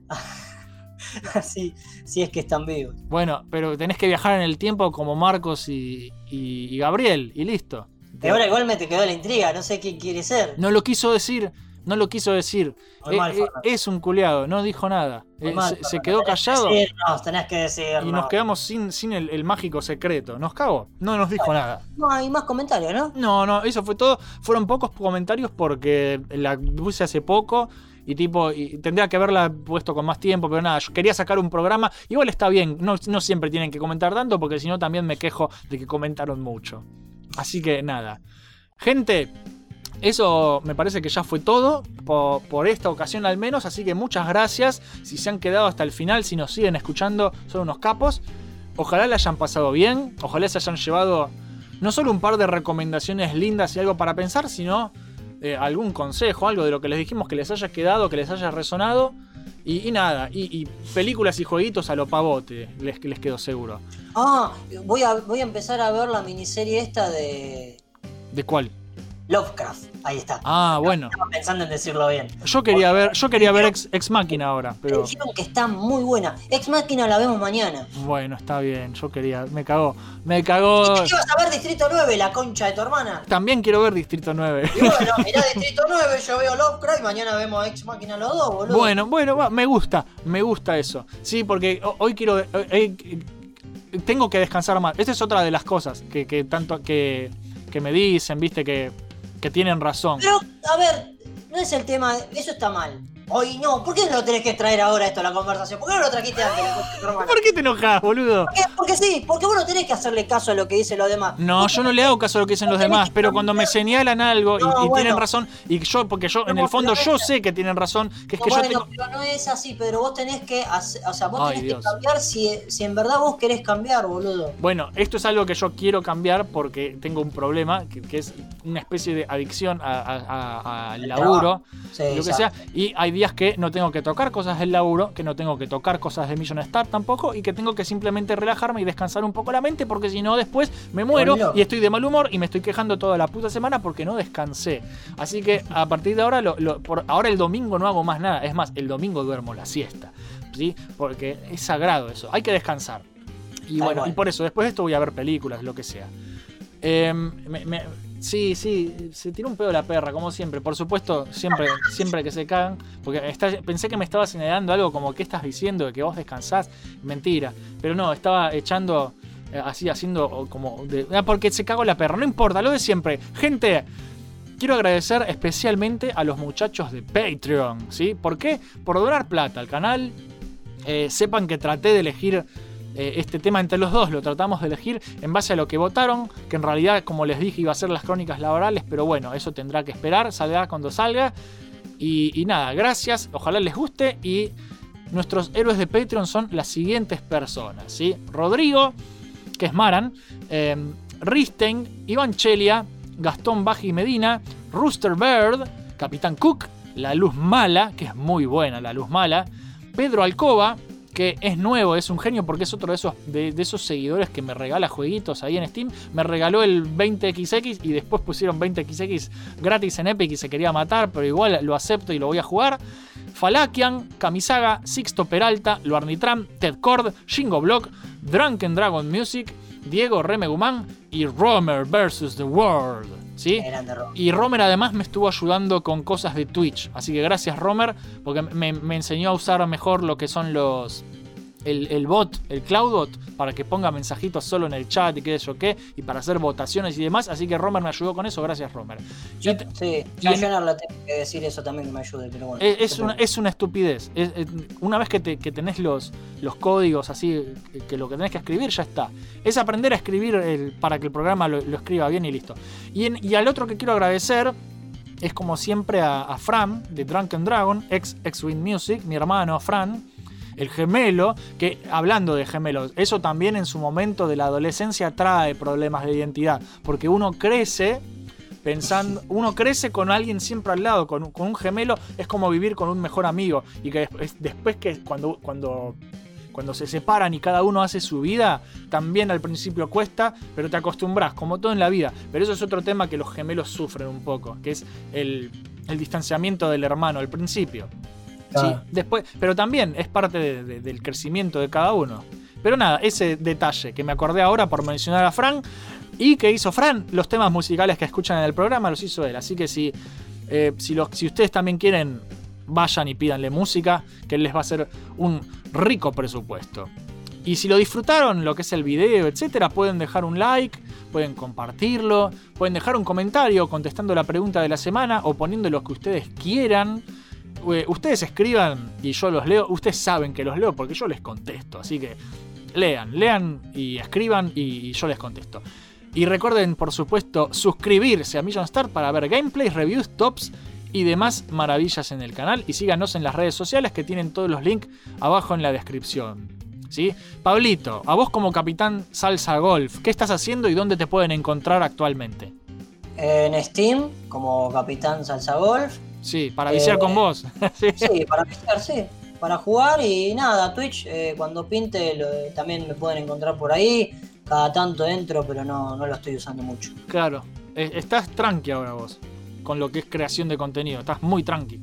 Así, si es que están vivos. Bueno, pero tenés que viajar en el tiempo como Marcos y, y- y Gabriel, y listo. Y ahora igual me te quedó la intriga, no sé quién quiere ser. No lo quiso decir, no lo quiso decir. Eh, mal, eh, es un culeado, no dijo nada. Eh, mal, se, quedó que callado decirnos, tenés que decirnos. y nos quedamos sin, sin el, el mágico secreto. Nos cagó, no nos dijo nada. No hay más comentarios, ¿no? No, no, eso fue todo. Fueron pocos comentarios porque la puse hace poco y tipo, y tendría que haberla puesto con más tiempo, pero nada, yo quería sacar un programa. Igual está bien, no, no siempre tienen que comentar tanto porque si no también me quejo de que comentaron mucho. Así que nada. Gente, eso me parece que ya fue todo por, por esta ocasión al menos, así que muchas gracias. Si se han quedado hasta el final, si nos siguen escuchando, son unos capos. Ojalá la hayan pasado bien, ojalá se hayan llevado no solo un par de recomendaciones lindas y algo para pensar, sino eh, algún consejo, algo de lo que les dijimos que les haya quedado, que les haya resonado. Y, y nada, y, y películas y jueguitos a lo pavote, les, les quedo seguro. Ah, voy a, voy a empezar a ver la miniserie esta de ¿De cuál? Lovecraft. Ahí está. Ah, bueno. Estaba pensando en decirlo bien. Yo quería ver, yo quería ver Ex, Ex Máquina ahora, pero dijeron que está muy buena. Ex Máquina la vemos mañana. bueno, está bien, yo quería, me cagó, me cagó. ¿Y qué vas a ver Distrito 9, la concha de tu hermana? También quiero ver Distrito 9. Y bueno, mirá Distrito 9, yo veo Lovecraft y mañana vemos Ex Máquina los dos, boludo. Bueno, bueno, va, me gusta, me gusta eso. Sí, porque ho- hoy quiero. eh, eh, tengo que descansar más. Esta es otra de las cosas que, que tanto que, que me dicen, viste, que, que tienen razón. Pero, a ver, no es el tema, eso está mal. Oye, no, ¿por qué no lo tenés que traer ahora esto a la conversación? ¿Por qué no lo trajiste antes? ¿Por qué te enojas, boludo? ¿Por qué? Porque sí, porque vos no tenés que hacerle caso a lo que dicen los demás. No, yo no le hago caso a lo que dicen los demás, pero cuando me señalan algo y, No, y tienen bueno. razón, y yo, porque yo en el fondo pero yo sé que tienen razón, que es que bueno, yo tengo. pero no es así, Pedro. Vos tenés que hacer, o sea, vos Ay, tenés Dios. que cambiar si, si en verdad vos querés cambiar, boludo. Bueno, esto es algo que yo quiero cambiar porque tengo un problema, que, que es una especie de adicción a- a- a- al laburo, Sí, lo que sea. Y hay días que no tengo que tocar cosas del laburo, que no tengo que tocar cosas de Million Star tampoco, y que tengo que simplemente relajarme y descansar un poco la mente, porque si no, después me muero y estoy de mal humor y me estoy quejando toda la puta semana porque no descansé. Así que a partir de ahora, lo- lo- por ahora el domingo no hago más nada. Es más, el domingo duermo la siesta. ¿Sí? Porque es sagrado eso. Hay que descansar. Y bueno, y por eso, después de esto voy a ver películas, lo que sea. Em, me- me- sí, sí, se tiró un pedo la perra, como siempre. Por supuesto, siempre, siempre que se cagan. Porque está- pensé que me estaba señalando algo como, ¿qué estás diciendo? De que vos descansás. Mentira. Pero no, estaba echando, eh, así, haciendo como... de- ah, porque se cagó la perra, no importa, lo de siempre. Gente, quiero agradecer especialmente a los muchachos de Patreon, ¿sí? ¿Por qué? Por donar plata al canal. Eh, sepan que traté de elegir eh, este tema entre los dos, lo tratamos de elegir en base a lo que votaron, que en realidad, como les dije, iba a ser las crónicas laborales, pero bueno, eso tendrá que esperar, saldrá cuando salga. Y, y nada, gracias, ojalá les guste y nuestros héroes de Patreon son las siguientes personas, ¿sí? Rodrigo, que es Maran, eh, Risten, Iván Chelia, Gastón Baji Medina, Rooster Bird, Capitán Cook, La Luz Mala, que es muy buena La Luz Mala, Pedro Alcoba, es nuevo, es un genio porque es otro de esos, de esos seguidores que me regala jueguitos ahí en Steam. Me regaló el 20XX y después pusieron 20XX gratis en Epic y se quería matar, pero igual lo acepto y lo voy a jugar. Falakian, Kamisaga, Sixto Peralta, Luarnitram, Ted Cord, Shingo Block, Drunken Dragon Music, Diego Remegumán y Romer vs. The World. Y Romer además me estuvo ayudando con cosas de Twitch. Así que gracias Romer, porque me, me enseñó a usar mejor lo que son los... El, el bot, el CloudBot, para que ponga mensajitos solo en el chat y qué sé yo qué, y para hacer votaciones y demás. Así que Romer me ayudó con eso, gracias Romer. Sí, yo no tengo que decir eso también que me ayude, pero bueno. es, es una, es una estupidez. Es- es- una vez que, te- que tenés los, los códigos así, que, que lo que tenés que escribir, ya está. Es aprender a escribir el- para que el programa lo, lo escriba bien y listo. Y, en- y al otro que quiero agradecer es como siempre a, a Fran de Drunken Dragon, ex X-Wing Music, mi hermano Fran. El gemelo, que hablando de gemelos, eso también en su momento de la adolescencia trae problemas de identidad, porque uno crece pensando, uno crece con alguien siempre al lado, con, un- gemelo es como vivir con un mejor amigo y que después, después que cuando, cuando, cuando se separan y cada uno hace su vida, también al principio cuesta, pero te acostumbras, como todo en la vida. Pero eso es otro tema que los gemelos sufren un poco, que es el distanciamiento del hermano al principio. Sí, después, pero también es parte de- de- del crecimiento de cada uno. Pero nada, ese detalle que me acordé ahora por mencionar a Fran y que hizo Fran, los temas musicales que escuchan en el programa los hizo él. Así que si, eh, si, los- si ustedes también quieren, vayan y pídanle música, que él les va a hacer un rico presupuesto. Y si lo disfrutaron, lo que es el video, etcétera, pueden dejar un like, pueden compartirlo, pueden dejar un comentario contestando la pregunta de la semana o poniendo lo que ustedes quieran. Eh, Ustedes escriban y yo los leo. Ustedes saben que los leo porque yo les contesto. Así que lean, lean y escriban y, yo les contesto. Y recuerden, por supuesto, suscribirse a Million Star para ver gameplays, reviews, tops y demás maravillas en el canal. Y síganos en las redes sociales que tienen todos los links abajo en la descripción. ¿Sí? Pablito, a vos como capitán Salsa Golf, ¿qué estás haciendo y dónde te pueden encontrar actualmente? En Steam, como Capitán Salsa Golf. Sí, para viciar Eh, con vos. Sí. Sí, para visitar, sí. Para jugar y nada, Twitch, eh, cuando pinte lo- también me pueden encontrar por ahí. Cada tanto entro, pero no, no lo estoy usando mucho. Claro, eh, estás tranqui ahora vos, con lo que es creación de contenido, estás muy tranqui.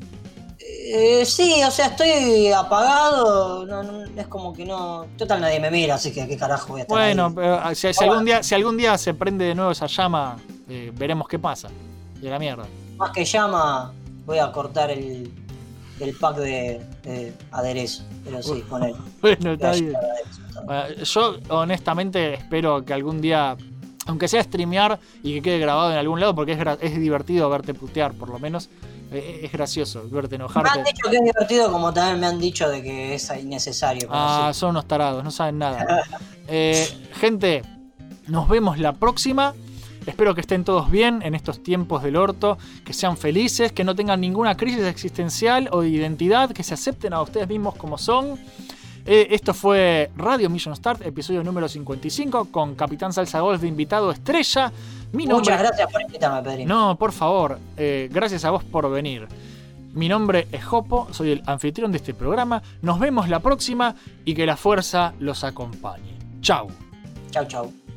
Eh, sí, o sea, estoy apagado. no- no- es como que no. Total, nadie me mira, así que qué carajo voy a estar Bueno, ahí? pero, ah, si, si algún día, si algún día se prende de nuevo esa llama, eh, veremos qué pasa. De la mierda. Más que llama, voy a cortar el, el pack de, de aderezo. Pero sí, con él. Bueno, está bien. aderezo. Eh, yo honestamente espero que algún día, aunque sea streamear y que quede grabado en algún lado, porque es, es divertido verte putear por lo menos, Eh, es gracioso verte Me han enojarte. dicho que es divertido, como también me han dicho de que es innecesario. Ah, sí. son unos tarados, no saben nada. Eh, gente, nos vemos la próxima. Espero que estén todos bien en estos tiempos del orto, que sean felices, que no tengan ninguna crisis existencial o de identidad, que se acepten a ustedes mismos como son. Eh, esto fue Radio Mission Start, episodio número 55, con Capitán Salsa Golf de invitado estrella. Mi nombre, Muchas gracias por invitarme, Pedri. no, por favor, eh, gracias a vos por venir. Mi nombre es Jopo, soy el anfitrión de este programa. Nos vemos la próxima y que la fuerza los acompañe. Chau. Chau, chau.